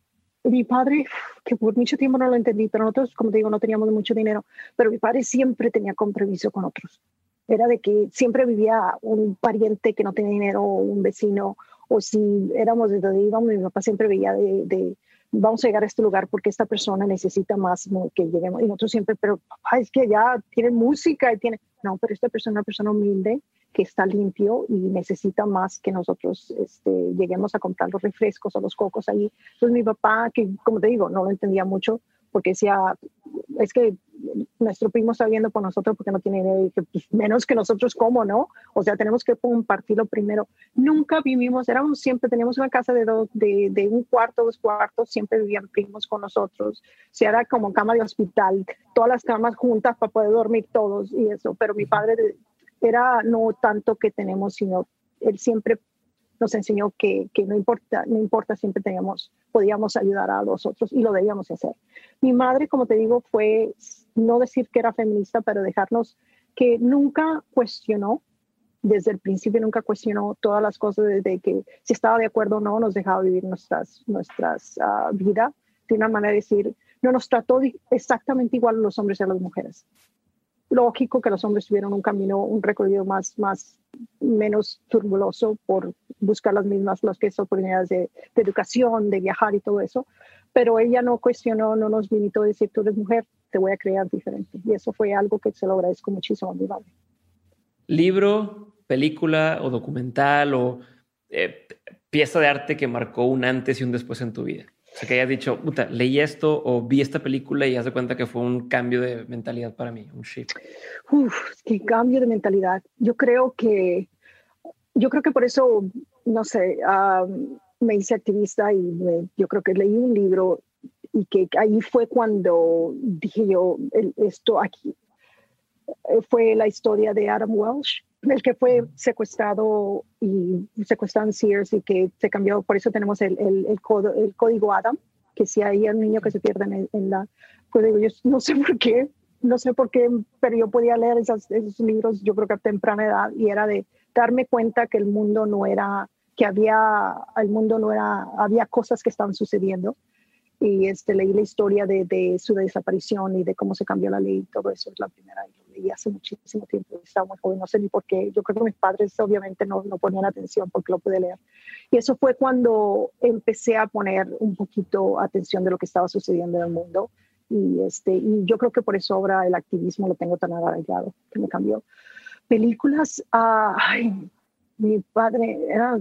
mi padre, que por mucho tiempo no lo entendí, pero nosotros, como te digo, no teníamos mucho dinero, pero mi padre siempre tenía compromiso con otros. Era de que siempre vivía un pariente que no tenía dinero un vecino, o si éramos de donde íbamos, mi papá siempre veía de, vamos a llegar a este lugar porque esta persona necesita más que lleguemos. Y nosotros siempre, pero papá, es que ya tiene música y tiene, no, pero esta persona es una persona humilde que está limpio y necesita más que nosotros este, lleguemos a comprar los refrescos o los cocos ahí. Entonces mi papá, que como te digo, no lo entendía mucho, porque decía, es que nuestro primo está viendo por nosotros porque no tiene idea, que pues, menos que nosotros, ¿cómo no? O sea, tenemos que compartirlo primero. Nunca vivimos, éramos siempre, teníamos una casa de, dos, de, de un cuarto, dos cuartos, siempre vivían primos con nosotros. O era como cama de hospital, todas las camas juntas para poder dormir todos y eso. Pero mi padre era no tanto que tenemos, sino él siempre nos enseñó que, que, no importa, no importa, siempre teníamos, podíamos ayudar a los otros y lo debíamos hacer. Mi madre, como te digo, fue no decir que era feminista, pero dejarnos que nunca cuestionó, desde el principio nunca cuestionó todas las cosas, desde que si estaba de acuerdo o no, nos dejaba vivir nuestras, nuestras uh, vidas de una manera de decir, no nos trató exactamente igual a los hombres y a las mujeres lógico que los hombres tuvieron un camino, un recorrido más, más menos turbuloso por buscar las mismas las que oportunidades de, educación, de viajar y todo eso. Pero ella no cuestionó, no nos limitó a decir, tú eres mujer, te voy a crear diferente. Y eso fue algo que se lo agradezco muchísimo a mi madre. ¿Libro, película o documental o eh, pieza de arte que marcó un antes y un después en tu vida? O sea, que hayas dicho, puta, leí esto o vi esta película y haz de cuenta que fue un cambio de mentalidad para mí, un shift. Uf, qué cambio de mentalidad. Yo creo que, yo creo que por eso, no sé, me hice activista y yo creo que leí un libro y que ahí fue cuando dije yo, esto aquí, eh, fue la historia de Adam Welsh el que fue secuestrado y secuestrado en Sears y que se cambió, por eso tenemos el, el, el, código Adam, que si hay un niño que se pierde en, la código, yo no sé por qué, no sé por qué, pero yo podía leer esos, esos libros, yo creo que a temprana edad, y era de darme cuenta que el mundo no era, que había, el mundo no era, había cosas que estaban sucediendo. Y este, leí la historia de, de, su desaparición y de cómo se cambió la ley y todo eso es la primera y hace muchísimo tiempo estaba muy joven no sé ni por qué yo creo que mis padres obviamente no, no ponían atención porque lo pude leer. Y eso fue cuando empecé a poner un poquito atención de lo que estaba sucediendo en el mundo. Y este y yo creo que por eso ahora el activismo lo tengo tan arraigado que me cambió. Películas uh, ay mi padre era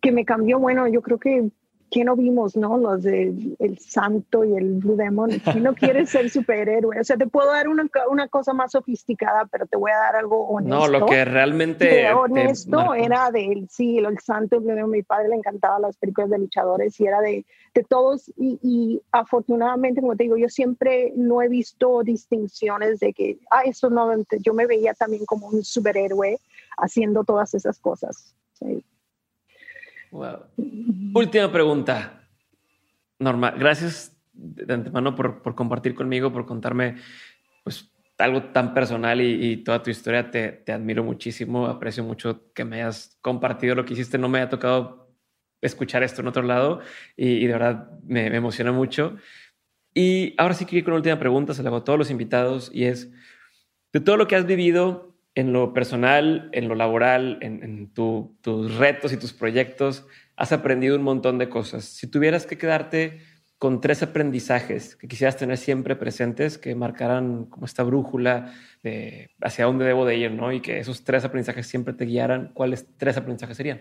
que me cambió bueno yo creo que ¿qué no vimos, no? Los de El Santo y el Blue Demon. ¿Quién no quiere ser superhéroe? O sea, te puedo dar una, una, cosa más sofisticada, pero te voy a dar algo honesto. No, lo que realmente. honesto era de sí, el Santo y el Blue Demon. Mi padre le encantaba las películas de luchadores y era de, de todos. Y, y, afortunadamente, como te digo, yo siempre no he visto distinciones de que, ah, eso no, yo me veía también como un superhéroe haciendo todas esas cosas. Sí. Última pregunta. Norma, gracias de antemano por, compartir conmigo, por contarme pues, algo tan personal y, toda tu historia. Te, admiro muchísimo, aprecio mucho que me hayas compartido lo que hiciste. No me ha tocado escuchar esto en otro lado y, de verdad me, emociona mucho. Y ahora sí ir con una última pregunta, se la hago a todos los invitados y es, de todo lo que has vivido en lo personal, en lo laboral, en, tus retos y tus proyectos, has aprendido un montón de cosas. Si tuvieras que quedarte con tres aprendizajes que quisieras tener siempre presentes, que marcaran como esta brújula de hacia dónde debo de ir, ¿no? Y que esos tres aprendizajes siempre te guiaran, ¿cuáles tres aprendizajes serían?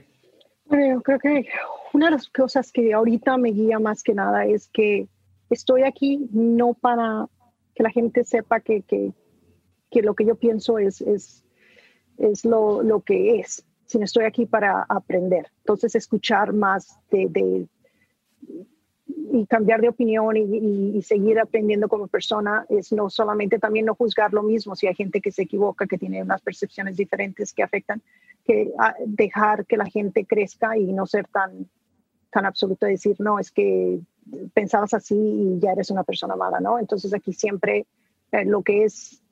Bueno, creo que una de las cosas que ahorita me guía más que nada es que estoy aquí no para que la gente sepa que, que, que lo que yo pienso es, es es lo, lo que es, sino estoy aquí para aprender. Entonces, escuchar más de, y cambiar de opinión y, seguir aprendiendo como persona es no solamente también no juzgar lo mismo si hay gente que se equivoca, que tiene unas percepciones diferentes que afectan, que ah, dejar que la gente crezca y no ser tan, tan absoluto de decir, no, es que pensabas así y ya eres una persona mala, ¿no? Entonces aquí siempre eh, lo que es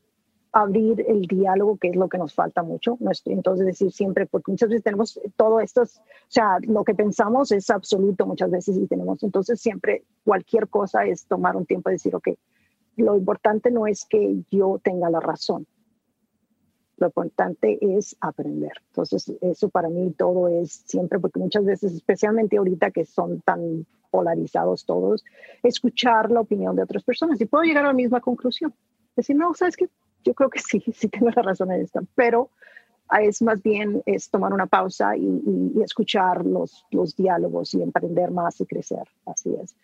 abrir el diálogo, que es lo que nos falta mucho. Entonces, decir siempre, porque muchas veces tenemos todo esto, o sea, lo que pensamos es absoluto muchas veces y tenemos, entonces siempre cualquier cosa es tomar un tiempo y decir, ok, lo importante no es que yo tenga la razón, lo importante es aprender. Entonces, eso para mí todo es siempre, porque muchas veces, especialmente ahorita que son tan polarizados todos, escuchar la opinión de otras personas y puedo llegar a la misma conclusión. Decir, no, sabes que yo creo que sí, sí tengo la razón en esto, pero es más bien es tomar una pausa y, escuchar los, los diálogos y emprender más y crecer. Así es.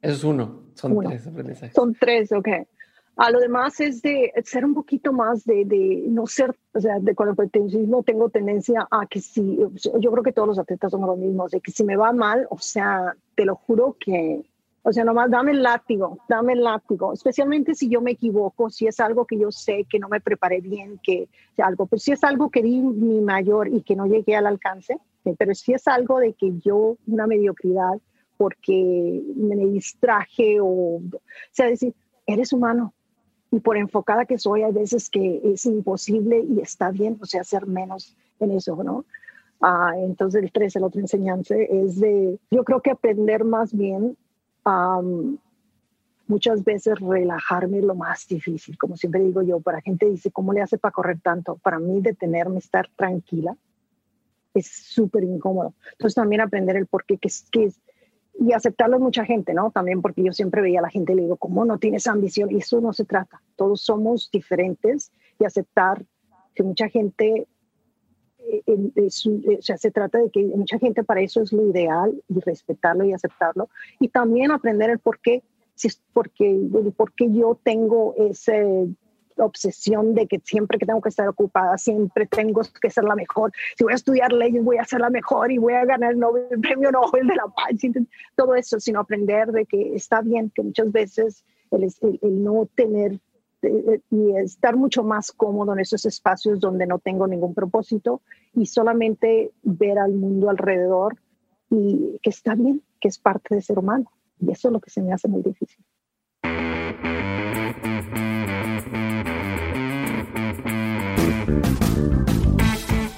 Eso es uno, son tres aprendizajes. Son tres, ok. A lo demás es de ser un poquito más de, de no ser, o sea, de con el no tengo tendencia a que si, yo creo que todos los atletas son los mismos, de que si me va mal, o sea, te lo juro que o sea, nomás dame el látigo, dame el látigo, especialmente si yo me equivoco, si es algo que yo sé que no me preparé bien, que algo, pero si es algo que di mi mayor y que no llegué al alcance, eh, pero si es algo de que yo, una mediocridad, porque me distraje o, o sea, decir, eres humano y por enfocada que soy, hay veces que es imposible y está bien, o sea, hacer menos en eso, ¿no? Ah, entonces el tres, el otro enseñanza es de, yo creo que aprender más bien muchas veces relajarme es lo más difícil, como siempre digo yo, para gente dice, ¿cómo le hace para correr tanto? Para mí detenerme, estar tranquila, es súper incómodo. Entonces también aprender el por qué, que es, que es, y aceptarlo mucha gente, ¿no? También porque yo siempre veía a la gente y le digo, ¿cómo no tienes ambición? Y eso no se trata, todos somos diferentes y aceptar que mucha gente eh, se trata de que mucha gente para eso es lo ideal y respetarlo y aceptarlo y también aprender el por qué, si es porque, por qué yo tengo esa obsesión de que siempre que tengo que estar ocupada, siempre tengo que ser la mejor. Si voy a estudiar leyes, voy a ser la mejor y voy a ganar el, premio Nobel de la Paz. Todo eso, sino aprender de que está bien, que muchas veces el, el no tener y estar mucho más cómodo en esos espacios donde no tengo ningún propósito y solamente ver al mundo alrededor y que está bien, que es parte de ser humano. Y eso es lo que se me hace muy difícil.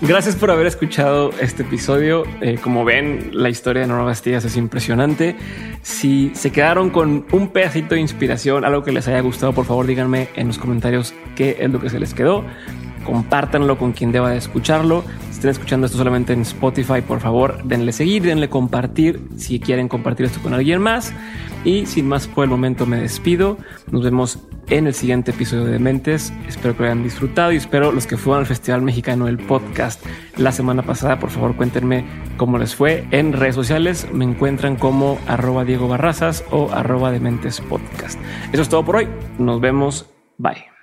Gracias por haber escuchado este episodio. Eh, como ven, la historia de Norma Bastillas es impresionante. Si se quedaron con un pedacito de inspiración, algo que les haya gustado, por favor díganme en los comentarios qué es lo que se les quedó. Compártanlo con quien deba de escucharlo. Si estén escuchando esto solamente en Spotify, por favor, denle seguir, denle compartir si quieren compartir esto con alguien más. Y sin más por el momento me despido. Nos vemos en el siguiente episodio de Mentes. Espero que lo hayan disfrutado y espero los que fueron al Festival Mexicano del Podcast la semana pasada, por favor cuéntenme cómo les fue. En redes sociales me encuentran como arroba Diego Barrazas o arroba Dementes Podcast. Eso es todo por hoy. Nos vemos. Bye.